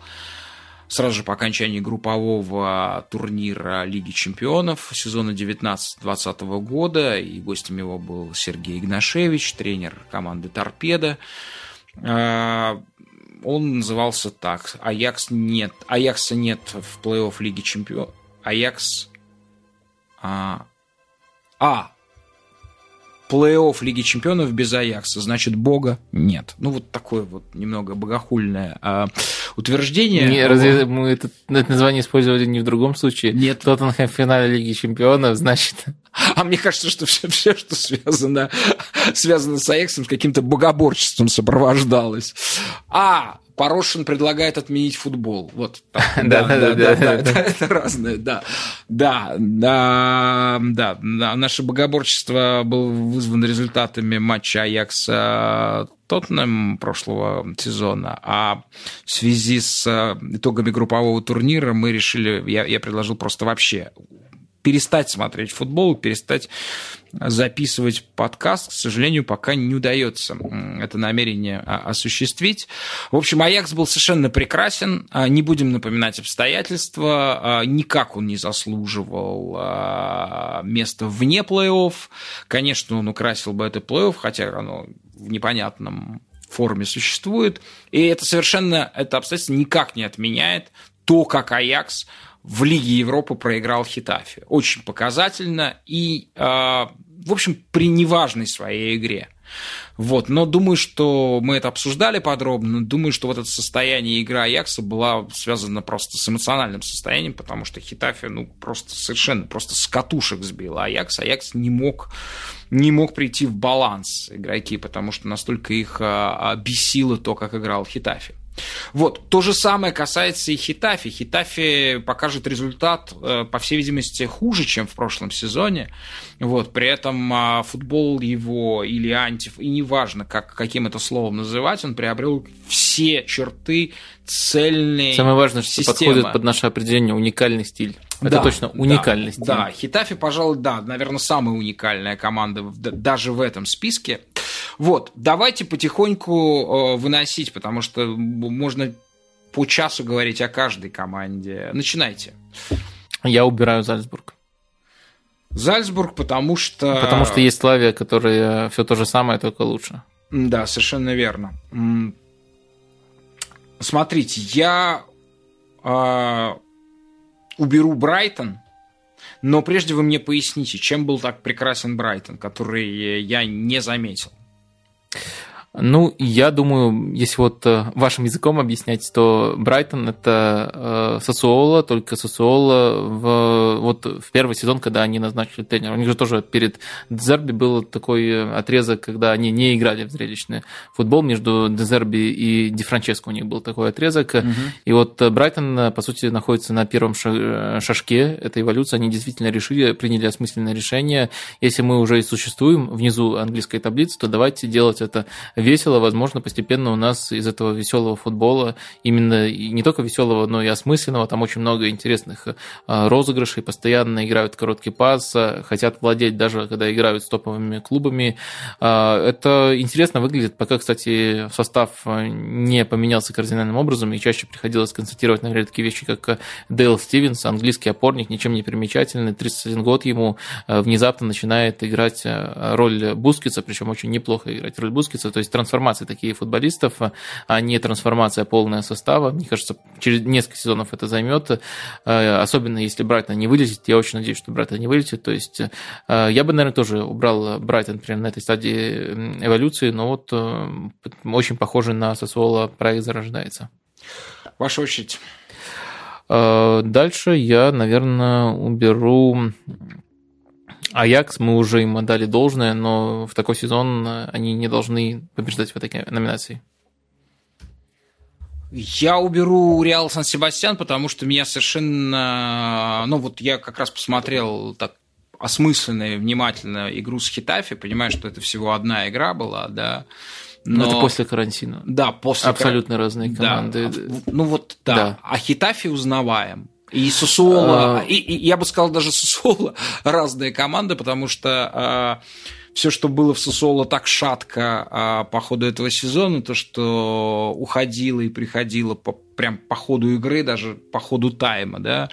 сразу же по окончании группового турнира Лиги чемпионов сезона 19-20 года, и гостем его был Сергей Игнашевич, тренер команды «Торпеда». Он назывался так. Аякс нет. Аякса нет в плей-офф Лиги Чемпионов. Аякс... А, а плей-офф Лиги Чемпионов без Аякса, значит, Бога нет. Ну, вот такое вот немного богохульное а, утверждение. Не, разве мы это, это название использовали не в другом случае? Нет. Тоттенхэм в финале Лиги Чемпионов, значит... А мне кажется, что все, все что связано, связано с Аяксом, с каким-то богоборчеством сопровождалось. А, Порошин предлагает отменить футбол. Вот. Да, да, да, это разное, да. Да, да, да. Наше богоборчество было вызвано результатами матча Аякса Тоттенхэм прошлого сезона, а в связи с э, итогами группового турнира мы решили, я, я предложил просто вообще перестать смотреть футбол, перестать записывать подкаст, к сожалению, пока не удается это намерение осуществить. В общем, Аякс был совершенно прекрасен. А, не будем напоминать обстоятельства. А, никак он не заслуживал а, места вне плей-офф. Конечно, он украсил бы это плей-офф, хотя оно в непонятном форме существует. И это совершенно, это обстоятельство никак не отменяет то, как Аякс в Лиге Европы проиграл Хитафе. Очень показательно и, э, в общем, при неважной своей игре. Вот. Но думаю, что мы это обсуждали подробно. Думаю, что вот это состояние игры Аякса была связана просто с эмоциональным состоянием, потому что Хитафе, ну, просто совершенно просто с катушек сбил Аякс. Аякс не мог, не мог прийти в баланс игроки, потому что настолько их а, бесило то, как играл Хитафе. Вот, то же самое касается и Хитафи. Хитафи покажет результат, э, по всей видимости, хуже, чем в прошлом сезоне. Вот, при этом а, футбол его или антиф, и неважно, как, каким это словом называть, он приобрел все черты цельной Самое важное, что системы. подходит под наше определение уникальный стиль. Это да, точно уникальный да. Да, Хитафи, пожалуй, да, наверное, самая уникальная команда даже в этом списке. Вот, давайте потихоньку э, выносить, потому что можно по часу говорить о каждой команде. Начинайте. Я убираю Зальцбург. Зальцбург, потому что... Потому что есть Славия, которая все то же самое, только лучше. Да, совершенно верно. Смотрите, я э, уберу Брайтон, но прежде вы мне поясните, чем был так прекрасен Брайтон, который я не заметил. Ну, я думаю, если вот э, вашим языком объяснять, то Брайтон это э, Сосуола, только Сосуола в, вот в первый сезон, когда они назначили тренера. У них же тоже перед Дезерби был такой отрезок, когда они не играли в зрелищный футбол между Дезерби и Ди Франческо у них был такой отрезок. Угу. И вот Брайтон, по сути, находится на первом шажке этой эволюции. Они действительно решили, приняли осмысленное решение. Если мы уже и существуем внизу английской таблицы, то давайте делать это весело. Возможно, постепенно у нас из этого веселого футбола, именно не только веселого, но и осмысленного, там очень много интересных розыгрышей, постоянно играют короткий пас, хотят владеть даже когда играют с топовыми клубами. Это интересно выглядит, пока, кстати, состав не поменялся кардинальным образом, и чаще приходилось констатировать, например, такие вещи, как Дейл Стивенс, английский опорник, ничем не примечательный, 31 год ему внезапно начинает играть роль Бускица, причем очень неплохо играть роль Бускица, то есть трансформации такие футболистов, а не трансформация полная состава. Мне кажется, через несколько сезонов это займет, особенно если Брайтон не вылетит. Я очень надеюсь, что Брайтон не вылетит. То есть я бы, наверное, тоже убрал Брайтон, например, на этой стадии эволюции, но вот очень похоже на Сосуола проект зарождается. Ваша очередь. Дальше я, наверное, уберу Аякс, мы уже им отдали должное, но в такой сезон они не должны побеждать в этой номинации. Я уберу Реал Сан-Себастьян, потому что меня совершенно... Ну вот я как раз посмотрел так осмысленную, внимательно игру с Хитафи, понимаю, что это всего одна игра была, да, но... но это после карантина. Да, после Абсолютно кар... разные команды. Да. Ну вот, да. да. А Хитафи узнаваем. И Сусуола, а... и, и я бы сказал, даже Сусуола разные команды, потому что а, все, что было в Сусуола так шатко а, по ходу этого сезона, то, что уходило и приходило по, прям по ходу игры, даже по ходу тайма, да,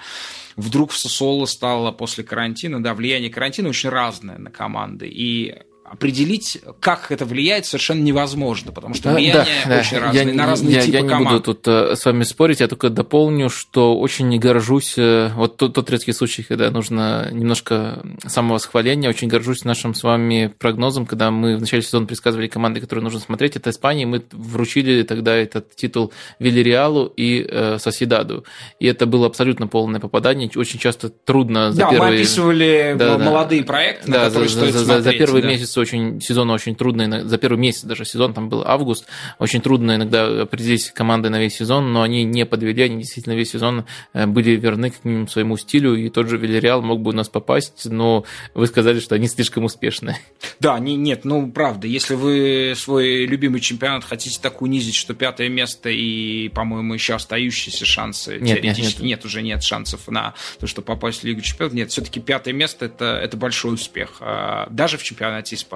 вдруг в Сусуола стало после карантина, да, влияние карантина очень разное на команды. И определить, как это влияет, совершенно невозможно, потому что влияние да, очень да. разное, я, на разные я, типы я не команд. буду тут э, с вами спорить, я только дополню, что очень не горжусь, э, вот тот, тот редкий случай, когда нужно немножко самовосхваления, очень горжусь нашим с вами прогнозом, когда мы в начале сезона предсказывали команды, которые нужно смотреть, это Испания, мы вручили тогда этот титул Вильяреалу и э, Соседаду, и это было абсолютно полное попадание, очень часто трудно за да, первые... мы описывали да, молодые да. проекты, на да, которые за, стоит за, смотреть. За первый да. Очень сезон очень трудно, за первый месяц даже сезон, там был август, очень трудно иногда определить команды на весь сезон, но они не подвели, они действительно весь сезон э, были верны к минимум своему стилю, и тот же Вильяреал мог бы у нас попасть, но вы сказали, что они слишком успешны. Да, не, нет, ну правда, если вы свой любимый чемпионат хотите так унизить, что пятое место и, по-моему, еще остающиеся шансы, нет, нет, нет. нет, уже нет шансов на то, что попасть в Лигу чемпионов, нет, все-таки пятое место это, это большой успех, а, даже в чемпионате Испании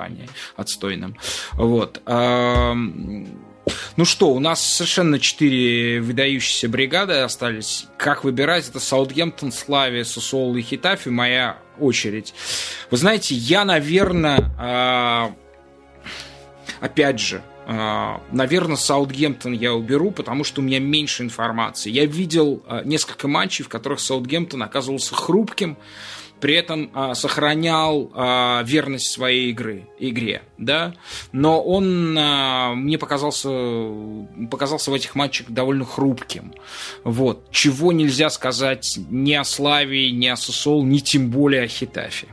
отстойным. Вот. Ну что, у нас совершенно четыре выдающиеся бригады остались. Как выбирать? Это Саутгемптон, Славия, Сусол и Хитафи. Моя очередь. Вы знаете, я, наверное, а, опять же, а, Наверное, Саутгемптон я уберу, потому что у меня меньше информации. Я видел а, несколько матчей, в которых Саутгемптон оказывался хрупким, при этом а, сохранял а, верность своей игры, игре, да, но он а, мне показался, показался в этих матчах довольно хрупким, вот, чего нельзя сказать ни о Славии, ни о Сосол, ни тем более о Хитафе.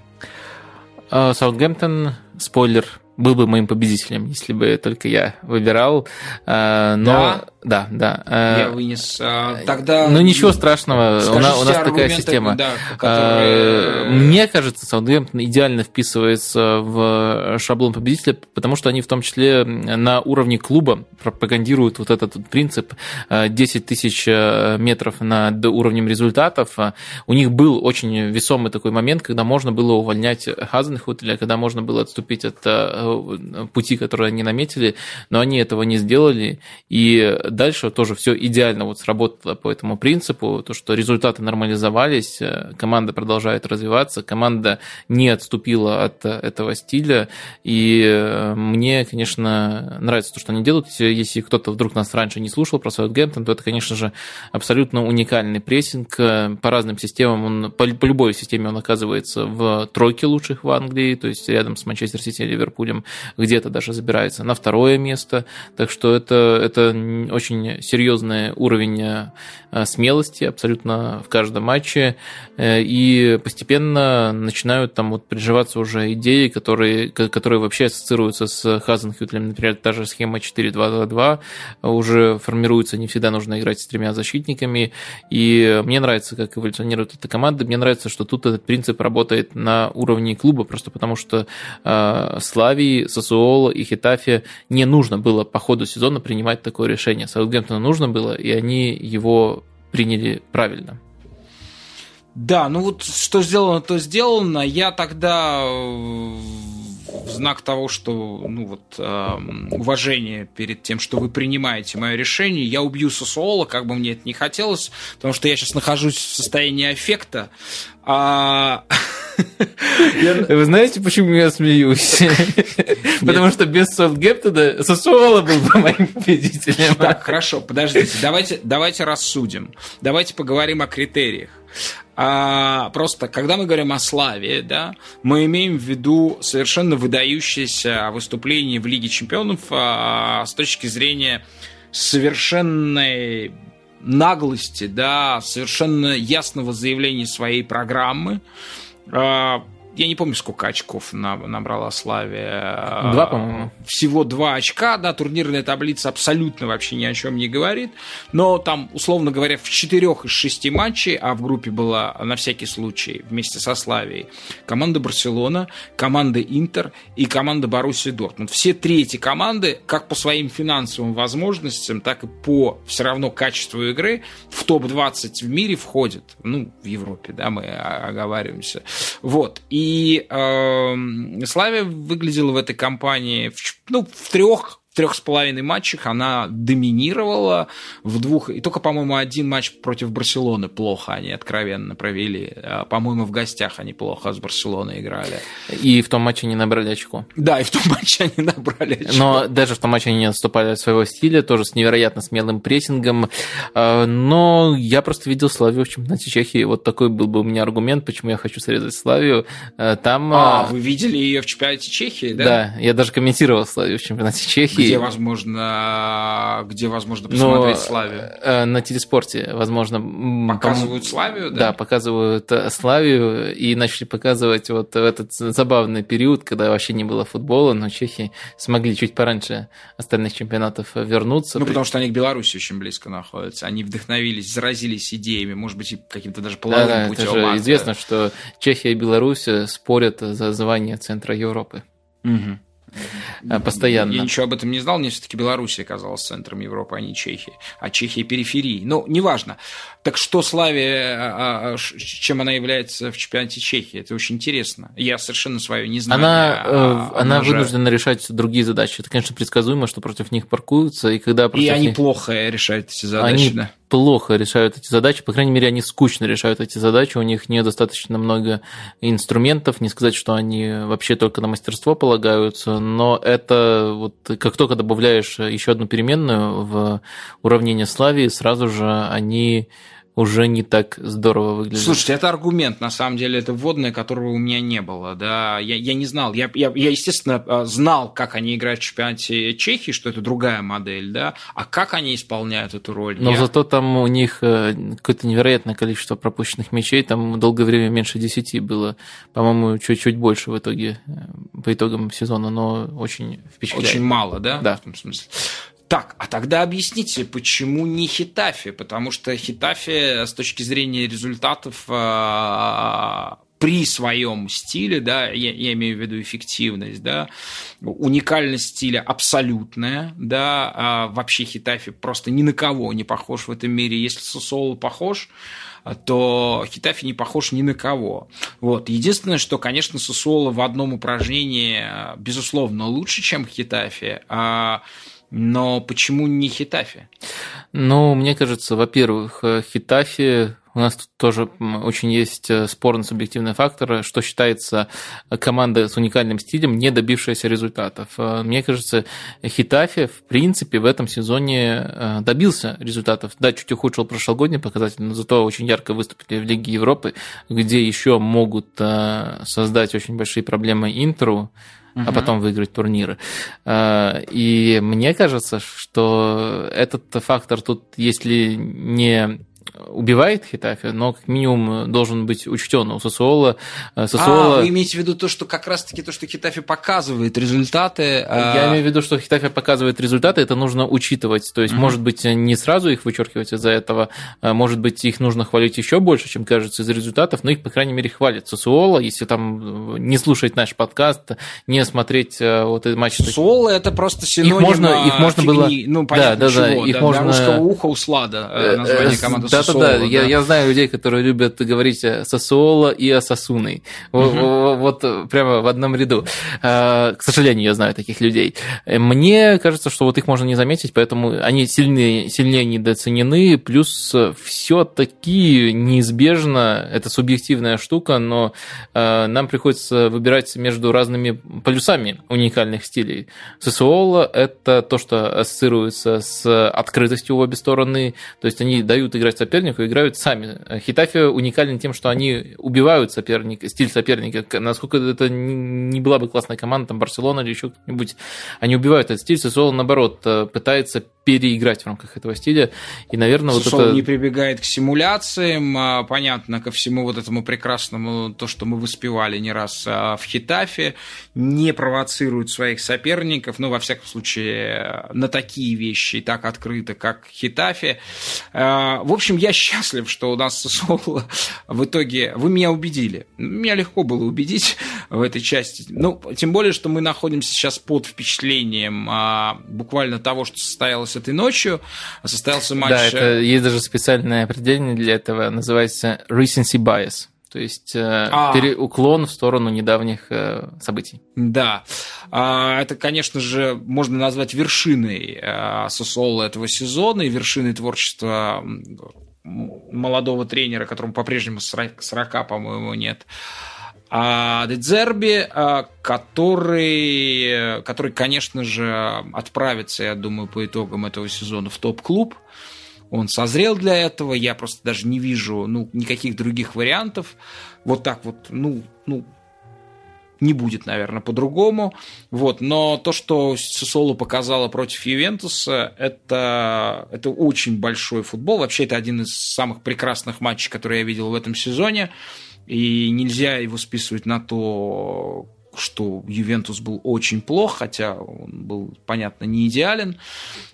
А, Саутгемптон, спойлер, был бы моим победителем, если бы только я выбирал. Но да? Да, да. Я вынес. А, тогда. Ну ничего страшного. У нас, у нас такая система. Да, которые... Мне кажется, Саутгемптон идеально вписывается в шаблон победителя, потому что они в том числе на уровне клуба пропагандируют вот этот принцип 10 тысяч метров над уровнем результатов. У них был очень весомый такой момент, когда можно было увольнять Хазенхут, или когда можно было отступить от пути, который они наметили, но они этого не сделали. И дальше тоже все идеально вот сработало по этому принципу, то, что результаты нормализовались, э, команда продолжает развиваться, команда не отступила от э, этого стиля, и э, мне, конечно, нравится то, что они делают. Если кто-то вдруг нас раньше не слушал про Саутгемптон, то это, конечно же, абсолютно уникальный прессинг. По разным системам, он, по, по любой системе он оказывается в тройке лучших в Англии, то есть рядом с Манчестер Сити и Ливерпулем, где-то даже забирается на второе место, так что это, это очень очень серьезный уровень э, смелости абсолютно в каждом матче, э, и постепенно начинают там вот приживаться уже идеи, которые, которые вообще ассоциируются с Хазенхютлем, например, та же схема 4-2-2-2 уже формируется, не всегда нужно играть с тремя защитниками, и мне нравится, как эволюционирует эта команда, мне нравится, что тут этот принцип работает на уровне клуба, просто потому что э, Славии, Сосуоло и Хитафе не нужно было по ходу сезона принимать такое решение. Саутгемптону нужно было, и они его приняли правильно. Да, ну вот что сделано, то сделано. Я тогда э, в знак того, что ну вот э, уважение перед тем, что вы принимаете мое решение, я убью Сосуола, как бы мне это не хотелось, потому что я сейчас нахожусь в состоянии аффекта. А... Вы знаете, почему я смеюсь? Потому что без Саутгемптона Сосуола был бы моим победителем. Так, хорошо, подождите, давайте, давайте рассудим. Давайте поговорим о критериях. А, просто, когда мы говорим о славе, да, мы имеем в виду совершенно выдающееся выступление в Лиге Чемпионов а, с точки зрения совершенной наглости, да, совершенно ясного заявления своей программы. А, я не помню, сколько очков набрала Славия. Два, по-моему. Всего два очка, да, турнирная таблица абсолютно вообще ни о чем не говорит, но там, условно говоря, в четырех из шести матчей, а в группе была на всякий случай вместе со Славией команда Барселона, команда Интер и команда Боруссия Дортмунд. Все три эти команды, как по своим финансовым возможностям, так и по все равно качеству игры в топ-20 в мире входят. Ну, в Европе, да, мы оговариваемся. Вот. И и э, Славия выглядела в этой компании в, ну, в трех трех с половиной матчах она доминировала в двух, и только, по-моему, один матч против Барселоны плохо они откровенно провели. А, по-моему, в гостях они плохо с Барселоной играли. И в том матче не набрали очко. Да, и в том матче они набрали очко. Но даже в том матче они не отступали от своего стиля, тоже с невероятно смелым прессингом. А, но я просто видел Славию в чемпионате Чехии. Вот такой был бы у меня аргумент, почему я хочу срезать Славию. А, там... А, вы видели ее в чемпионате Чехии, да? Да, я даже комментировал Славию в чемпионате Чехии где возможно, где возможно посмотреть Но, Славию? Э, на телеспорте, возможно. Показывают Славию, да? Да, показывают э, Славию и начали показывать вот в этот забавный период, когда вообще не было футбола, но чехи смогли чуть пораньше остальных чемпионатов вернуться. Ну, потому что они к Беларуси очень близко находятся. Они вдохновились, заразились идеями, может быть, каким-то даже половым да, да, путем. Это же известно, что Чехия и Беларусь спорят за звание центра Европы. Угу. Э, постоянно. Я ничего об этом не знал, мне все-таки Белоруссия оказалась центром Европы, а не Чехия. А Чехия периферии. Ну, неважно. Так что Славия, а, а, чем она является в чемпионате Чехии? Это очень интересно. Я совершенно свое не знаю. Она, а, она же... вынуждена решать другие задачи. Это, конечно, предсказуемо, что против них паркуются. И, когда и они них... плохо решают эти задачи, они да? плохо решают эти задачи, по крайней мере, они скучно решают эти задачи, у них недостаточно много инструментов, не сказать, что они вообще только на мастерство полагаются, но это вот как только добавляешь еще одну переменную в уравнение Славии, сразу же они уже не так здорово выглядит. Слушайте, это аргумент, на самом деле, это вводное, которого у меня не было, да, я, я не знал, я, я, я, естественно, а, знал, как они играют в чемпионате Чехии, что это другая модель, да, а как они исполняют эту роль? Но я... зато там у них э, какое-то невероятное количество пропущенных мячей, там долгое время меньше 10 было, по-моему, чуть-чуть больше в итоге, э, по итогам сезона, но очень впечатляет. Очень мало, да? Да. В том смысле. Так, а тогда объясните, почему не Хитафи? Потому что Хитафи с точки зрения результатов а, при своем стиле, да, я, я имею в виду эффективность, да, уникальность стиля абсолютная, да, а вообще Хитафи просто ни на кого не похож в этом мире. Если Сосоло похож, то Хитафи не похож ни на кого. Вот. Единственное, что, конечно, Сосоло в одном упражнении, безусловно, лучше, чем Хитафи, а но почему не Хитафи? Ну, мне кажется, во-первых, Хитафи У нас тут тоже очень есть э, спорный субъективный фактор, что считается командой с уникальным стилем, не добившаяся результатов. Э, мне кажется, Хитафи, в принципе, в этом сезоне э, добился результатов. Да, чуть ухудшил прошлогодний показатель, но зато очень ярко выступили в Лиге Европы, где еще могут создать очень большие проблемы Интеру, uh а потом выиграть турниры. И мне кажется, что этот фактор тут, если не убивает Хитафи, но как минимум должен быть учтен у Сосуола. Э, Сосуола... А, вы имеете в виду то, что как раз-таки то, что Хитафи показывает результаты? А Я имею в виду, что Хитафи показывает результаты, это нужно учитывать. То есть, угу. может быть, не сразу их вычеркивать из-за этого, а может быть, их нужно хвалить еще больше, чем кажется из результатов, но их, по крайней мере, хвалит Сосуола, если там не слушать наш подкаст, не смотреть э, вот этот матч. Сосуола это просто синоним их можно, их можно фигни. было... Ну, понятно, да, да, да, их да, можно... Русского уха услада э, название команды да, да, да, я, я знаю людей, которые любят говорить о Сосуоло и о Сосуной. Угу. Вот, вот прямо в одном ряду. А, к сожалению, я знаю таких людей. Мне кажется, что вот их можно не заметить, поэтому они сильнее, сильнее недооценены, плюс все-таки неизбежно, это субъективная штука, но нам приходится выбирать между разными полюсами уникальных стилей. Сосуоло – это то, что ассоциируется с открытостью в обе стороны, то есть они дают играть сопернику, играют сами. Хитафи уникален тем, что они убивают соперника, стиль соперника. Насколько это не была бы классная команда, там Барселона или еще кто-нибудь, они убивают этот стиль. Сосуол, наоборот, э, пытается переиграть в рамках этого стиля. И, наверное, Сосуол вот это... не прибегает к симуляциям, а, понятно, ко всему вот этому прекрасному, то, что мы воспевали не раз а, в Хитафе, не провоцирует своих соперников, ну, во всяком случае, на такие вещи и так открыто, как Хитафе. А, в общем, я счастлив, что у нас Сосуол в итоге... Вы меня убедили. Меня легко было убедить в этой части. Ну, тем более, что мы находимся сейчас под впечатлением буквально того, что состоялось этой ночью. Состоялся матч... Да, это, э, есть даже специальное определение для этого, называется recency bias. То есть э, а. уклон в сторону недавних э, событий. Да. А, это, конечно же, можно назвать вершиной Сосола этого сезона и вершиной творчества молодого тренера, которому по-прежнему 40, 40 по-моему, нет а Дедзерби, а, который, который, конечно же, отправится, я думаю, по итогам этого сезона в топ-клуб. Он созрел для этого, я просто даже не вижу ну, никаких других вариантов. Вот так вот, ну, ну, не будет, наверное, по-другому. Вот. Но то, что Сосоло показала против Ювентуса, это, это очень большой футбол. Вообще, это один из самых прекрасных матчей, которые я видел в этом сезоне. И нельзя его списывать на то, что Ювентус был очень плох, хотя он был, понятно, не идеален.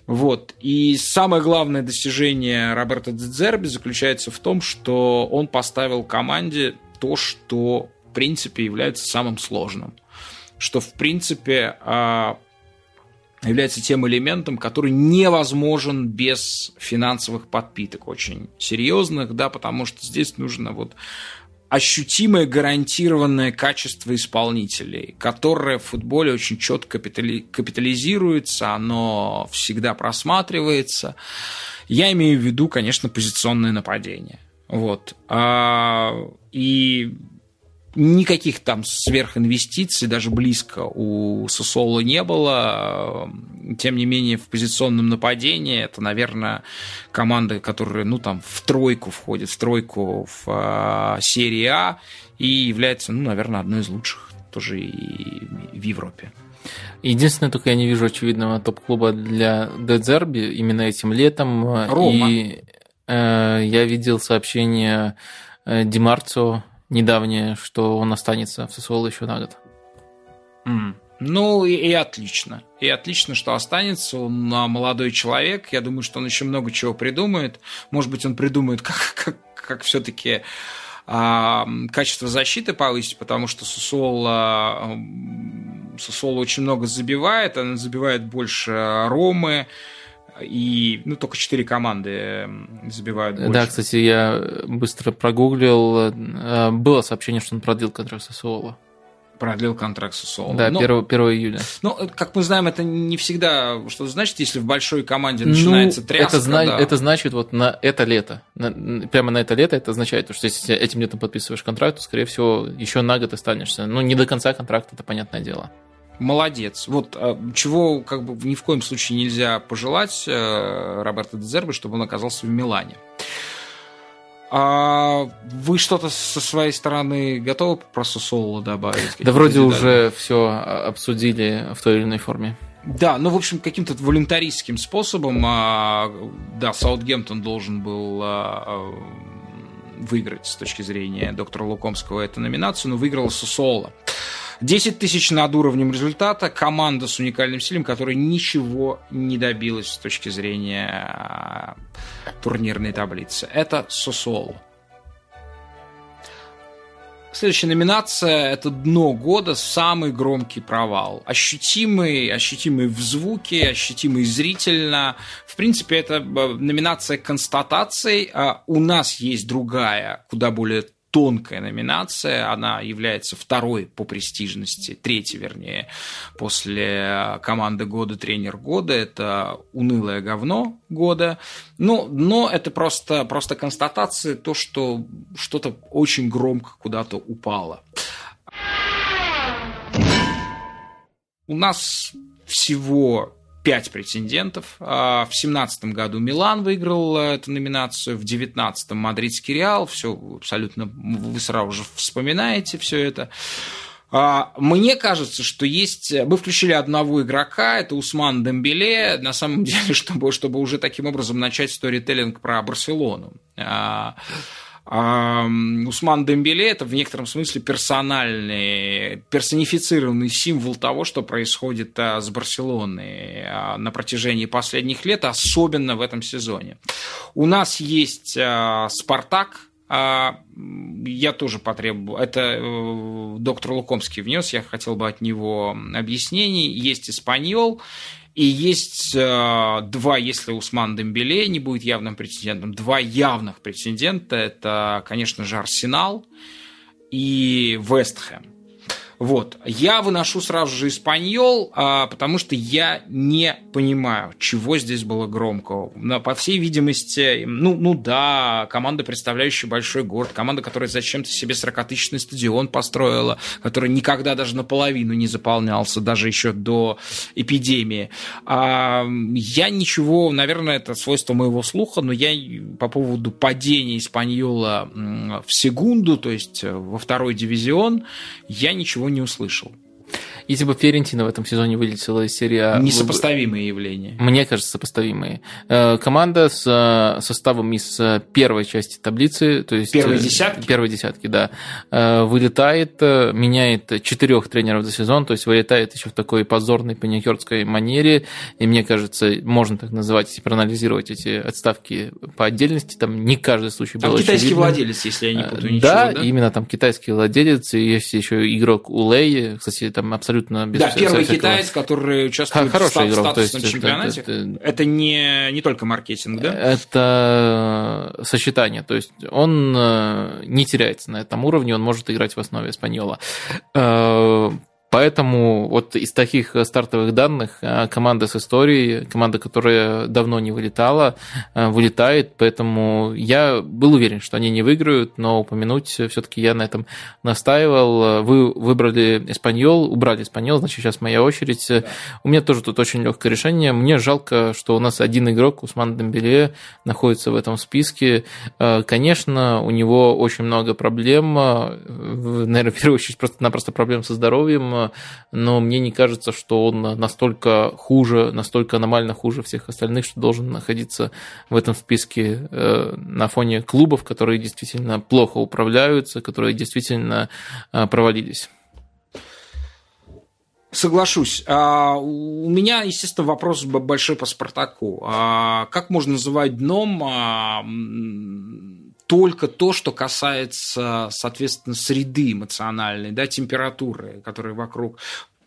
Вот. И самое главное достижение Роберта Дзерби заключается в том, что он поставил команде то, что, принципе, является самым сложным. Что, в принципе, а, является тем элементом, который невозможен без финансовых подпиток очень серьезных, да, потому что здесь нужно вот ощутимое гарантированное качество исполнителей, которое в футболе очень четко капитализируется, оно всегда просматривается. Я имею в виду, конечно, позиционное нападение. Вот. А, и Никаких там сверхинвестиций, даже близко у Сосоло не было. Тем не менее, в позиционном нападении это, наверное, команда, которая, ну, там, в тройку входит, в тройку в а, серии А и является, ну, наверное, одной из лучших тоже и в Европе. Единственное, только я не вижу очевидного топ-клуба для Дедзерби именно этим летом. Рома. И э, я видел сообщение э, Димарцо недавнее, что он останется в ССОЛ еще на год. Mm. Ну и, и отлично. И отлично, что останется. Он а, молодой человек. Я думаю, что он еще много чего придумает. Может быть, он придумает, как, как, как все-таки а, качество защиты повысить, потому что Сусол, а, Сусол очень много забивает. Она забивает больше Ромы и ну, только четыре команды забивают больше. Да, кстати, я быстро прогуглил. Э, было сообщение, что он продлил контракт с Суола. продлил контракт с Соло. Да, Но, 1, 1 июля. Ну, как мы знаем, это не всегда что значит, если в большой команде начинается ну, тряска. Это, зна- да. это значит вот на это лето. На, прямо на это лето это означает, что если этим летом подписываешь контракт, то, скорее всего, еще на год останешься. Ну, не до конца контракта, это понятное дело. Молодец. Вот а, чего как бы ни в коем случае нельзя пожелать э, Роберто Дезербе, чтобы он оказался в Милане. А вы что-то со своей стороны готовы про Сосоло добавить? Да вроде уже все обсудили в той или иной форме. Да, ну, в общем, каким-то волюнтаристским способом, а, да, Саутгемптон должен был а, выиграть с точки зрения доктора Лукомского эту номинацию, но выиграла Сосоло. 10 тысяч над уровнем результата. Команда с уникальным стилем, которая ничего не добилась с точки зрения турнирной таблицы. Это Сосоло. Следующая номинация – это «Дно года. Самый громкий провал». Ощутимый, ощутимый в звуке, ощутимый зрительно. В принципе, это номинация констатаций. У нас есть другая, куда более тонкая номинация. Она является второй по престижности, третьей, вернее, после команды года, тренер года. Это унылое говно года. Но, но это просто, просто констатация, то, что что-то очень громко куда-то упало. У нас всего пять претендентов. А, в семнадцатом году Милан выиграл э, эту номинацию, в девятнадцатом Мадридский Реал. Все абсолютно вы сразу же вспоминаете все это. А, мне кажется, что есть... Мы включили одного игрока, это Усман Дембеле, на самом деле, чтобы, чтобы уже таким образом начать сторителлинг про Барселону. Усман Дембеле – это в некотором смысле персональный, персонифицированный символ того, что происходит а, с Барселоной а, на протяжении последних лет, особенно в этом сезоне. У нас есть а, «Спартак», я тоже потребую. Это э, доктор Лукомский внес, я хотел бы от него объяснений. Есть «Испаньол», и есть э, два, если Усман Дембеле не будет явным претендентом, два явных претендента. Это, конечно же, Арсенал и Вестхэм. Вот. Я выношу сразу же испаньол, а, потому что я не понимаю, чего здесь было громкого. По всей видимости, ну, ну да, команда, представляющая большой город, команда, которая зачем-то себе 40-тысячный стадион построила, который никогда даже наполовину не заполнялся, даже еще до эпидемии. А, я ничего, наверное, это свойство моего слуха, но я по поводу падения испаньола в секунду, то есть во второй дивизион, я ничего не услышал. Если бы Ферентина в этом сезоне вылетела из серии А... Несопоставимые явления. Мне кажется, сопоставимые. Э, команда с э, составом из э, первой части таблицы, то есть... Первой десятки? Первой десятки, да. Вылетает, меняет четырех тренеров за сезон, то есть вылетает еще в такой позорной паникерской манере, и мне кажется, можно так называть, если проанализировать эти отставки по отдельности, там не каждый случай там был китайский очевидным. владелец, если я не путаю ничего, да, да? именно там китайский владелец, и есть еще игрок Улей, кстати, там абсолютно без Да, первый всякого- китаец, который участвует Хороший в ста- игрок, то есть статусном это- чемпионате. это- Это не, не только маркетинг, да? Это сочетание, то есть он э, не теряется на этом уровне, он может играть в основе Испаньола. Э, Поэтому вот из таких стартовых данных э, команда с историей, команда, которая давно не вылетала, э, вылетает, поэтому я был уверен, что они не выиграют, но упомянуть все-таки я на этом настаивал. Вы выбрали Испаньол, убрали Испаньол, значит, сейчас моя очередь. У меня тоже тут очень легкое решение. Мне жалко, что у нас один игрок, Усман Дембеле, находится в этом списке. Э, Конечно, у него очень много проблем, э, наверное, в первую очередь просто-напросто проблем со здоровьем, но мне не кажется, что он настолько хуже, настолько аномально хуже всех остальных, что должен находиться в этом списке э, на фоне клубов, которые действительно плохо управляются, которые действительно э, провалились. Соглашусь. А, У меня, естественно, вопрос большой по Спартаку. А, Как можно называть дном а, только то, что касается, соответственно, среды эмоциональной, да, температуры, которая вокруг.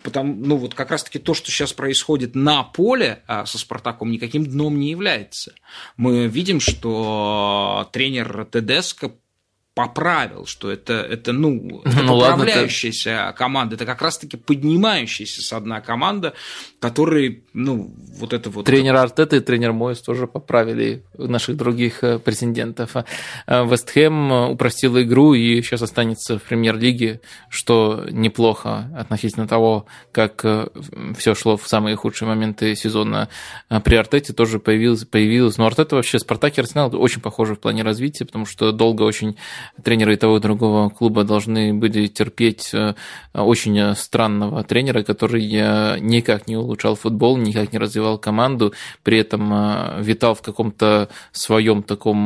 Потому, ну, вот как раз-таки то, что сейчас происходит на поле а, со Спартаком, никаким дном не является. Мы видим, что тренер Тедеско поправил, что это, это ну, это Ну, ладно, поправляющаяся команда, это как раз-таки поднимающаяся с одна команда, которые, ну, вот это вот... Тренер Артета и тренер Мойс тоже поправили наших других э, претендентов. А Вест Хэм э, упростил игру и сейчас останется в премьер-лиге, что неплохо относительно того, как все шло в самые худшие моменты сезона. А При Артете тоже появилось, появилось. Но Артета вообще Спартак и Арсенал очень похожи в плане развития, потому что долго очень тренеры и того и другого клуба должны были терпеть э, очень странного тренера, который э, никак не улучшал футбол, никак не развивал команду, при этом э, витал в каком-то своем таком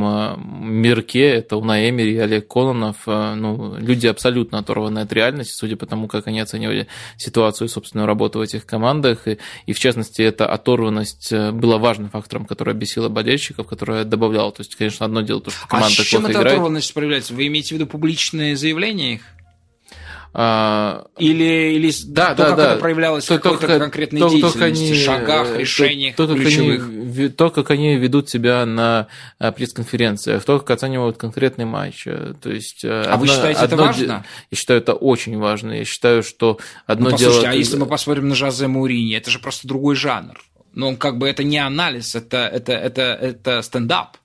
мирке. Это Уна Эмери, Олег Кононов, ну, люди абсолютно оторваны от реальности, судя по тому, как они оценивали ситуацию и собственную работу в этих командах. И, и в частности, эта оторванность была важным фактором, который обесила болельщиков, которая добавляла. То есть, конечно, одно дело, то, что команда а с чем плохо эта играет. оторванность проявляется? Вы имеете в виду публичные заявления их? А, Или, или Да, то, да, как да. это проявлялось в То, какой-то как- конкретной то, как деятельности, они, шагах, э, решениях то, то, как ключевых? они, то, как они ведут себя на э, пресс-конференциях, то, как оценивают конкретный матч. э, То есть, э, А вы считаете, это де- важно? Я считаю, это очень важно. Я считаю, что одно Ну, дело... а если мы посмотрим на Жозе Маурини, это же просто другой жанр. Ну, как бы это не анализ, это, это, это, это стендап.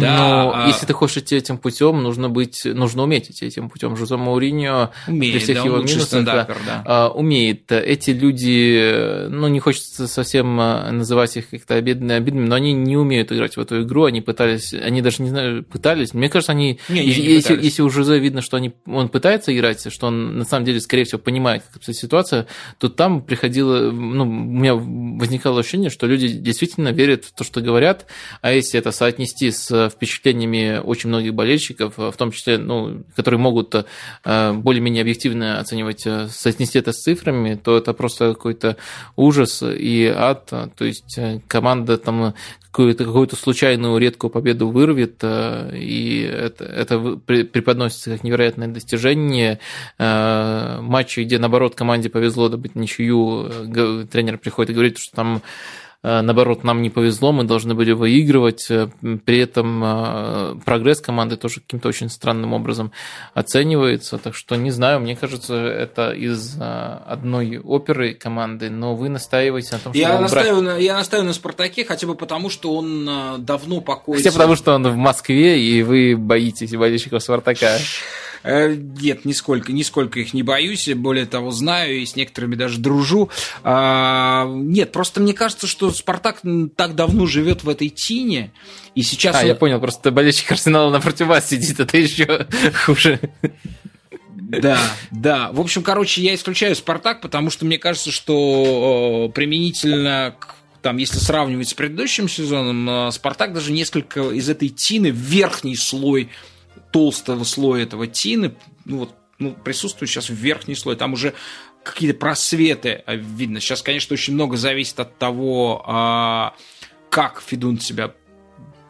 Да, Но а- если ты хочешь идти этим путем, нужно быть, нужно уметь идти этим путем. Жозе Мауриньо Умеет, при всех да, его минусах, стендапер, да. а, умеет. Эти люди, ну, не хочется совсем а, называть их как-то обидными, обидными, но они не умеют играть в эту игру, они пытались, они даже не знаю, пытались. Мне кажется, они, Не, не, не если, если у Жозе видно, что они, он пытается играть, что он на самом деле, скорее всего, понимает, как обстоит ситуация, то там приходило, ну, у меня возникало ощущение, что люди действительно верят в то, что говорят, а если это соотнести с впечатлениями очень многих болельщиков, в том числе, ну, которые могут э, более-менее объективно оценивать, э, соотнести это с цифрами, то это просто какой-то ужас и ад. То есть э, команда там какую-то какую случайную редкую победу вырвет, э, и это, это преподносится как невероятное достижение. Э, Матчи, где, наоборот, команде повезло добыть ничью, э, тренер приходит и говорит, что там э, наоборот, нам не повезло, мы должны были выигрывать. Э, При этом э, прогресс команды тоже каким-то очень странным образом оценивается. Так что не знаю, мне кажется, это из э, одной оперы команды, но вы настаиваете на том, что Я надо брать- настаиваю, на, я настаиваю на Спартаке хотя бы потому, что он э, давно покоится. Хотя потому, что он в Москве, и вы боитесь болельщиков Спартака. Э, Нет, нисколько, нисколько их не боюсь, более того, знаю и с некоторыми даже дружу. А, Нет, просто мне кажется, что Спартак так давно живет в этой тине, и сейчас... А, он- я понял, просто болельщик Арсенала напротив вас сидит, это еще хуже. Да, да. В общем, короче, я исключаю Спартак, потому что мне кажется, что применительно к там, если сравнивать с предыдущим сезоном, э, Спартак даже несколько из этой тины, верхний слой толстого слоя этого тины, ну вот, ну, присутствует сейчас верхний слой, там уже какие-то просветы э, видно. Сейчас, конечно, очень много зависит от того, а, как Федун себя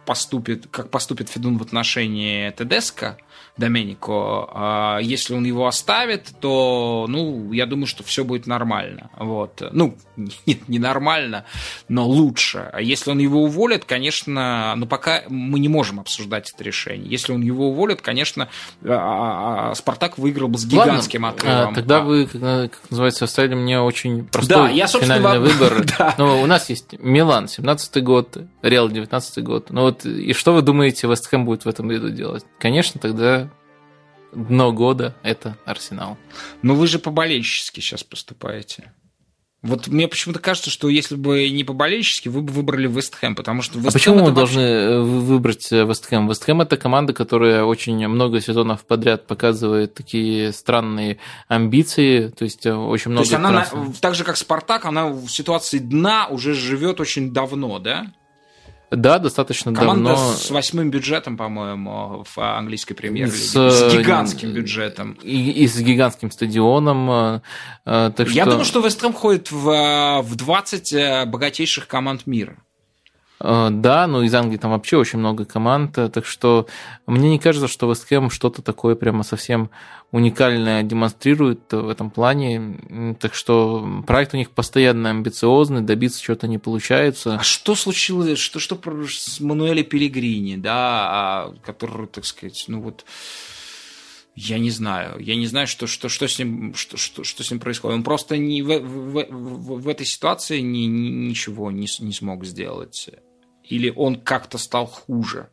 поступит, как поступит Федун в отношении Тедеско, Доменико. А Если он его оставит, то, ну, я думаю, что все будет нормально. Вот. Ну, нет, не нормально, но лучше. А если он его уволит, конечно, ну, пока мы не можем обсуждать это решение. Если он его уволит, конечно, а, а, Спартак выиграл бы с гигантским Ладно, отрывом. Тогда вы, как на- как называется, оставили мне очень простой Да, я, финальный выбор. Да. Но у нас есть Милан, 17-й год, Реал, 19-й год. Ну вот, и что вы думаете, Вест Хэм будет в этом году делать? Конечно, тогда дно года – это Арсенал. Но вы же по-болельчески сейчас поступаете. Вот мне почему-то кажется, что если бы не по-болельчески, вы бы выбрали Вест Хэм, потому что А Вест почему Хэм мы должны э, вы- выбрать э, Вест Хэм? Вест Хэм – это команда, которая очень много сезонов подряд показывает такие странные амбиции, то есть э, очень То много... есть она, на- так же как Спартак, она в ситуации дна уже живет очень давно, да? Да, достаточно Команда давно. с восьмым бюджетом, по-моему, в английской премьер-лиге. С, С, э, гигантским бюджетом. И, и с гигантским стадионом. э, э, Так Я что... думаю, что Вест Хэм входит в, в 20 э, богатейших команд мира. Э, да, но из Англии там вообще очень много команд, э, так что мне не кажется, что Вест Хэм что-то такое прямо совсем уникальное демонстрирует в этом плане. Так что проект у них постоянно амбициозный, добиться чего-то не получается. А что случилось, что, что с Мануэле Пелегрини, да, а, который, так сказать, ну вот я не знаю. Я не знаю, что, что, что, с, ним, что, что, что с ним происходит. Он просто не в, в, в, в этой ситуации ни, ни, ничего не, не смог сделать. Или он как-то стал хуже.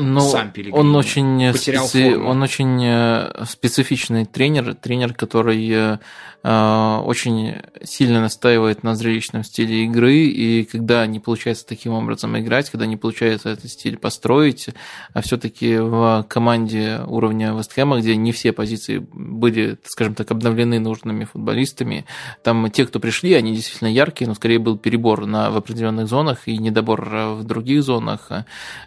Ну, Сам он очень, специ... он очень э, специфичный тренер, тренер, который э, э, очень сильно настаивает на зрелищном стиле игры, и когда не получается таким образом играть, когда не получается этот стиль построить, а все-таки в команде уровня Вестхэма, где не все позиции были, скажем так, обновлены нужными футболистами, там те, кто пришли, они действительно яркие, но скорее был перебор на, в определенных зонах и недобор в других зонах.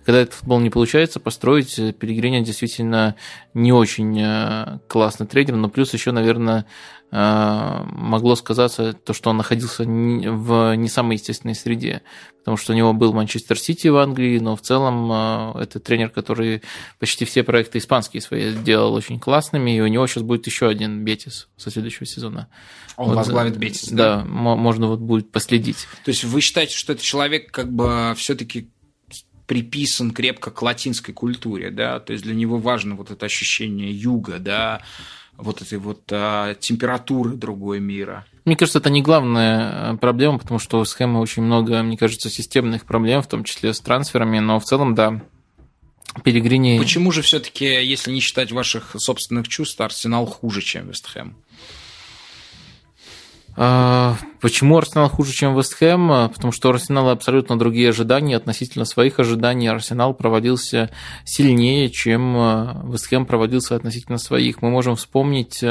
Когда этот футбол не получается, получается построить. Э, Пелегрини действительно не очень э, классный тренер, но плюс еще, наверное, э, могло сказаться то, что он находился в не самой естественной среде, потому что у него был Манчестер Сити в Англии, но в целом это тренер, который почти все проекты испанские свои сделал очень классными, и у него сейчас будет еще один Бетис со следующего сезона. Он вот, возглавит Бетис, да? Да, можно вот будет последить. То есть вы считаете, что этот человек как бы все-таки приписан крепко к латинской культуре, да, то есть для него важно вот это ощущение юга, да, вот этой вот а, температуры другой мира. Мне кажется, это не главная э, проблема, потому что у схемы очень много, мне кажется, системных проблем, в том числе с трансферами, но в целом, да, Пелигрини... Почему же все-таки, если не считать ваших собственных чувств, Арсенал хуже, чем Вестхэм? А, почему Арсенал хуже, чем Вестхэм? А, потому что у Арсенала абсолютно другие ожидания. Относительно своих ожиданий Арсенал проводился сильнее, чем а, Вестхэм проводился относительно своих. Мы можем вспомнить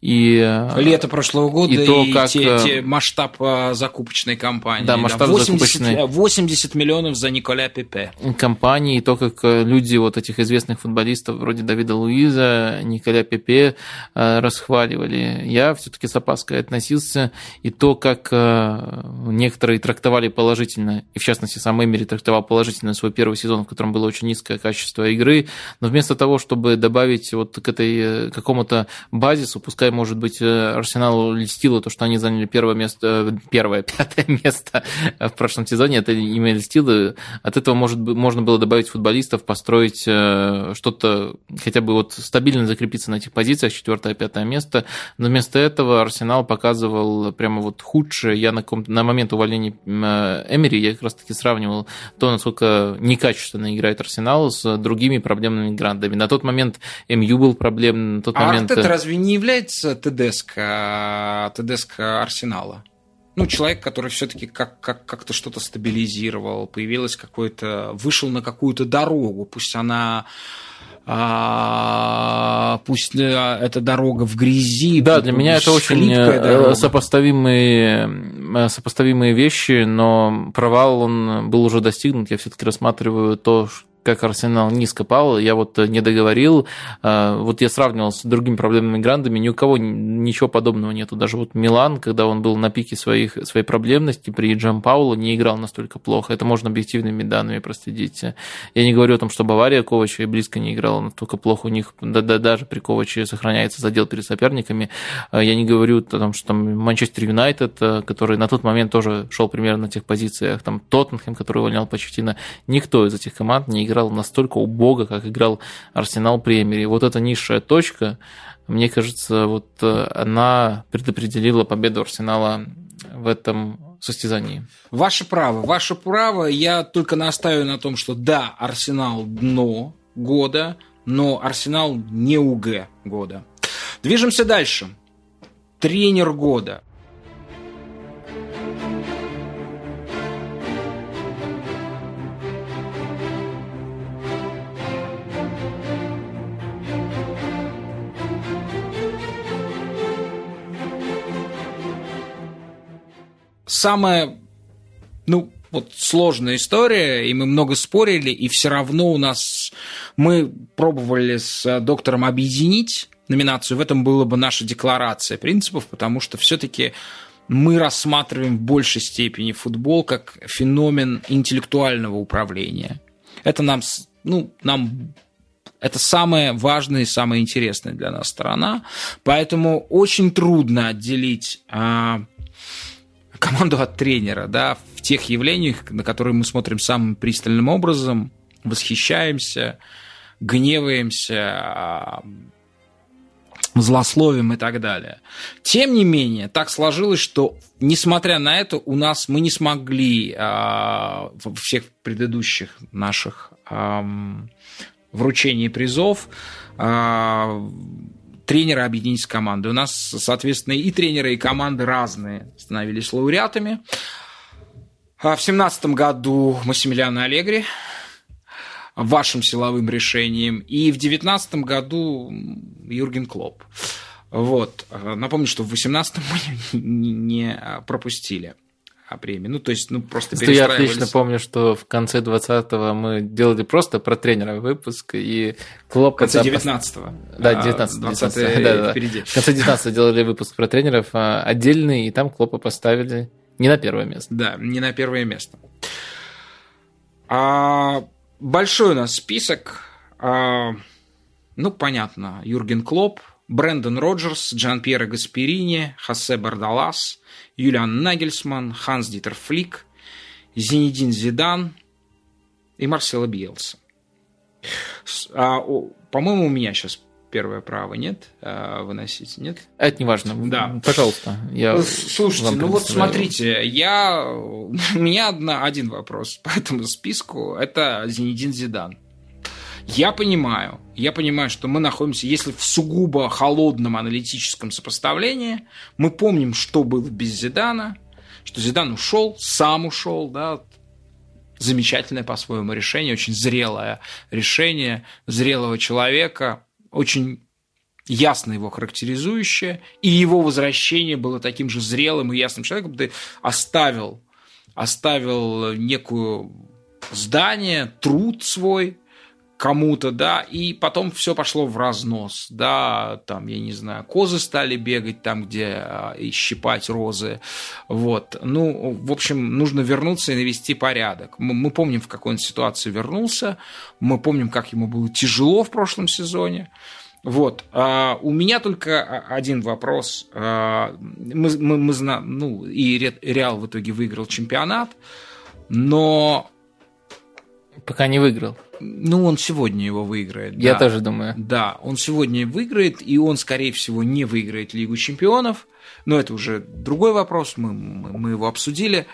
и... Лето прошлого года и, то, и как... те, те масштаб закупочной кампании. Да, масштаб 80, закупочной... 80 миллионов за Николя Пепе. Компании, и то, как люди вот этих известных футболистов вроде Давида Луиза, Николя Пепе расхваливали. Я все-таки с опаской относился месяце, и то, как э, некоторые трактовали положительно, и в частности сам Эмери трактовал положительно свой первый сезон, в котором было очень низкое качество игры, но вместо того, чтобы добавить вот к этой э, какому-то базису, пускай, может быть, э, Арсеналу льстило то, что они заняли первое место, первое, пятое место в прошлом сезоне, это имя льстило, от этого может, можно было добавить футболистов, построить что-то, хотя бы вот стабильно закрепиться на этих позициях, четвертое, пятое место, но вместо этого Арсенал показывал сравнивал прямо вот худшее. Я на, ком на момент увольнения э, Эмери я как раз таки сравнивал то, насколько некачественно играет Арсенал с другими проблемными грандами. На тот момент МЮ был проблемным. На тот а момент... Артета разве не является ТДСК, ТДСК Арсенала? ну, человек, который все-таки как, как, как-то что-то стабилизировал, появилось какое-то, вышел на какую-то дорогу, пусть она а, пусть э, эта дорога в грязи. Да, для меня это очень э, сопоставимые, э, сопоставимые вещи, но провал он был уже достигнут. Я все-таки рассматриваю то, как Арсенал низко пал, я вот не договорил. А, вот я сравнивал с другими проблемными грандами, ни у кого ничего подобного нету. Даже вот Милан, когда он был на пике своих, своей проблемности, при Джан Пауло не играл настолько плохо. Это можно объективными данными проследить. Я не говорю о том, что Бавария Ковача и близко не играла настолько плохо. У них да, да, даже при Коваче сохраняется задел перед соперниками. А, я не говорю о том, что там Манчестер Юнайтед, который на тот момент тоже шел примерно на тех позициях, там Тоттенхэм, который увольнял Почетина, никто из этих команд не играл играл настолько убого, как играл Арсенал Премьер. И вот эта низшая точка, мне кажется, вот э, она предопределила победу Арсенала в этом состязании. Ваше право, ваше право. Я только настаиваю на том, что да, Арсенал дно года, но Арсенал не УГ года. Движемся дальше. Тренер года. Самая, ну, вот сложная история, и мы много спорили, и все равно у нас мы пробовали с доктором объединить номинацию. В этом была бы наша декларация принципов, потому что все-таки мы рассматриваем в большей степени футбол как феномен интеллектуального управления. Это нам, ну, нам это самое важное и самое интересное для нас сторона. Поэтому очень трудно отделить а, команду от тренера да, в тех явлениях, на которые мы смотрим самым пристальным образом, восхищаемся, гневаемся, злословим и так далее. Тем не менее, так сложилось, что, несмотря на это, у нас мы не смогли э, всех предыдущих наших э, вручении призов э, тренера объединить с командой. У нас, соответственно, и тренеры, и команды разные становились лауреатами. В 2017 году Массимилиано Аллегри вашим силовым решением. И в 2019 году Юрген Клоп. Вот. Напомню, что в 2018 мы не пропустили премии. Ну, то есть, ну, просто Я отлично помню, что в конце 20-го мы делали просто про тренера выпуск, и Клоп... В конце 19-го. Да, 19 20 да, да. впереди. В конце 19 делали выпуск про тренеров а, отдельный, и там Клопа поставили не на первое место. Да, не на первое место. А, большой у нас список. А, ну, понятно, Юрген Клоп, Брэндон Роджерс, Джан Пьеро Гасперини, Хосе Бардалас, Юлиан Нагельсман, Ханс Дитер Флик, Зинедин Зидан и Марсело Биелса. А, по-моему, у меня сейчас первое право, нет? А, выносить, нет? Это не важно. Да. Пожалуйста. Я Слушайте, ну вот смотрите, я... у меня одна, один вопрос по этому списку. Это Зинедин Зидан. Я понимаю, я понимаю, что мы находимся, если в сугубо холодном аналитическом сопоставлении, мы помним, что было без Зидана, что Зидан ушел, сам ушел, да, замечательное по-своему решение, очень зрелое решение зрелого человека, очень ясно его характеризующее, и его возвращение было таким же зрелым и ясным человеком, ты оставил, оставил некую здание, труд свой, кому-то, да, и потом все пошло в разнос, да, там, я не знаю, козы стали бегать там, где а, и щипать розы, вот, ну, в общем, нужно вернуться и навести порядок. Мы, мы помним, в какой он ситуации вернулся, мы помним, как ему было тяжело в прошлом сезоне, вот. А, у меня только один вопрос. А, мы, мы, мы знаем, ну, и Реал в итоге выиграл чемпионат, но... Пока не выиграл. Ну, он сегодня его выиграет. Я да. тоже думаю. Да, он сегодня выиграет, и он, скорее всего, не выиграет Лигу чемпионов. Но это уже другой вопрос, мы, мы, мы его обсудили.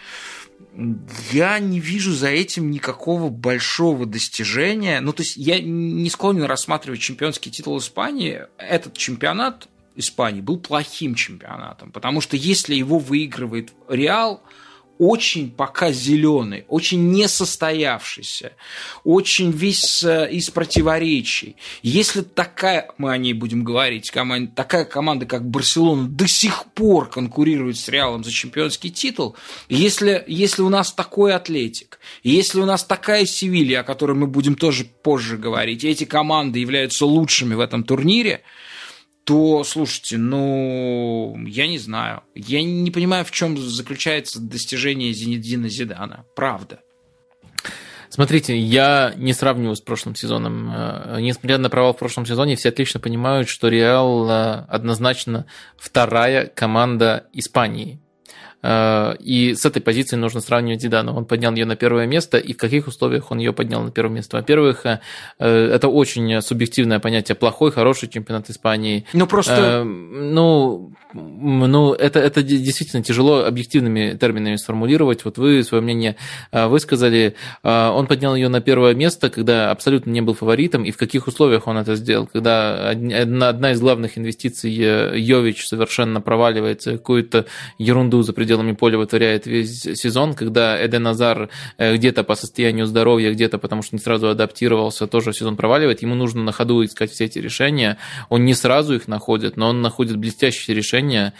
Я не вижу за этим никакого большого достижения. Ну, то есть я не склонен рассматривать чемпионский титул Испании. Этот чемпионат Испании был плохим чемпионатом, потому что если его выигрывает Реал, очень пока зеленый, очень несостоявшийся, очень весь э, из противоречий. Если такая, мы о ней будем говорить, команда, такая команда, как Барселона, до сих пор конкурирует с Реалом за чемпионский титул, если, если у нас такой атлетик, если у нас такая Севилья, о которой мы будем тоже позже говорить, эти команды являются лучшими в этом турнире, то, слушайте, ну, я не знаю. Я не понимаю, в чем заключается достижение Зинедина Зидана. Правда. Смотрите, я не сравниваю с прошлым сезоном. Э, несмотря на провал в прошлом сезоне, все отлично понимают, что Реал э, однозначно вторая команда Испании. Э, и с этой позиции нужно сравнивать Зидана. Он поднял ее на первое место, и в каких условиях он ее поднял на первое место? Во-первых, э, это очень субъективное понятие плохой, хороший чемпионат Испании. Ну, просто... Ну, ну это, это действительно тяжело объективными терминами сформулировать. Вот вы свое мнение э, высказали. Он поднял ее на первое место, когда абсолютно не был фаворитом, и в каких условиях он это сделал? Когда одна из главных инвестиций Йович совершенно проваливается, какую-то ерунду за пределами пределами поля вытворяет весь сезон, когда Эден Азар где-то по состоянию здоровья, где-то потому что не сразу адаптировался, тоже сезон проваливает, ему нужно на ходу искать все эти решения. Он не сразу их находит, но он находит блестящие решения.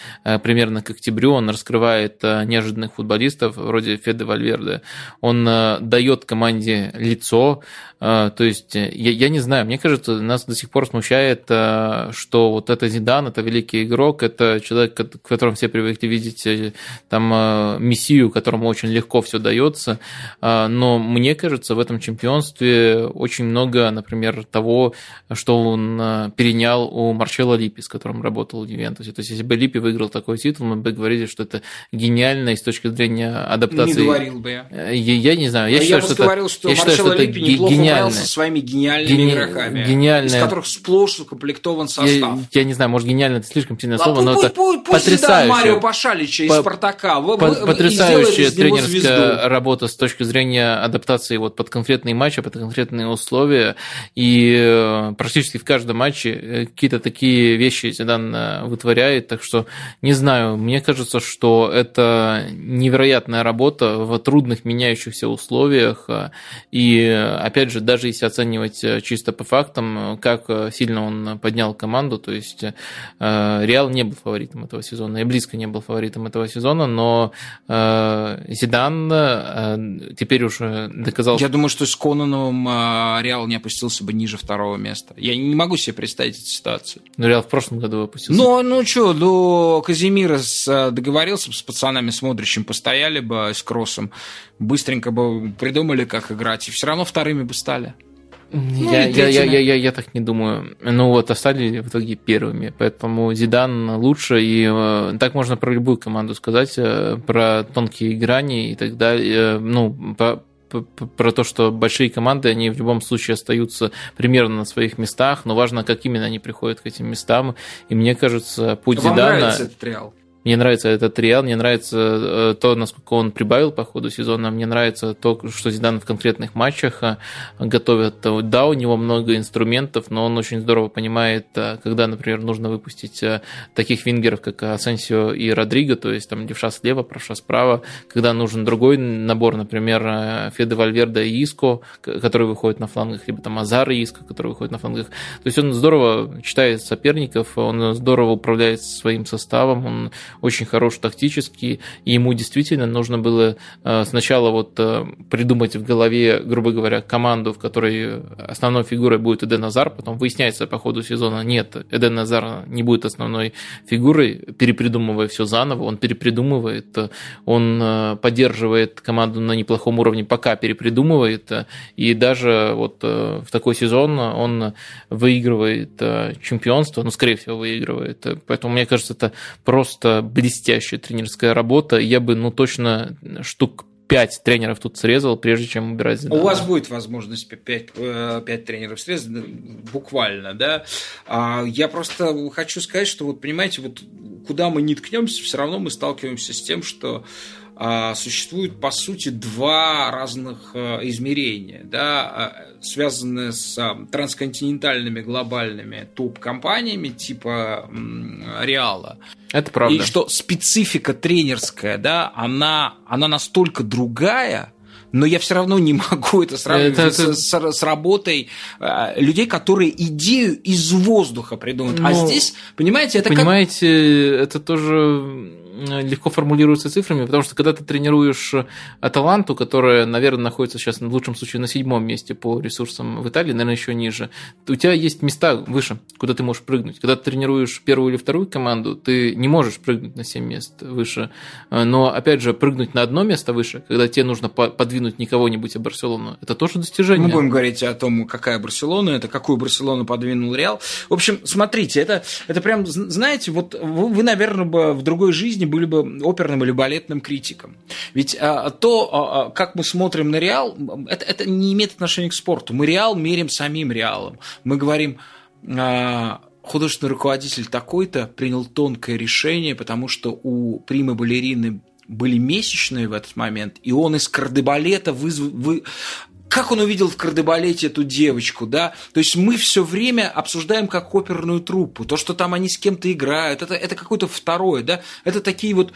Примерно к октябрю он раскрывает неожиданных футболистов, вроде Феды Вальверде. Он дает команде лицо, то есть я, я не знаю, мне кажется, нас до сих пор смущает, что вот это Зидан, это великий игрок, это человек, в котором все привыкли видеть э, там э, мессию, которому очень легко все дается, а, но мне кажется, в этом чемпионстве очень много, например, того, что он э, перенял у Марчелла Липи, с которым работал в Ювентусе. То есть, если бы Липи выиграл такой титул, мы бы говорили, что это гениально и с точки зрения адаптации. Не говорил бы я. Я, я не знаю. Я, я считаю, бы что говорил, что я считаю, что это гениально. со своими гениальными Гени... игроками, гениальное... из которых сплошь укомплектован состав. Я, я не знаю, может, гениально это слишком сильное а слово, пусть, но пусть, это пусть, потрясающее. Марио Пашалича из По- Спартака. Вы, По- Потрясающая из тренерская звезду. работа с точки зрения адаптации вот под конкретные матчи, под конкретные условия. И э, практически в каждом матче э, какие-то такие вещи Зидан э, вытворяет. Так что, не знаю, мне кажется, что это невероятная работа в трудных меняющихся условиях. И, опять же, даже если оценивать э, чисто по фактам, э, как э, сильно он поднял команду, то есть Реал не был фаворитом этого сезона, и близко не был фаворитом этого сезона, но Зидан теперь уже доказал, Я думаю, что с Конаном а, Реал не опустился бы ниже второго места. Я не могу себе представить эту ситуацию. что Реал в прошлом году выпустился. Ну, ну что, ну, Казимира договорился бы с пацанами, с Модричем, постояли бы с Кроссом, быстренько бы придумали, как играть, и все равно вторыми бы стали. Ну, я, я, я, я, я, я так не думаю. Ну вот, остались в итоге первыми. Поэтому Зидан лучше. И э, так можно про любую команду сказать, э, про тонкие грани и так далее. Э, Ну, по- про то, что большие команды, они в любом случае остаются примерно на своих местах, но важно, как именно они приходят к этим местам. И мне кажется, путь Вам Зидана... нравится этот Реал? Мне нравится этот Реал, мне нравится э, то, насколько он прибавил по ходу сезона, мне нравится то, что Зидан в конкретных матчах э, готовит. Да, у него много инструментов, но он очень здорово понимает, э, когда, например, нужно выпустить таких вингеров, как Асенсио и Родриго, то есть там левша слева, правша справа, когда нужен другой набор, например, Феде Вальверда и Иско, который выходит на флангах, либо там Азар и Иско, который выходит на флангах. То есть он здорово читает соперников, он здорово управляет своим составом, он очень хорош тактически, и ему действительно нужно было э, сначала вот э, придумать в голове, грубо говоря, команду, в которой основной фигурой будет Эден Азар, потом выясняется по ходу сезона, нет, Эден Азар не будет основной фигурой, перепридумывая все заново, он перепридумывает, он э, поддерживает команду на неплохом уровне, пока перепридумывает, и даже вот в такой сезон он выигрывает чемпионство, ну, скорее всего, выигрывает. Поэтому, мне кажется, это просто блестящая тренерская работа. Я бы, ну, точно штук пять тренеров тут срезал, прежде чем убирать У Зидана. вас будет возможность п- пять, э, пять тренеров срезать, буквально, да. А Я просто хочу сказать, что вот понимаете, вот куда мы не ткнемся, все равно мы сталкиваемся с тем, что существует по сути два разных э, измерения, да, а, связанные с а, трансконтинентальными глобальными топ-компаниями типа Реала. Это правда. И что специфика тренерская, да, она, она настолько другая, но я все равно не могу это сравнивать Это- с, это- с- с работой э, людей, которые идею из воздуха придумают. а Ну, здесь, понимаете, это как... Понимаете, это тоже легко формулируется цифрами, потому что когда ты тренируешь Аталанту, которая, наверное, находится сейчас в лучшем случае на седьмом месте по ресурсам в Италии, наверное, еще ниже, у тебя есть места выше, куда ты можешь прыгнуть. Когда ты тренируешь первую или вторую команду, ты не можешь прыгнуть на 7 мест выше. Но, опять же, прыгнуть на одно место выше, когда тебе нужно по- подвинуть не кого-нибудь, а Барселону, это тоже достижение. Мы будем говорить о том, какая Барселона, это какую Барселону подвинул Реал. В общем, смотрите, это, это прям, знаете, вот вы, вы, наверное, бы в другой жизни были бы оперным или балетным критиком. Ведь а, то, а, а, как мы смотрим на Реал, это, это не имеет отношения к спорту. Мы Реал мерим самим Реалом. Мы говорим, художественный руководитель такой-то принял тонкое решение, потому что у примы балерины были месячные в этот момент, и он из кардебалета вызв... вы... Как он увидел в кардебалете эту девочку, да? То есть мы все время обсуждаем как оперную труппу. То, что там они с кем-то играют, это, это какое-то второе, да? Это такие вот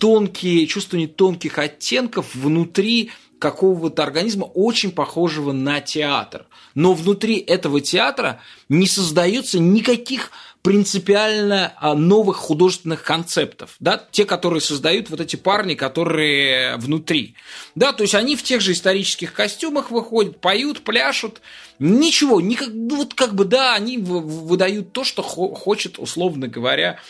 тонкие, чувствование тонких оттенков внутри какого-то организма, очень похожего на театр. Но внутри этого театра не создается никаких принципиально а, новых художественных концептов, да, те, которые создают вот эти парни, которые внутри, да, то есть они в тех же исторических костюмах выходят, поют, пляшут, ничего, никак, ну вот как бы, да, они выдают то, что хочет, условно говоря,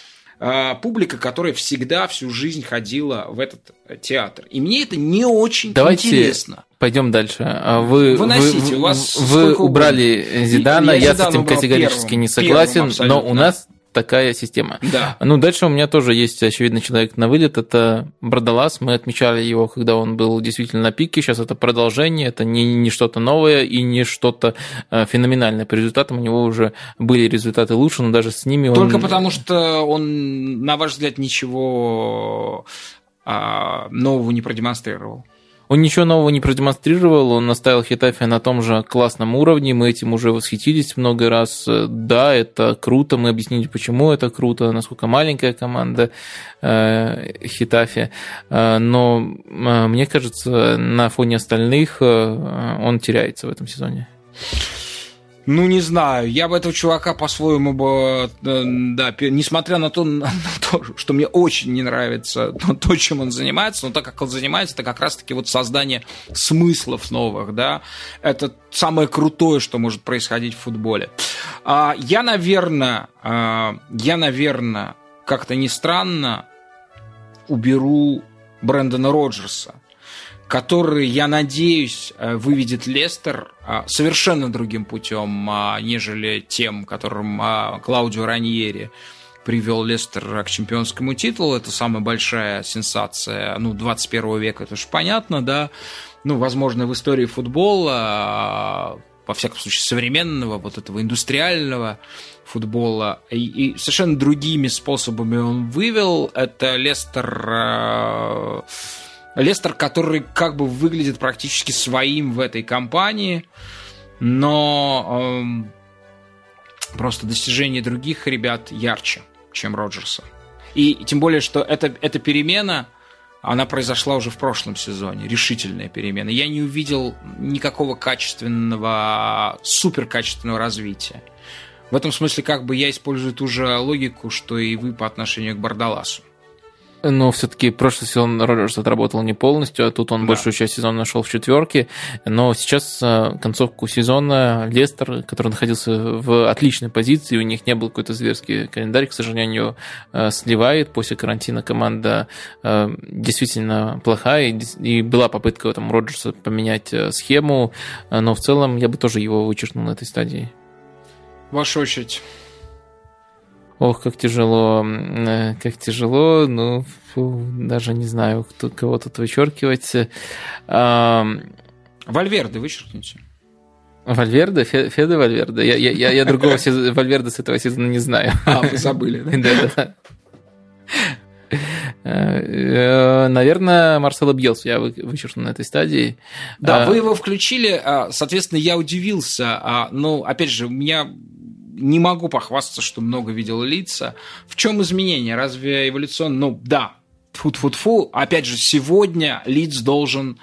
а, публика, которая всегда всю жизнь ходила в этот театр. И мне это не очень Давайте интересно. Пойдем дальше. А вы, Выносите, вы, у вас вы убрали Зидана, я, я с этим категорически первым, не согласен, но у нас такая система. Да. Ну, дальше у меня тоже есть, очевидно, человек на вылет. Это Бардалас. Мы отмечали его, когда он был действительно на пике. Сейчас это продолжение, это не, не что-то новое и не что-то э, феноменальное. По результатам у него уже были результаты лучше, но даже с ними он... Только потому, что он, на ваш взгляд, ничего а, нового не продемонстрировал. Он ничего нового не продемонстрировал, он наставил Хитафи на том же классном уровне, мы этим уже восхитились много раз. Да, это круто, мы объяснили, почему это круто, насколько маленькая команда э, Хитафи, э, но э, мне кажется, на фоне остальных он теряется в этом сезоне. Ну, не знаю, я бы этого чувака по-своему бы, э, да, несмотря на то, на то, что мне очень не нравится то, чем он занимается, но так как он занимается, это как раз-таки вот создание смыслов новых, да, это самое крутое, что может происходить в футболе. А, я, наверное, а, я, наверное, как-то не странно уберу Брэндона Роджерса который, я надеюсь, э, выведет Лестер э, совершенно другим путем, а, нежели тем, которым а, Клаудио Раньери привел Лестер к чемпионскому титулу. Это самая большая сенсация ну, 21 века, это уж понятно, да. Ну, возможно, в истории футбола, а, во всяком случае, современного, вот этого индустриального футбола, и, и совершенно другими способами он вывел. Это Лестер Лестер, который как бы выглядит практически своим в этой компании, но эм, просто достижения других ребят ярче, чем Роджерса. И тем более, что эта, эта перемена, она произошла уже в прошлом сезоне, решительная перемена. Я не увидел никакого качественного, суперкачественного развития. В этом смысле как бы я использую ту же логику, что и вы по отношению к Бардаласу. Но все-таки прошлый сезон Роджерс отработал не полностью, а тут он да. большую часть сезона нашел в четверке. Но сейчас э, концовку сезона Лестер, который находился в отличной позиции, у них не был какой-то зверский календарь, к сожалению, э, сливает. После карантина команда э, действительно плохая, и была попытка этом Роджерса поменять схему, но в целом я бы тоже его вычеркнул на этой стадии. Ваша очередь. Ох, как тяжело, э, как тяжело, ну, фу, даже не знаю, кто, кого тут вычеркивать. А... Вальверды вычеркните. Вальверде? Феда Вальверде? Я, я, я другого Вальверде с этого сезона не знаю. А, вы забыли, да? Да, да. Наверное, Марсело Бьелсу я вычеркну на этой стадии. Да, а... вы его включили, а, соответственно, я удивился. А, ну, опять же, у меня не могу похвастаться, что много видел лица. В чем изменение? Разве эволюционно? Ну, да, фу-фу-фу. Опять же, сегодня лиц должен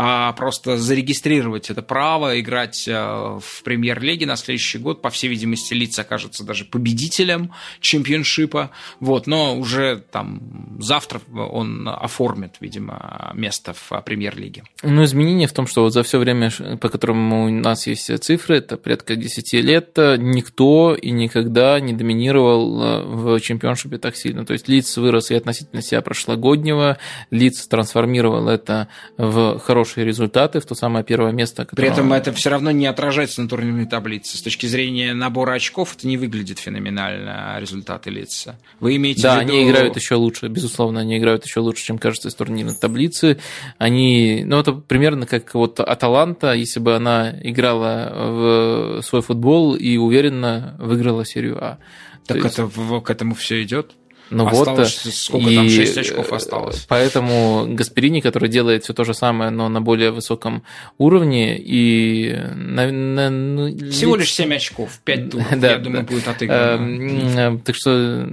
а, просто зарегистрировать это право, играть а, в премьер-лиге на следующий год. По всей видимости, Лиц окажется даже победителем чемпионшипа. Вот, но уже там завтра он оформит, видимо, место в премьер-лиге. Ну, изменение в том, что вот за все время, по которому у нас есть цифры, это порядка 10 лет, никто и никогда не доминировал э, в чемпионшипе так сильно. То есть Лиц вырос и относительно себя прошлогоднего, Лиц трансформировал это в хороший хорошие результаты в то самое первое место. Которое... При этом это все равно не отражается на турнирной таблице. С точки зрения набора очков это не выглядит феноменально, а результаты лица. Вы имеете да, в виду... они играют еще лучше, безусловно, они играют еще лучше, чем кажется из турнирной таблицы. Они, ну, это примерно как вот Аталанта, если бы она играла в свой футбол и уверенно выиграла серию А. Так есть... это к этому все идет? Ну осталось, вот, сколько и там, 6 очков осталось. Поэтому Гасперини, который делает все то же самое, но на более высоком уровне, и... На, на, ну, Всего лишь 7 очков, 5 туров, да, я думаю, будет отыграно. Так что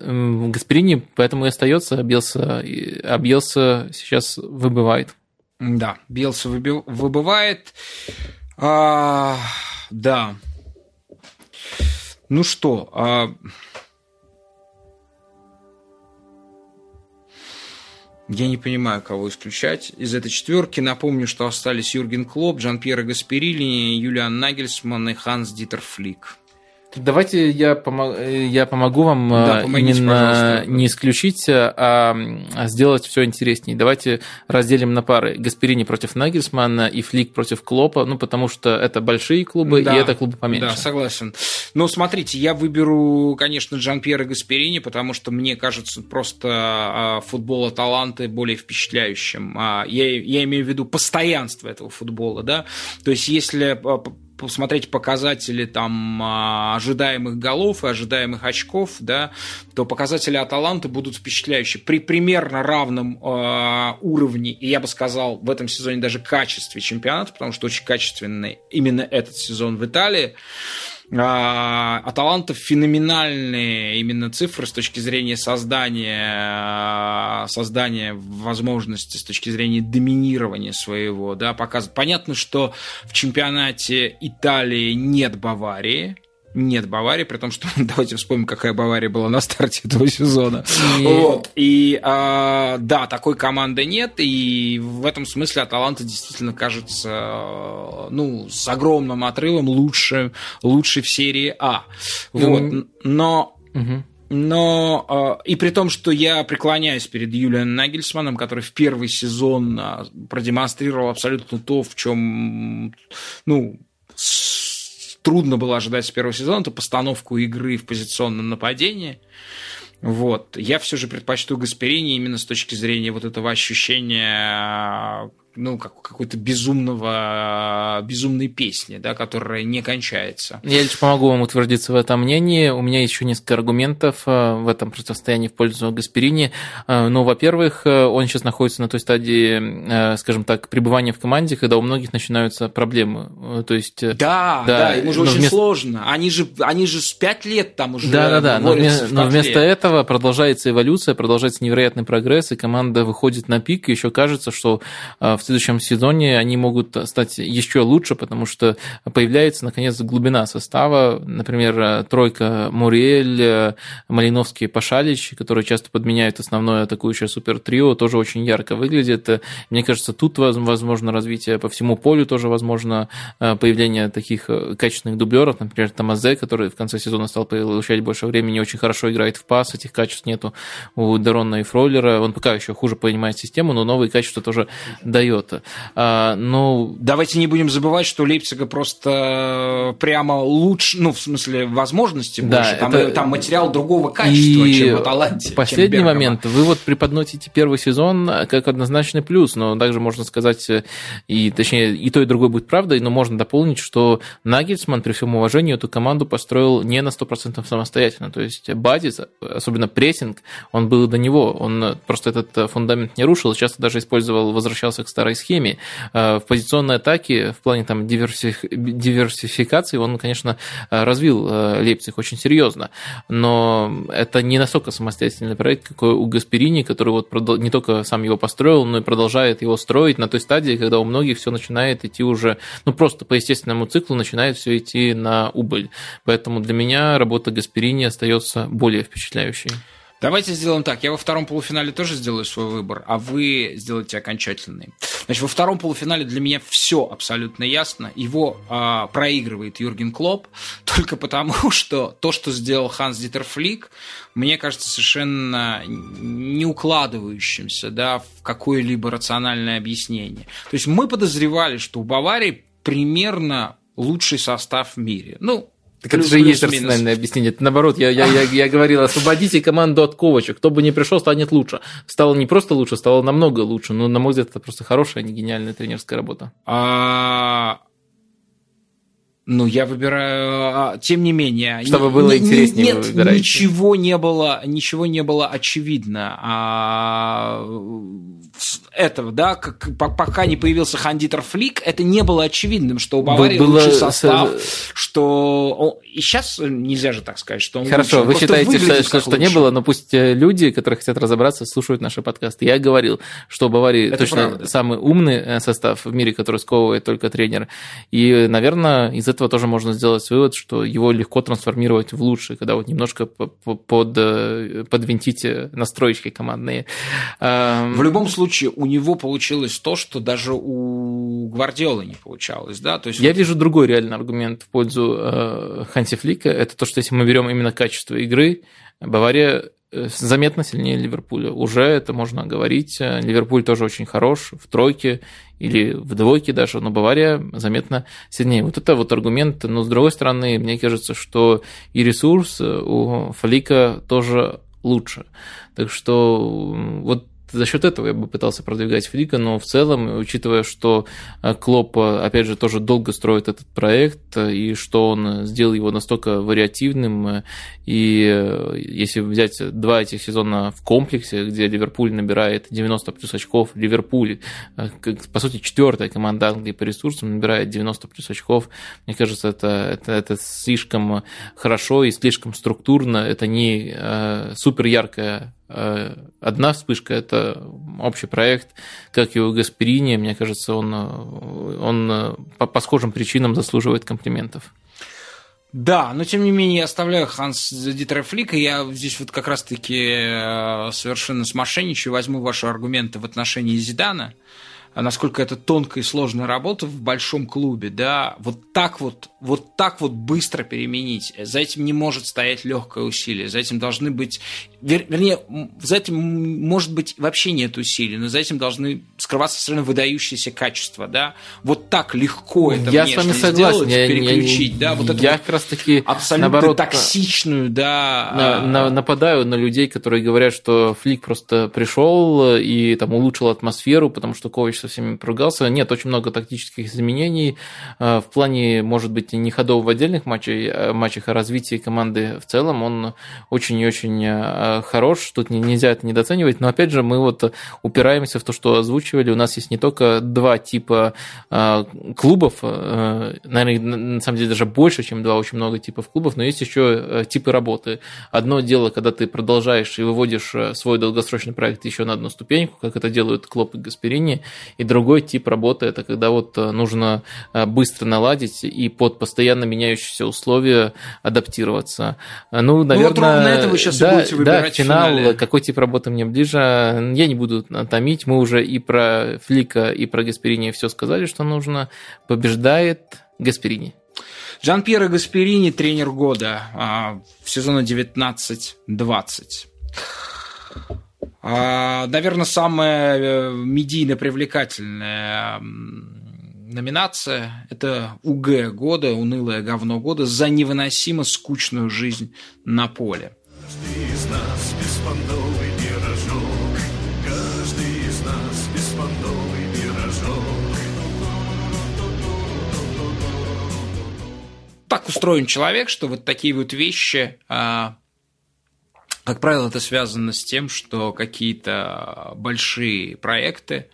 Гасперини поэтому и остается, а Белса, а сейчас выбывает. Да, Белса выбывает. А, да. Ну что, а... Я не понимаю, кого исключать из этой четверки. Напомню, что остались Юрген Клоп, Джан-Пьеро Гасперини, Юлиан Нагельсман и Ханс Дитер Флик. Давайте я, помог, я помогу вам да, э, именно не исключить, а, а сделать все интереснее. Давайте разделим на пары. Гасперини против Нагельсмана и Флик против Клопа, ну, потому что это большие клубы, да, и это клубы поменьше. Да, согласен. Но смотрите, я выберу, конечно, Джан-Пьера Гасперини, потому что мне кажется просто а, футбол Аталанты более впечатляющим. А, я, я имею в виду постоянство этого футбола, да. То есть, если посмотреть показатели там а, ожидаемых голов и ожидаемых очков, да, то показатели Аталанты будут впечатляющие. При примерно равном э, уровне, и я бы сказал, в этом сезоне даже качестве чемпионата, потому что очень качественный именно этот сезон в Италии, Аталанта феноменальные именно цифры с точки зрения создания, создания возможности, с точки зрения доминирования своего. Да, показывает. Понятно, что в чемпионате Италии нет Баварии, нет Баварии, при том, что давайте вспомним, какая Бавария была на старте этого сезона. И, вот. и а, да, такой команды нет, и в этом смысле Аталанта действительно кажется ну, с огромным отрывом лучше, лучше в серии А. Вот. Но угу. Но а, и при том, что я преклоняюсь перед Юлианом Нагельсманом, который в первый сезон а, продемонстрировал абсолютно то, в чем ну, трудно было ожидать с первого сезона, это постановку игры в позиционном нападении. Вот. Я все же предпочту Гасперини именно с точки зрения вот этого ощущения ну, как, какой-то безумного, безумной песни, да, которая не кончается. Я лишь помогу вам утвердиться в этом мнении. У меня еще несколько аргументов э, в этом противостоянии в пользу Гасперини. Э, ну, во-первых, э, он сейчас находится на той стадии, скажем так, пребывания в команде, когда у многих начинаются проблемы. То есть, да, да, да ему же очень вместо... сложно. Они же, они же с пять лет там уже Да, да, да. Но, но вместо этого продолжается эволюция, продолжается невероятный прогресс, и команда выходит на пик, и еще кажется, что в следующем сезоне они могут стать еще лучше, потому что появляется, наконец, глубина состава. Например, тройка Муриэль, Малиновский, Пашалич, которые часто подменяют основное атакующее супер-трио, тоже очень ярко выглядит. Мне кажется, тут возможно развитие по всему полю, тоже возможно э, появление таких э, качественных дублеров, например, Тамазе, который в конце сезона стал получать больше времени, очень хорошо играет в пас, этих качеств нету у Дерона и Фройлера. Он пока еще хуже понимает систему, но новые качества тоже дает дает. А, ну, Давайте не будем забывать, что Лейпцига просто прямо лучше, ну, в смысле, возможности да, больше. Там, это... там материал другого качества, и чем в Аталанте. Последний момент. Вы вот преподносите первый сезон как однозначный плюс, но также можно сказать, и точнее, и то, и другое будет правдой, но можно дополнить, что Нагельсман, при всем уважении, эту команду построил не на 100% самостоятельно. То есть Бадис, особенно прессинг, он был до него. Он просто этот фундамент не рушил, часто даже использовал, возвращался к старой схеме. Э, в позиционной атаке, в плане там, диверсификации, он, конечно, э, развил э, Лейпциг очень серьезно. Но это не настолько самостоятельный проект, какой у Гасперини, который вот не только сам его построил, но и продолжает его строить на той стадии, когда у многих все начинает идти уже, ну просто по естественному циклу начинает все идти на убыль. Поэтому для меня работа Гасперини остается более впечатляющей. Давайте сделаем так. Я во втором полуфинале тоже сделаю свой выбор, а вы сделаете окончательный. Значит, во втором полуфинале для меня все абсолютно ясно. Его э, проигрывает Юрген Клоп только потому, что то, что сделал Ханс Дитер Флик, мне кажется совершенно не укладывающимся да, в какое-либо рациональное объяснение. То есть мы подозревали, что у Баварии примерно лучший состав в мире. Ну, так плюс, это же есть рациональное объяснение. Это наоборот, я, я, я, я говорил, освободите команду от ковочек. Кто бы ни пришел, станет лучше. Стало не просто лучше, стало намного лучше. Но, на мой взгляд, это просто хорошая, а не гениальная тренерская работа. А... Ну, я выбираю, а, тем не менее. Чтобы было интереснее, нет, вы выбираете. ничего не было, ничего не было очевидно. А, этого, да, как, пока не появился Хандитер Флик, это не было очевидным, что у Баварии Было лучший с- состав, что... И сейчас нельзя же так сказать, что он Хорошо, лучше. Вы считаете, что, что, что не было, но пусть э, люди, которые хотят разобраться, слушают наши подкасты. Я говорил, что у Баварии Это точно правда. самый умный э, состав в мире, который сковывает только тренер. И, наверное, из этого тоже можно сделать вывод, что его легко трансформировать в лучший, когда вот немножко по- по- под, э, подвинтить э, настроечки командные. Эм, В любом случае, у него получилось то, что даже у Гвардиолы не получалось, да, то есть Я вижу другой реальный аргумент в пользу э, Ханси Флика. Это то, что если мы берем именно качество игры, Бавария э, заметно сильнее Ливерпуля. Уже это можно говорить. Э, Ливерпуль тоже очень хорош в тройке или в двойке даже, но Бавария заметно сильнее. Вот это вот аргумент. Но с другой стороны, мне кажется, что и ресурс э, у Флика тоже лучше. Так что вот за счет этого я бы пытался продвигать Флика, но в целом, учитывая, что э, Клоп, э, опять же, тоже долго строит этот проект, э, и что он сделал его настолько вариативным, и если взять два этих сезона в комплексе, где Ливерпуль набирает 90 плюс очков, Ливерпуль, по сути, четвертая команда Англии по ресурсам, набирает 90 плюс очков, мне кажется, это, это, это слишком хорошо и слишком структурно, это не супер яркая одна вспышка, это общий проект, как и у Гасперини, мне кажется, он, э, он э, по, по схожим причинам заслуживает комплиментов. Да, но тем не менее я оставляю Ханс Дитера Флика. Я здесь вот как раз-таки э, совершенно смошенничаю, возьму ваши аргументы в отношении Зидана. Насколько это тонкая и сложная работа в большом клубе, да, вот так вот, вот так вот быстро переменить. За этим не может стоять легкое усилие, за этим должны быть, вер- вернее, за этим может быть вообще нет усилий, но за этим должны скрываться совершенно выдающиеся качества, да. Вот так легко это я с вами согласен, сделать, я, я- переключить, да, вот я вот как раз таки абсолютно наоборот токсичную, да. на- а, на- нападаю на людей, которые говорят, что Флик просто пришел и там улучшил атмосферу, потому что Ковач со всеми поругался. Нет, очень много тактических изменений э, в плане, может быть, не ходов в отдельных матчах, э, матчах, а развития команды в целом. Он очень и очень хорош, тут не- нельзя это недооценивать, но опять же мы вот упираемся в то, что озвучивали. У нас есть не только два типа э, клубов, э, наверное, на самом деле даже больше, чем два, очень много типов клубов, но есть еще э, типы работы. Одно дело, когда ты продолжаешь и выводишь э, свой долгосрочный проект еще на одну ступеньку, как это делают Клоп и Гасперини, и другой тип работы это когда вот э, нужно быстро наладить и под постоянно меняющиеся условия адаптироваться. Ну, наверное, ровно это вы сейчас и да, будете выбирать да, финал, финале. какой тип работы мне ближе, я не буду томить, мы уже и про Флика, и про Гасперини все сказали, что нужно. Побеждает Гасперини. Жан-Пьеро Гасперини, тренер года а, в сезоне 19-20. А, Наверное, самая э, медийно привлекательная номинация – это УГ года, унылое говно года за невыносимо скучную жизнь на поле. Каждый из нас так устроен человек, что вот такие вот вещи, а, как правило, это связано с тем, что какие-то большие проекты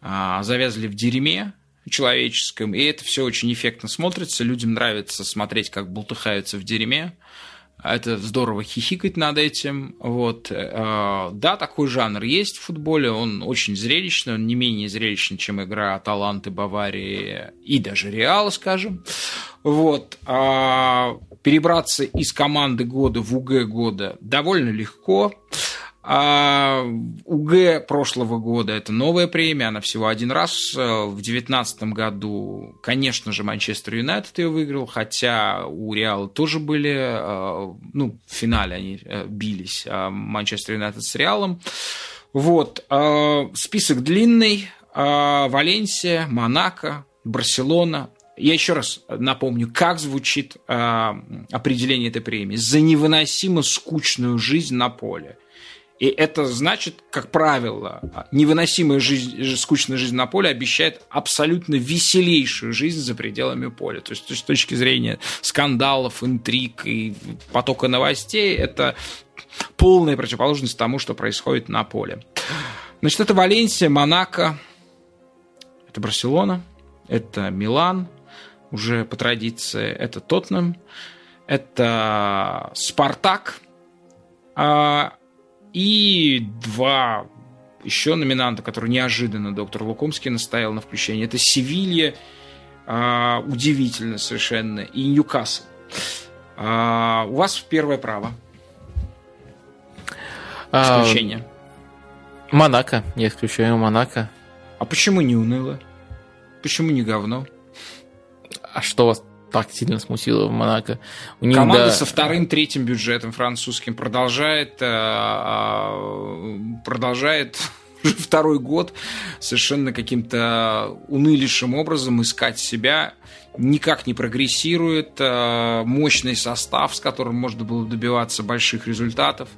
а, завязли в дерьме человеческом, и это все очень эффектно смотрится. Людям нравится смотреть, как бултыхаются в дерьме. Это здорово хихикать над этим. Вот. Э, Да, такой жанр есть в футболе, он очень зрелищный, он не менее зрелищный, чем игра Таланты Баварии и даже Реала, скажем. Вот. А Перебраться из команды года в УГ года довольно легко. А УГ прошлого года это новая премия, она всего один раз. В 2019 году, конечно же, Манчестер Юнайтед ее выиграл, хотя у Реала тоже были, э, ну, в финале они э, бились, э, Манчестер Юнайтед с Реалом. Вот, э, список длинный, э, Валенсия, Монако, Барселона, я еще раз напомню, как звучит э, определение этой премии. За невыносимо скучную жизнь на поле. И это значит, как правило, невыносимая жизнь, скучная жизнь на поле обещает абсолютно веселейшую жизнь за пределами поля. То есть с точки зрения скандалов, интриг и потока новостей, это полная противоположность тому, что происходит на поле. Значит, это Валенсия, Монако, это Барселона, это Милан, уже по традиции это Тоттенхэм, это Спартак, а, и два еще номинанта, которые неожиданно доктор Лукомский настоял на включении. Это Севилья, а, удивительно совершенно, и Ньюкасл. А, у вас первое право. Исключение. А, Монако. Я исключаю Монако. А почему не уныло? Почему не говно? А что вас так сильно смутило в Монако. У них, Команда да... со вторым, третьим бюджетом французским продолжает, э, а, продолжает уже второй год совершенно каким-то унылейшим образом искать себя, никак не прогрессирует, э, мощный состав, с которым можно было добиваться больших результатов,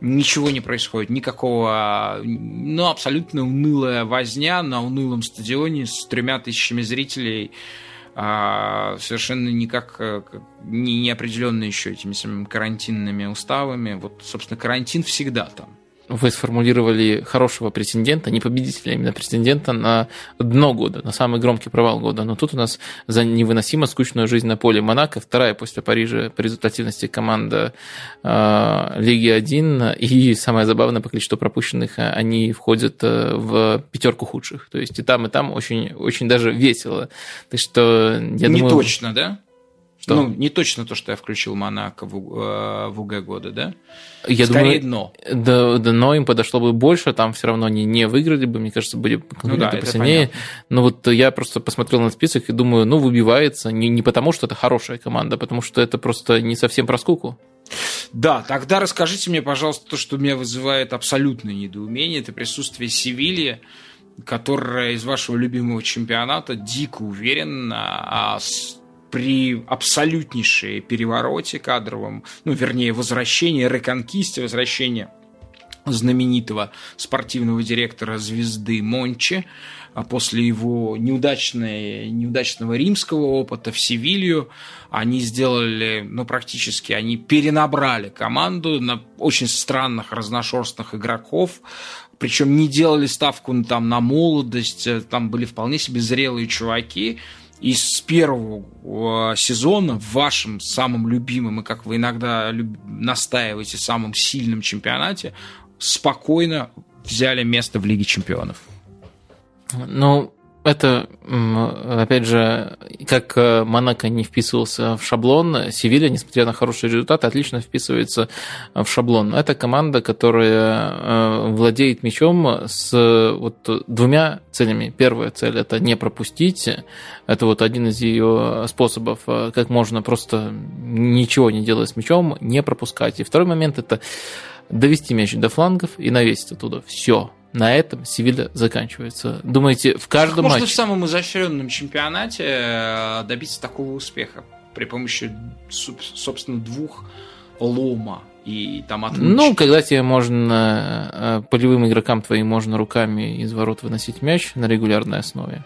ничего не происходит, никакого, ну, абсолютно унылая возня на унылом стадионе с тремя тысячами зрителей – а совершенно никак э, не, не определенно еще этими самыми карантинными уставами. Вот, собственно, карантин всегда там вы сформулировали хорошего претендента, не победителя, а именно претендента на дно года, на самый громкий провал года. Но тут у нас за невыносимо скучную жизнь на поле Монако, вторая после Парижа по результативности команда э, Лиги 1. И самое забавное по количеству пропущенных, э, они входят э, в пятерку худших. То есть и там, и там очень, очень даже весело. Так что я не думаю... точно, да? Что? Ну, не точно то, что я включил Монако в, э, в УГ года, да? Я Скорее думаю, дно. Да, дно им подошло бы больше, там все равно они не выиграли бы, мне кажется, были ну, да, посильнее. Но вот я просто посмотрел на список и думаю, ну, выбивается не, не потому, что это хорошая команда, а потому что это просто не совсем про скуку. Да, тогда расскажите мне, пожалуйста, то, что меня вызывает абсолютное недоумение, это присутствие Севильи, которая из вашего любимого чемпионата дико уверенно, а при абсолютнейшей перевороте кадровом, ну, вернее, возвращении, реконкисте, возвращении знаменитого спортивного директора звезды Мончи, а после его неудачной, неудачного римского опыта в Севилью, они сделали, ну, практически, они перенабрали команду на очень странных, разношерстных игроков, причем не делали ставку там на молодость, там были вполне себе зрелые чуваки, и с первого сезона в вашем самом любимом и, как вы иногда настаиваете, самом сильном чемпионате спокойно взяли место в Лиге чемпионов? Ну, это, опять же, как э, Монако не вписывался в шаблон, Севилья, несмотря на хорошие результаты, отлично вписывается в шаблон. Это команда, которая э, владеет мячом с вот двумя целями. Первая цель – это не пропустить. Это вот один из ее способов, э, как можно просто ничего не делая с мячом, не пропускать. И второй момент – это довести мяч до флангов и навесить оттуда. Все на этом Севилья заканчивается. Думаете, в каждом Можно матче... в самом изощренном чемпионате э, добиться такого успеха при помощи, собственно, двух лома и там отмычки. Ну, когда тебе можно э, полевым игрокам твоим можно руками из ворот выносить мяч на регулярной основе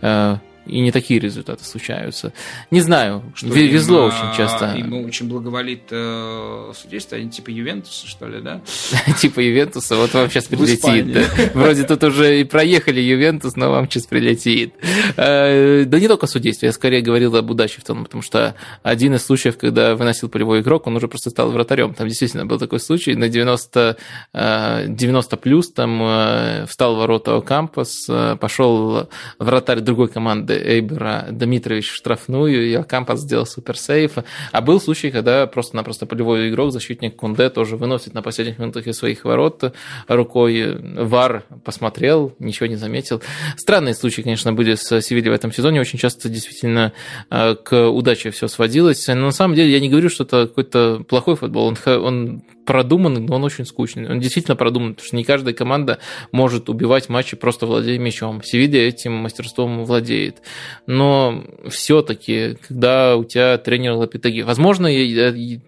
э, и не такие результаты случаются. Не знаю, что везло им, очень часто. Ему очень благоволит э, судейство, они типа Ювентуса, что ли, да? Типа Ювентуса, вот вам сейчас прилетит. Вроде тут уже и проехали Ювентус, но вам сейчас прилетит. Э, да не только судейство, я скорее говорил об удаче в том, потому что один из случаев, когда выносил полевой игрок, он уже просто стал вратарем. Там действительно был такой случай, на 90, 90 э, плюс там э, встал ворота Кампас, пошел вратарь другой команды Эйбера Дмитрович в штрафную, и Алкампас сделал суперсейф. А был случай, когда просто-напросто полевой игрок, защитник Кунде, тоже выносит на последних минутах из своих ворот рукой. Вар посмотрел, ничего не заметил. Странные случаи, конечно, были с Севильей в этом сезоне. Очень часто действительно э, к удаче все сводилось. Но на самом деле я не говорю, что это какой-то плохой футбол. Он, он продуманный, но он очень скучный. Он действительно продуманный, потому что не каждая команда может убивать матчи просто владея мячом. Севилья этим мастерством владеет. Но все-таки, когда у тебя тренер Лапитаги, возможно,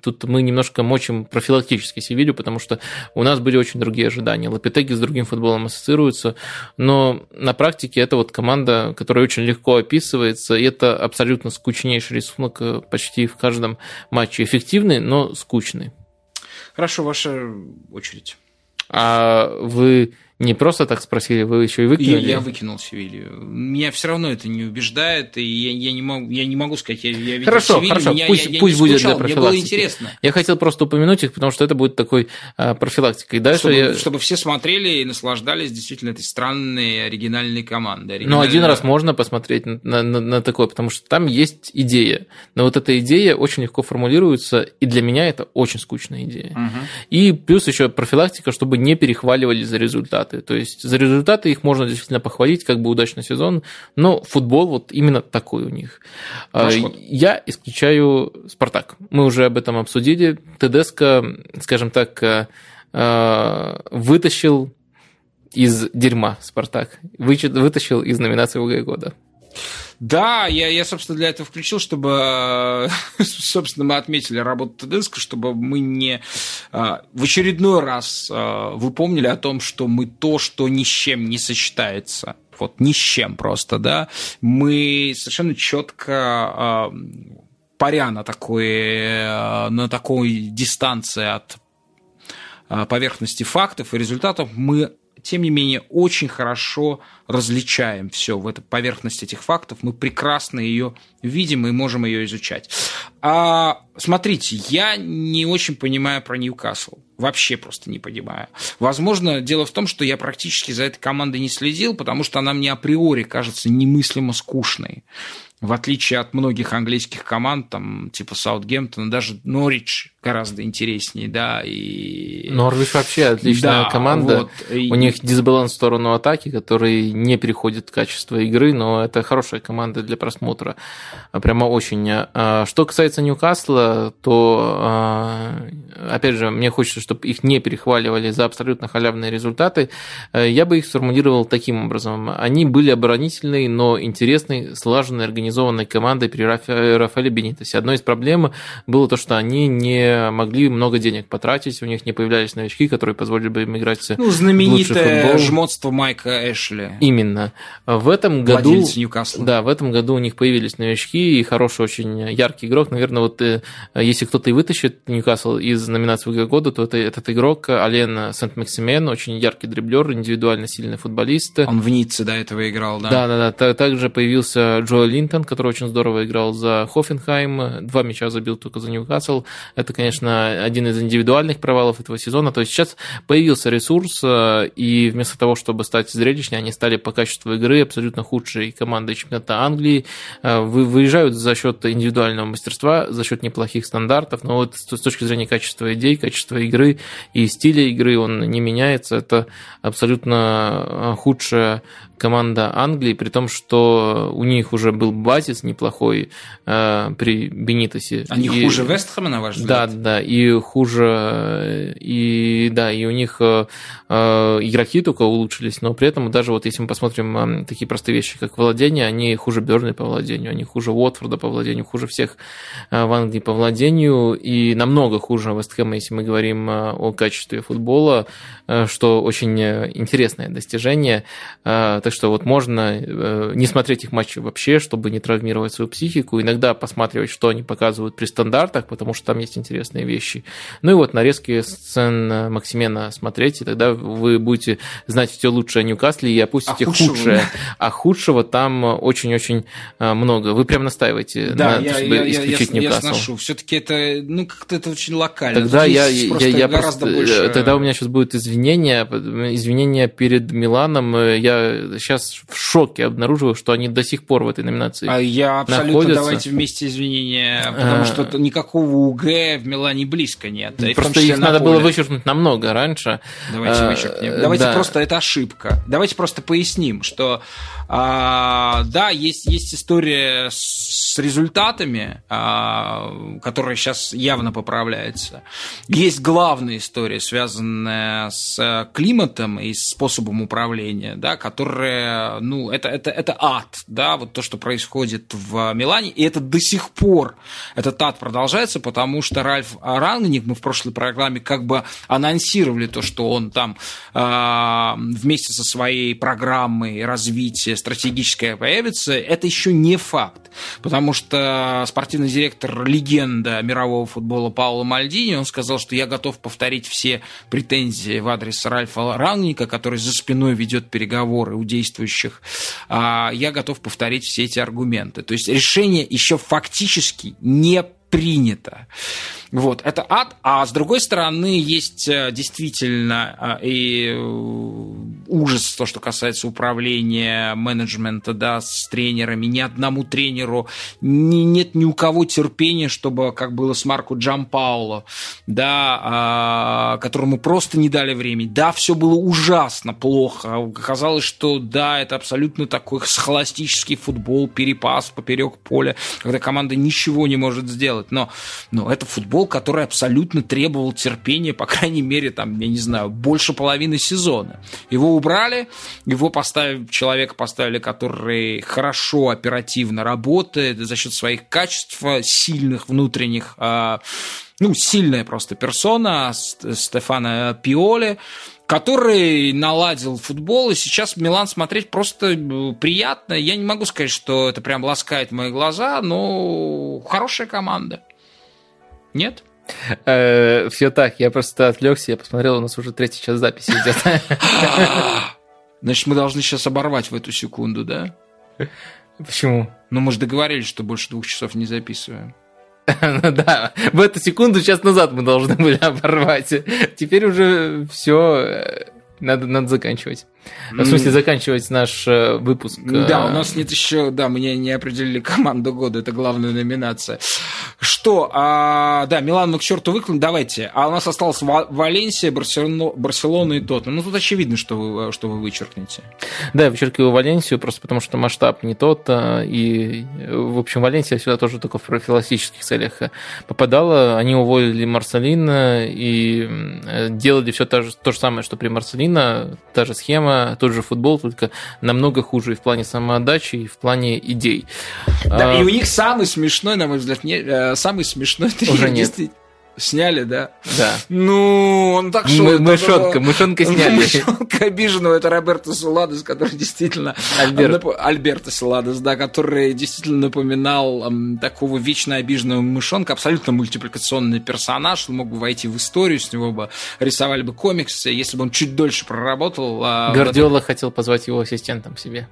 тут мы немножко мочим профилактически Севилью, потому что у нас были очень другие ожидания. Лапитаги с другим футболом ассоциируются, но на практике это вот команда, которая очень легко описывается, и это абсолютно скучнейший рисунок э, почти в каждом матче. Эффективный, но скучный. Хорошо, ваша очередь. А вы не просто так спросили, вы еще и выкинули? Я, я выкинул Севилью. Меня все равно это не убеждает, и я, я, не, могу, я не могу сказать, я, я видел Хорошо, Севилью, хорошо, меня, пусть, я, я пусть будет скучал, для мне профилактики. было интересно. Я хотел просто упомянуть их, потому что это будет такой а, профилактикой. Дальше чтобы, я... чтобы все смотрели и наслаждались действительно этой странной оригинальной командой. Но один Оригинальная- раз можно посмотреть на, на- на такое, потому что там есть идея. Но вот эта идея очень легко формулируется, и для меня это очень скучная идея. Мгм. И плюс еще профилактика, чтобы не перехваливали за результаты. То есть за результаты их можно действительно похвалить, как бы удачный сезон, но футбол вот именно такой у них. А, Ваш ход. Я исключаю Спартак. Мы уже об этом обсудили. ТДСК, скажем так, э, э, вытащил из дерьма Спартак. Вытащил из номинации ВГ года. Да, я, я, собственно, для этого включил, чтобы, собственно, мы отметили работу ТДСК, чтобы мы не э, в очередной раз э, вы помнили о том, что мы то, что ни с чем не сочетается, вот ни с чем просто, да, мы совершенно четко э, паря на такой, на такой дистанции от а, поверхности фактов и результатов, мы, тем не менее, очень хорошо различаем все в этой поверхности этих фактов, мы прекрасно ее видим и можем ее изучать. А, смотрите, я не очень понимаю про Ньюкасл. Вообще просто не понимаю. Возможно, дело в том, что я практически за этой командой не следил, потому что она мне априори кажется немыслимо скучной. В отличие от многих английских команд, там, типа Саутгемптона, даже Норвич гораздо интереснее, да, и... Норвич вообще отличная Да, команда. вот, и- У них дисбаланс в сторону атаки, который не переходит качество игры, но это хорошая команда для просмотра. А, Прямо очень. А, Что касается Ньюкасла, то, а, опять же, мне хочется, чтобы их не перехваливали за абсолютно халявные результаты. Э, Я бы их сформулировал таким образом. Они были оборонительной, но интересной, слаженной, организованной командой при Рафа- Рафаэле Бенитосе. Одной из проблем было то, что они не могли много денег потратить, у них не появлялись новички, которые позволили бы им играть Ну, лучший знаменитое футбол. жмотство Майка Эшли, Именно. В этом году... Да, в этом году у них появились новички и хороший, очень яркий игрок. Наверное, вот э, если кто-то и вытащит Ньюкасл из номинации года, то это этот игрок Ален Сент-Максимен, очень яркий дриблер, индивидуально сильный футболист. Он в Ницце до этого играл, да? Да, да, да. Та- Также появился Джо Линтон, который очень здорово играл за Хофенхайм. Два мяча забил только за Ньюкасл. Это, конечно, один из индивидуальных провалов этого сезона. То есть сейчас появился ресурс, э, и вместо того, чтобы стать зрелищнее, они стали по качеству игры абсолютно худшей командой чемпионата Англии. Э, вы- Выезжают за счет индивидуального мастерства, за счет неплохих стандартов, но вот с с точки зрения качества идей, качества игры и стиля игры он не меняется. Это абсолютно э, худшая команда Англии, при том, что у них уже был базис неплохой э, при Бенитосе. Они И- хуже Вестхэма, на ваш да, взгляд? да, и хуже, и да, и у них э, э, игроки только улучшились, но при этом даже вот если мы посмотрим э, такие простые вещи, как владение, они хуже Бернли по владению, они хуже Уотфорда по владению, хуже всех э, в Англии по владению, и намного хуже Вестхэма, если мы говорим э, о качестве футбола, э, что очень э, интересное достижение. Э, Так что вот можно э, не смотреть их матчи вообще, чтобы не травмировать свою психику, иногда посматривать, что они показывают при стандартах, потому что там есть интересные вещи. Ну и вот нарезки сцен э, Максимена смотреть, и тогда вы будете знать все лучшее о Ньюкасле и опустите А худшего, худшее. А худшего там очень-очень э, много. Вы прям настаиваете Да, на я, то, чтобы я, я, я, исключить я Ньюкасл. сношу. Все-таки это, ну, как-то это очень локально. Тогда я, я, я гораздо просто, больше... тогда у меня сейчас будет извинение, извинение перед Миланом. Я сейчас в шоке обнаруживаю, что они до сих пор в этой номинации А я абсолютно находятся. давайте вместе извинения, потому А. что никакого УГ в Милане близко нет. Просто их на надо было вычеркнуть намного раньше. Давайте А, вычеркнем. Давайте да. просто это ошибка. Давайте просто поясним, что а, да, есть, есть история с результатами, а, которая сейчас явно поправляется. Есть главная история, связанная с климатом и способом управления, да, которая, ну, это, это, это ад, да, вот то, что происходит в Милане, и это до сих пор этот ад продолжается, потому что Ральф Рангник, мы в прошлой программе как бы анонсировали то, что он там а, вместе со своей программой развития стратегическое появится, это еще не факт. Потому что спортивный директор, легенда мирового футбола Пауло Мальдини, он сказал, что я готов повторить все претензии в адрес Ральфа Рангника, который за спиной ведет переговоры у действующих. А, Я готов повторить все эти аргументы. То есть решение еще фактически не принято. Вот, это ад. А с другой стороны, есть э, действительно э, и э, ужас, то, что касается управления, менеджмента, да, с тренерами. Ни одному тренеру ни, нет ни у кого терпения, чтобы, как было с Марко Джампауло, да, а, которому просто не дали времени. Да, все было ужасно плохо. Казалось, что да, это абсолютно такой схоластический футбол, перепас поперек поля, когда команда ничего не может сделать. Но, но это футбол, который абсолютно требовал терпения, по крайней мере, там, я не знаю, больше половины сезона. Его убрали, его поставили, человека поставили, который хорошо, оперативно работает за счет своих качеств, сильных внутренних, а, ну, сильная просто персона, Ст- Стефана Пиоли, который наладил футбол, и сейчас Милан смотреть просто э, приятно. Я не могу сказать, что это прям ласкает мои глаза, но хорошая команда. Нет? все так, я просто отвлекся, я посмотрел, у нас уже третий час записи идет. Значит, мы должны сейчас оборвать в эту секунду, да? Почему? Ну, мы же договорились, что больше двух часов не записываем. Ну да, в эту секунду, час назад мы должны были оборвать. Теперь уже все, надо, надо заканчивать. В смысле, заканчивать наш э, выпуск. Да, э, у нас нет еще, да, мы не, не определили команду года, это главная номинация. Что, а, да, Милан мы к черту выклали, давайте. А у нас осталось Ва- Валенсия, Барселона, Барселона и Тоттенхэм. Ну, тут очевидно, что вы, что вы вычеркнете. Да, я вычеркиваю Валенсию, просто потому что масштаб не тот. а, И, э, в общем, Валенсия всегда тоже только в профилактических целях э, попадала. Они уволили Марселина и э, делали все то же, то же самое, что при Марселина. Та же схема, тот же футбол, только намного хуже и в плане самоотдачи, и в плане идей. Да, А, и у них самый смешной, на мой взгляд, не- э, самый смешной тренер. Уже нет. Сняли, да? Да. Ну, он так. Мы- это- Мышонка, мышонка сняли. Мышонка обиженного, это Роберто Суладес, который действительно... Альберт. Нап- Альберто Суладес, да, который действительно напоминал м, такого вечно обиженного мышонка, абсолютно мультипликационный персонаж, он мог бы войти в историю, с него бы рисовали бы комиксы, если бы он чуть дольше проработал. а, Гвардиола хотел позвать его ассистентом себе.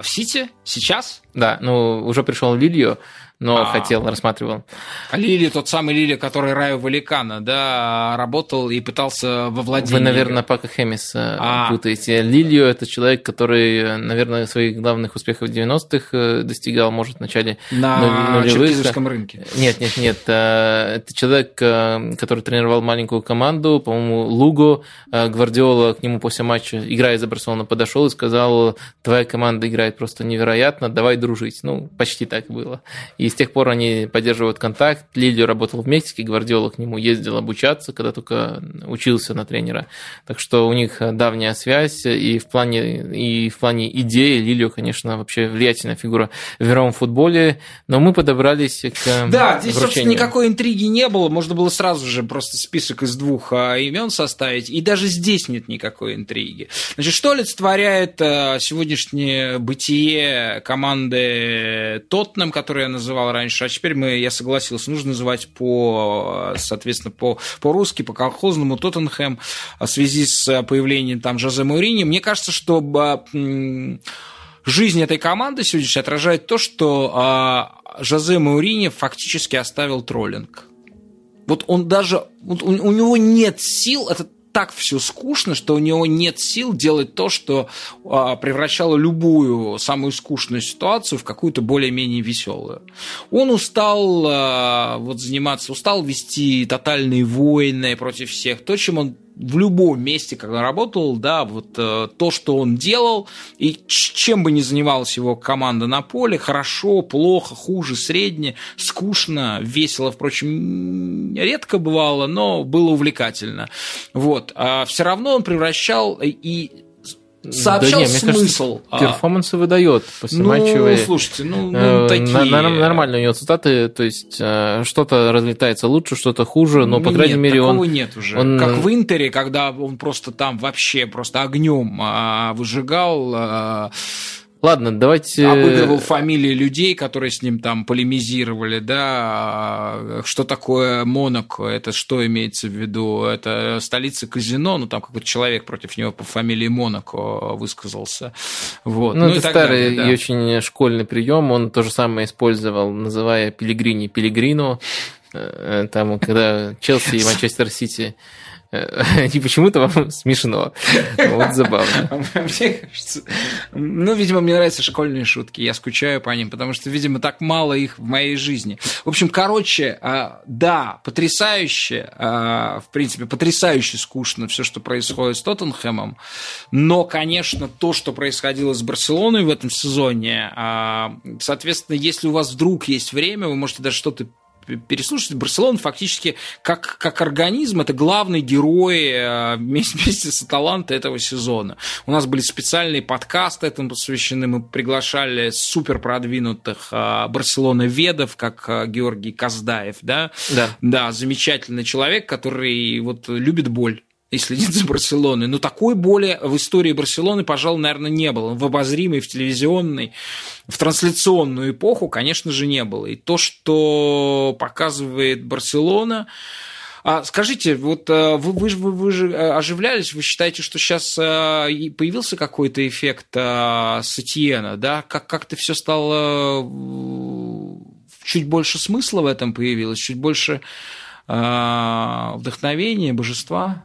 В Сити? Сейчас? Да, ну, уже пришел Лилью, но А. хотел, рассматривал. А Лили, тот самый Лили, который Раю Валикана, да, работал и пытался во владении. Вы, наверное, Пака Хэмиса А. путаете. Лилью – это человек, который, наверное, своих главных успехов в 90-х э, достигал, может, в начале на черкизовском рынке. Нет, нет, нет. э, Это человек, э, который тренировал маленькую команду, по-моему, Луго. Гвардиола к нему после матча, играя за Барселону, подошел и сказал, твоя команда играет просто невероятно, давай дружить. Ну, почти так было. И с тех пор они поддерживают контакт. Лилью работал в Мексике, Гвардиола к нему ездил обучаться, когда только учился на тренера. Так что у них давняя связь, и в плане, и в плане идеи Лилью, конечно, вообще влиятельная фигура в мировом футболе, но мы подобрались к Да, здесь, собственно, вручению. никакой интриги не было. Можно было сразу же просто список из двух а, имен составить. И даже здесь нет никакой интриги. Значит, что олицетворяет а, сегодняшнее бытие команды Тоттенхэм, которую я называл раньше, а теперь мы, я согласился, нужно называть по, соответственно, по, по-русски, по колхозному Тоттенхэм в связи с появлением там Жозе Маурини. Мне кажется, что м, жизнь этой команды сегодняшней отражает то, что Жозе Маурини фактически оставил троллинг. Вот он даже, вот у, у него нет сил, это так все скучно, что у него нет сил делать то, что а, превращало любую самую скучную ситуацию в какую-то более-менее веселую. Он устал а, вот заниматься, устал вести тотальные войны против всех. То, чем он в любом месте, когда работал, да, вот э, то, что он делал, и чем бы ни занималась его команда на поле, хорошо, плохо, хуже, средне, скучно, весело, впрочем, редко бывало, но было увлекательно. Вот. А все равно он превращал и сообщал да не, смысл. Кажется, перформансы выдает послематчевые. Ну, слушайте, ну, ну такие... Нормально у него цитаты, то есть э, что-то разлетается лучше, что-то хуже, но, по нет, крайней мере, он... нет уже. Он... Как в Интере, когда он просто там вообще просто огнем а, выжигал а, Ладно, давайте... Обыгрывал фамилии людей, которые с ним там полемизировали, да. А, что такое Монако? Это что имеется в виду? Это столица казино, ну там какой-то человек против него по фамилии Монако высказался. Вот. Ну, ну это старый далее, да. и очень школьный прием. Он то же самое использовал, называя Пелигрини Пелигрино. Э, там, когда Челси и Манчестер Сити и почему-то вам смешно. Вот забавно. Мне кажется, ну, видимо, мне нравятся школьные шутки, я скучаю по ним, потому что, видимо, так мало их в моей жизни. В общем, короче, а, да, потрясающе, а, в принципе, потрясающе скучно все, что происходит с Тоттенхэмом, но, конечно, то, что происходило с Барселоной в этом сезоне, а, соответственно, если у вас вдруг есть время, вы можете даже что-то переслушать, Барселона фактически как, как организм, это главный герой э, вместе, вместе с Аталантой этого сезона. У нас были специальные подкасты этому посвящены, мы приглашали супер продвинутых э, Барселона ведов, как э, Георгий Каздаев, да? Да. Да, замечательный человек, который вот любит боль и следит за Барселоной. Но такой боли в истории Барселоны, пожалуй, наверное, не было. В обозримой, в телевизионной, в трансляционную эпоху, конечно же, не было. И то, что показывает Барселона, а скажите, вот вы, вы, вы, вы же э, оживлялись, вы считаете, что сейчас э, появился какой-то эффект Сатиена, да? Как- как-то все стало чуть больше смысла в этом появилось, чуть больше вдохновения, божества?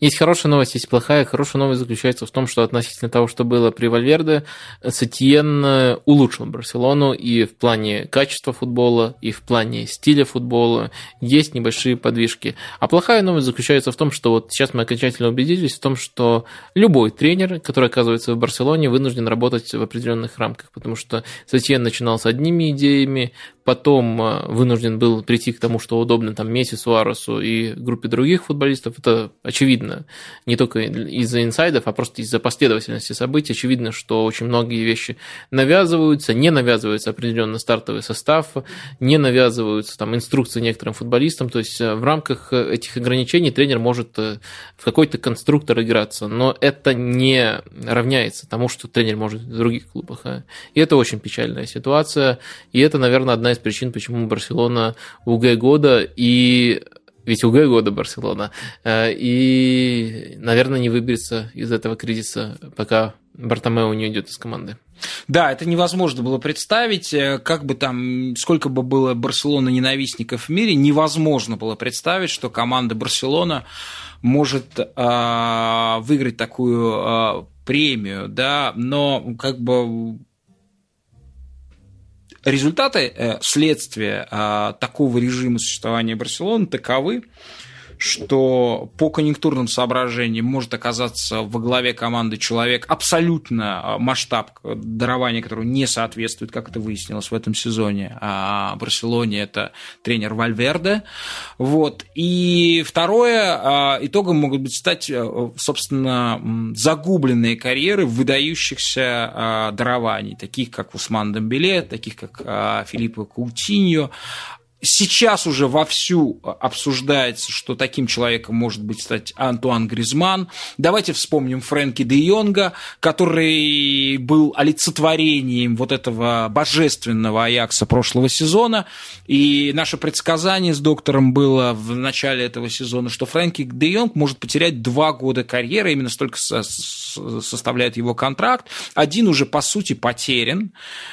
Есть хорошая новость, есть плохая. Хорошая новость заключается в том, что относительно того, что было при Вальверде, Сетьен э, улучшил Барселону и в плане качества футбола, и в плане стиля футбола есть небольшие подвижки. А плохая новость заключается в том, что вот сейчас мы окончательно убедились в том, что любой тренер, который оказывается в Барселоне, вынужден работать в определенных рамках, потому что Сетьен начинал с одними идеями, потом э, вынужден был прийти к тому, что удобно там Месси, Суаресу и группе других футболистов. Это очевидно не только из-за инсайдов, а просто из-за последовательности событий. Очевидно, что очень многие вещи навязываются, не навязывается определенно стартовый состав, не навязываются там инструкции некоторым футболистам. То есть э, в рамках этих ограничений тренер может э, в какой-то конструктор играться, но это не равняется тому, что тренер может в других клубах. И это очень печальная ситуация, и это, наверное, одна из причин, почему Барселона УГ года и ведь УГ года Барселона. Э, и, наверное, не выберется из этого кризиса, пока Бартомео не уйдет из команды. Да, это невозможно было представить, э, как бы там, сколько бы было Барселона ненавистников в мире, невозможно было представить, что команда Барселона может э, выиграть такую э, премию, да, но как бы Результаты э, следствия а, такого режима существования Барселоны таковы, что по конъюнктурным соображениям может оказаться во главе команды человек абсолютно а, масштаб дарования, которого не соответствует, как это выяснилось в этом сезоне. А Барселоне это тренер Вальверде. Вот. И второе, а, итогом могут быть стать, э, собственно, загубленные карьеры выдающихся а, дарований, таких как Усман Дембеле, таких как Филиппо Каутиньо, Сейчас уже вовсю обсуждается, что таким человеком может быть стать Антуан Гризман. Давайте вспомним Фрэнки де Йонга, который был олицетворением вот этого божественного Аякса прошлого сезона. И наше предсказание с доктором было в начале этого сезона, что Фрэнки де Йонг может потерять два года карьеры, именно столько составляет его контракт. Один уже, по сути, потерян.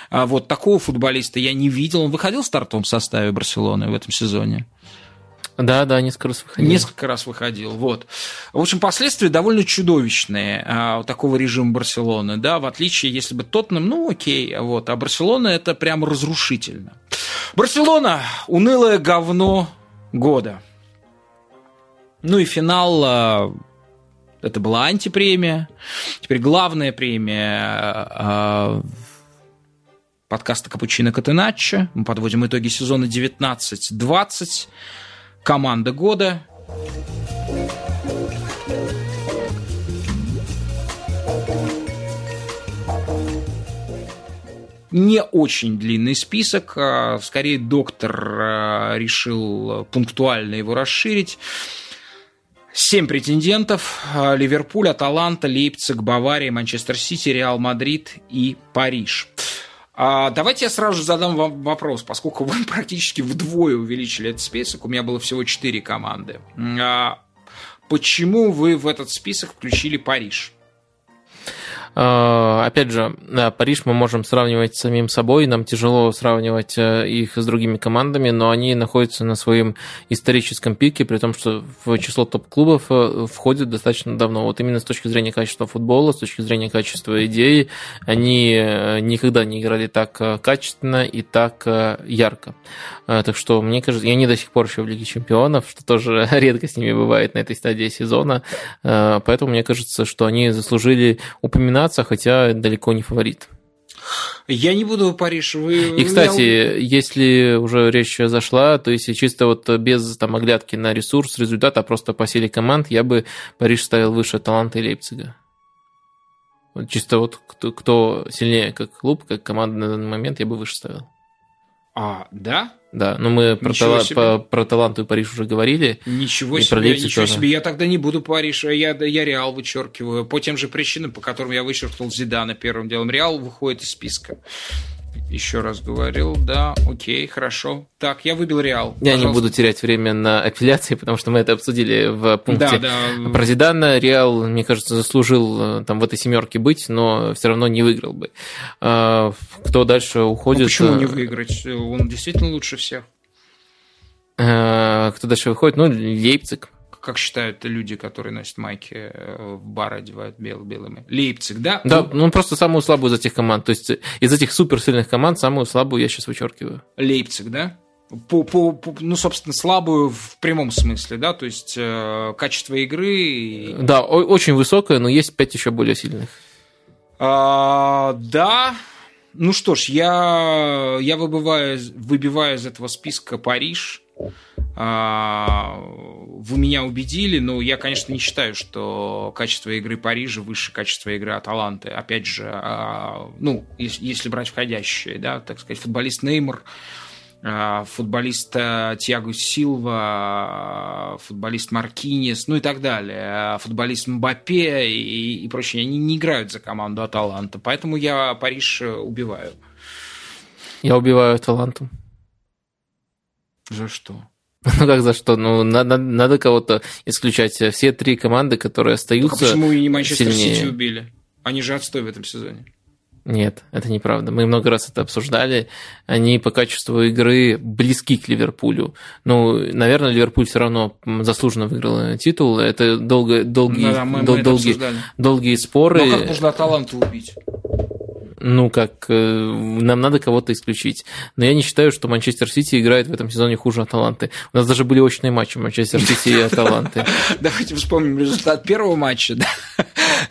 А вот такого футболиста я не видел. Он выходил в стартовом составе Барселоны в этом сезоне? Да, да, несколько раз выходил. Несколько раз выходил, вот. В общем, последствия довольно чудовищные а, у такого режима Барселоны, да, в отличие, если бы Тоттенхэм, ну окей, вот, а Барселона это прям разрушительно. Барселона – унылое говно года. Ну и финал а, это была антипремия. Теперь главная премия а, подкаста Капучино Катеначчо. Мы подводим итоги сезона 19-20. Команда года. Не очень длинный список, а, скорее доктор а, решил пунктуально его расширить. Семь претендентов. А, Ливерпуль, Аталанта, Лейпциг, Бавария, Манчестер Сити, Реал Мадрид и Париж. Давайте я сразу же задам вам вопрос, поскольку вы практически вдвое увеличили этот список, у меня было всего четыре команды. Почему вы в этот список включили Париж? А, опять же, Париж мы можем сравнивать с самим собой, нам тяжело сравнивать э, их с другими командами, но они находятся на своем историческом пике, при том, что в число топ-клубов э, входят достаточно давно. Вот именно с точки зрения качества футбола, с точки зрения качества идеи, они э, никогда не играли так качественно и так ярко. Так что, мне кажется, и они до сих пор еще в Лиге Чемпионов, что тоже редко с ними бывает на этой стадии сезона, поэтому мне кажется, что они заслужили упоминать номинация, хотя далеко не фаворит. Я не буду Париж. Вы... И, кстати, я... если уже речь зашла, то есть чисто вот без там оглядки на ресурс, результат, а просто по силе команд, я бы Париж ставил выше таланта и Лейпцига. Чисто вот кто, кто сильнее как клуб, как команда на данный момент, я бы выше ставил. А, да? Да, но мы про, тала- по, про таланту Париж уже говорили. Ничего себе, про ничего тоже. себе. Я тогда не буду Париж, я, я Реал вычеркиваю. По тем же причинам, по которым я вычеркнул Зидана первым делом. Реал выходит из списка. Еще раз говорил, да, окей, хорошо. Так, я выбил Реал. Я Пожалуйста. не буду терять время на апелляции, потому что мы это обсудили в пункте да, да. про Зидана. Реал, мне кажется, заслужил э, там в этой семерке быть, но все равно не выиграл бы. А, кто дальше уходит? А почему не выиграть? Он действительно лучше всех. А, кто дальше выходит? Ну, Лейпциг как считают люди, которые носят майки э, в бар одевают бел белыми. Лейпциг, да? Да, ну просто самую слабую из этих команд. То есть из этих суперсильных команд самую слабую я сейчас вычеркиваю. Лейпциг, да? По, по, по, ну, собственно, слабую в прямом смысле, да, то есть э, качество игры. Да, о- очень высокое, но есть пять еще более сильных. А, да, ну что ж, я, я выбиваю, выбиваю из этого списка Париж. А, вы меня убедили, но я, конечно, не считаю, что качество игры Парижа выше качества игры Аталанты. Опять же, а, ну, если брать входящие, да, так сказать, футболист Неймар, а, футболист Тиаго Силва, футболист Маркинес, ну и так далее, футболист Мбаппе и, и прочее, они не играют за команду Аталанта, поэтому я Париж убиваю. Я убиваю Аталанту. За что? Ну как за что? Ну надо, надо кого-то исключать. Все три команды, которые остаются. Так а почему и не Манчестер Сити убили? Они же отстой в этом сезоне. Нет, это неправда. Мы много раз это обсуждали. Они по качеству игры близки к Ливерпулю. Ну, наверное, Ливерпуль все равно заслуженно выиграл титул. Это долго, долгие, да, мы, дол, мы долгие, долгие споры. Но как можно таланта убить? Ну, как э, нам надо кого-то исключить. Но я не считаю, что Манчестер Сити играет в этом сезоне хуже Аталанты. У нас даже были очные матчи Манчестер Сити и Аталанты. Давайте вспомним результат первого матча.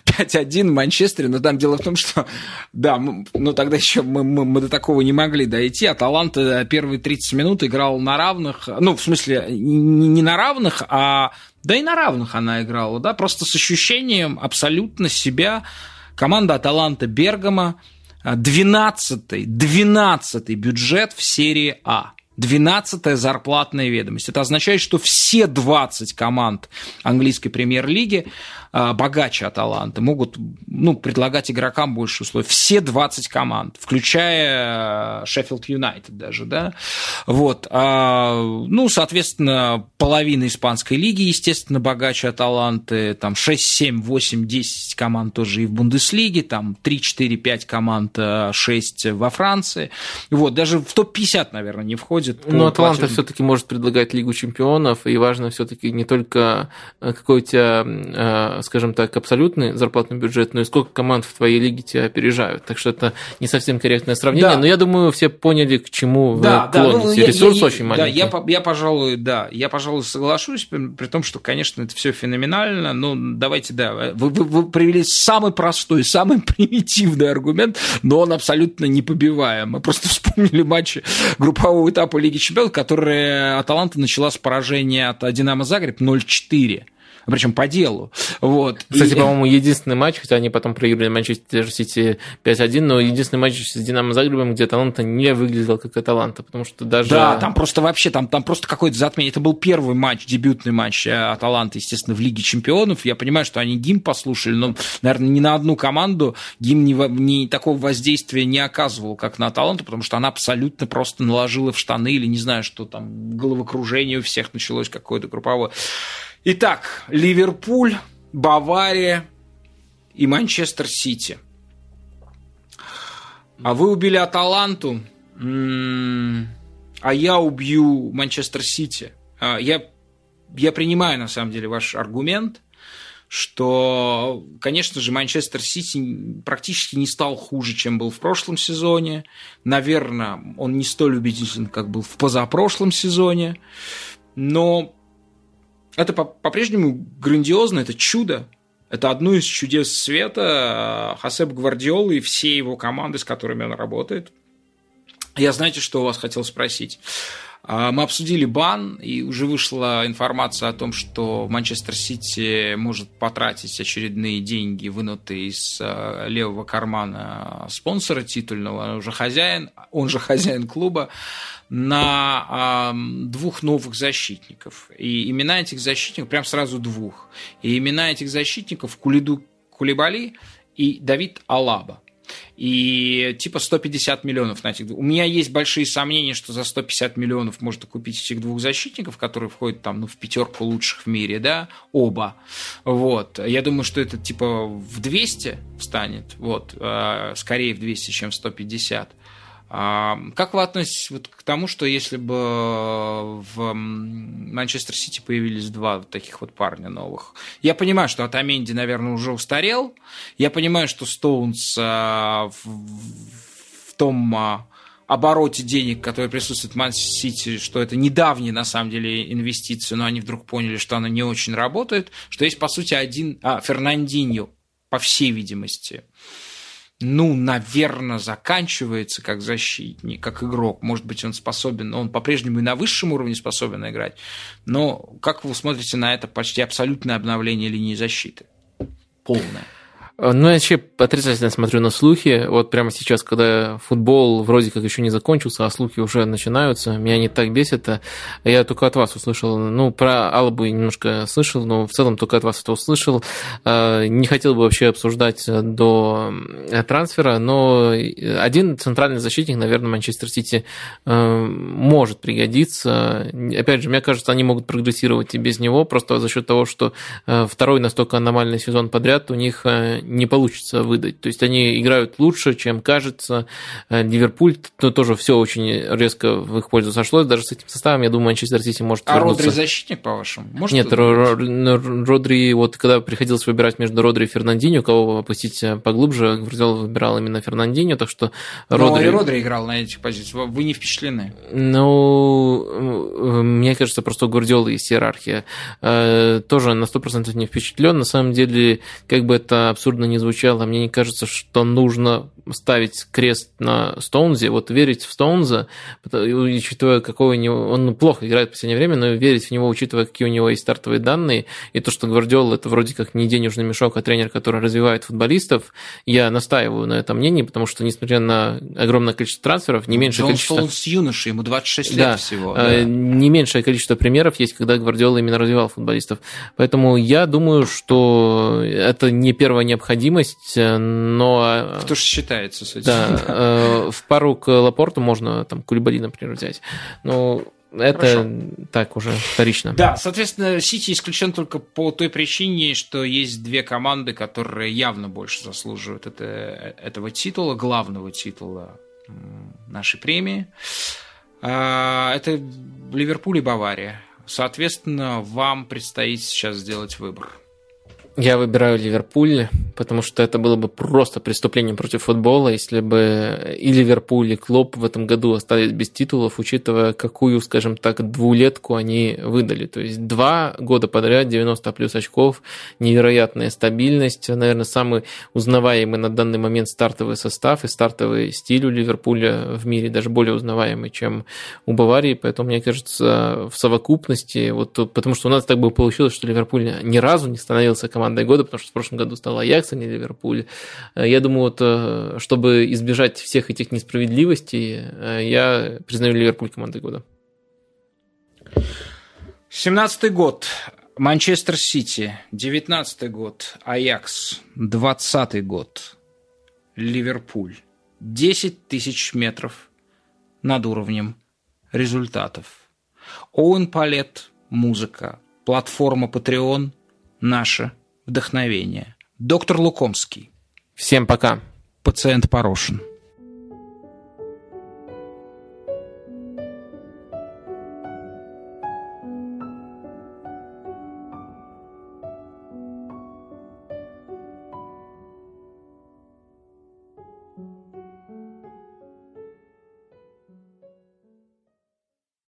5-1 в Манчестере, но там дело в том, что, да, ну тогда еще мы, мы, мы до такого не могли дойти. Аталанта первые 30 минут играл на равных, ну, в смысле, не на равных, а да и на равных она играла, да, просто с ощущением абсолютно себя. Команда Аталанта Бергама, 12-й, 12 бюджет в серии А. 12-я зарплатная ведомость. Это означает, что все 20 команд английской премьер-лиги а, богаче Аталанты, могут ну, предлагать игрокам больше условий. Все 20 команд, включая Шеффилд Юнайтед даже, да. Вот. А, ну, соответственно, половина испанской лиги, естественно, богаче Аталанты, там 6, 7, 8, 10 команд тоже и в Бундеслиге, там 3, 4, 5 команд, 6 во Франции. Вот, даже в топ-50, наверное, не входит Но Атланта платежным- все-таки может предлагать Лигу чемпионов, и важно все-таки не только какой у тебя, скажем так, абсолютный зарплатный бюджет, но и сколько команд в твоей лиге тебя опережают. Так что это не совсем корректное сравнение, Да. но я думаю, все поняли, к чему вы Да, да, клоните. ну, я- Ресурс я- очень да, маленький. я, по- я, пожалуй, да, я, пожалуй, соглашусь, при, при том, что, конечно, это все феноменально, но давайте, да, вы, вы- вы привели самый простой, самый примитивный аргумент, но он абсолютно непобиваем. Мы просто вспомнили матчи группового этапа Лиги Чемпионов, которые Аталанта начала с поражения от Динамо Загреб 0-4. Причем по делу. Вот. Кстати, И- по-моему, единственный матч, хотя они потом проиграли Манчестер Сити 5-1, но единственный матч с Динамо Загребом, где Аталанта не выглядел как Аталанта, потому что даже... Да, там просто вообще, там, там просто какое-то затмение. Это был первый матч, дебютный матч э, Аталанты, естественно, в Лиге Чемпионов. Я понимаю, что они гимн послушали, но, наверное, ни на одну команду гимн во- ни такого воздействия не оказывал, как на Аталанту, потому что она абсолютно просто наложила в штаны или не знаю, что там, головокружение у всех началось какое-то групповое. Итак, Ливерпуль, Бавария и Манчестер Сити. А вы убили Аталанту, м, а я убью Манчестер Сити. А, Я, я принимаю, на самом деле, ваш аргумент, что, конечно же, Манчестер Сити практически не стал хуже, чем был в прошлом сезоне. Наверное, он не столь убедителен, как был в позапрошлом сезоне. Но это по- по-прежнему грандиозно, это чудо. Это одно из чудес света Хасеп Гвардиолы и все его команды, с которыми он работает. Я знаете, что у вас хотел спросить? А, Мы обсудили бан, и уже вышла информация о том, что Манчестер Сити может потратить очередные деньги, вынутые из э, левого кармана спонсора титульного, он уже хозяин, он же хозяин клуба, на ам, двух новых защитников. И имена этих защитников, прям сразу двух. И имена этих защитников Кулиду Кулибали и Давид Алаба. И типа 150 миллионов на этих. У меня есть большие сомнения, что за 150 миллионов можно купить этих двух защитников, которые входят там, ну, в пятерку лучших в мире, да, оба. Вот. Я думаю, что это типа в 200 станет, вот, э, скорее в 200, чем в 150. А, Как вы относитесь вот к тому, что если бы в м, Манчестер Сити появились два таких вот парня новых? Я понимаю, что Атаменди, наверное, уже устарел. Я понимаю, что Стоунс а, в, в том а, обороте денег, который присутствует в Ман-Сити, что это недавние, на самом деле, инвестиции, но они вдруг поняли, что она не очень работает, что есть, по сути, один... А, Фернандиньо, по всей видимости, ну, наверное, заканчивается как защитник, как игрок. Может быть, он способен, он по-прежнему и на высшем уровне способен играть. Но как вы смотрите на это почти абсолютное обновление линии защиты? Полное. Ну, я вообще отрицательно смотрю на слухи. Вот прямо сейчас, когда футбол вроде как еще не закончился, а слухи уже начинаются, меня не так бесит. А Я только от вас услышал. Ну, про Албу немножко слышал, но в целом только от вас это услышал. А, Не хотел бы вообще обсуждать до трансфера, но один центральный защитник, наверное, Манчестер Сити э, может пригодиться. Опять же, мне кажется, они могут прогрессировать и без него, просто за счет того, что э, второй настолько аномальный сезон подряд у них э, не получится выдать. То есть они играют лучше, чем кажется. Э, Ливерпуль то тоже все очень резко в их пользу сошло. Даже с этим составом, я думаю, Манчестер Сити может А вернуться. Родри защитник, по-вашему? Может Нет? Ро- Родри, вот когда приходилось выбирать между Родри и Фернандинho, кого опустить поглубже, Гвардиола выбирал именно Фернандинho, так что Но Родри... и Родри играл на этих позициях. Вы не впечатлены? Ну, э, мне кажется, просто у Гвардиолы есть иерархия. Э, Тоже на 100% не впечатлен. На самом деле, как бы это абсурдно не звучало, мне не кажется, что нужно ставить крест на Стоунзе, вот верить в Стоунза, учитывая, какой у него... Он плохо играет в последнее время, но верить в него, учитывая, какие у него есть стартовые данные, и то, что Гвардиола это вроде как не денежный мешок, а тренер, который развивает футболистов, я настаиваю на этом мнении, потому что, несмотря на огромное количество трансферов, не меньшее Джон количество... Стоунс юноша, ему 26 Да, лет всего. э, да. Не меньшее количество примеров есть, когда Гвардиола именно развивал футболистов. Поэтому я думаю, что это не первая необходимость, э, но... э, Кто же считается с этим? Да, э, в пару к Лапорту можно там Кулибали, например, взять. Ну, это Хорошо. так уже вторично. Да, соответственно, Сити исключен только по той причине, что есть две команды, которые явно больше заслуживают это, этого титула, главного титула нашей премии. А, это Ливерпуль и Бавария. Соответственно, вам предстоит сейчас сделать выбор. Я выбираю Ливерпуль, потому что это было бы просто преступлением против футбола, если бы и Ливерпуль, и Клоп в этом году остались без титулов, учитывая, какую, скажем так, двулетку они выдали. То есть два года подряд 90 плюс очков, невероятная стабильность, наверное, самый узнаваемый на данный момент стартовый состав и стартовый стиль у Ливерпуля в мире, даже более узнаваемый, чем у Баварии. Поэтому, мне кажется, в совокупности, вот, потому что у нас так бы получилось, что Ливерпуль ни разу не становился командой командой года, потому что в прошлом году стал Аякс, а не Ливерпуль. Э, я думаю, вот, э, чтобы избежать всех этих несправедливостей, э, я признаю Ливерпуль командой года. 17 год. Манчестер Сити. 19 год. Аякс. 20 год. Ливерпуль. 10 тысяч метров над уровнем результатов. Оуэн Палет. Музыка. Платформа Patreon. Наша вдохновение. Доктор Лукомский. Всем пока. Пациент Порошин.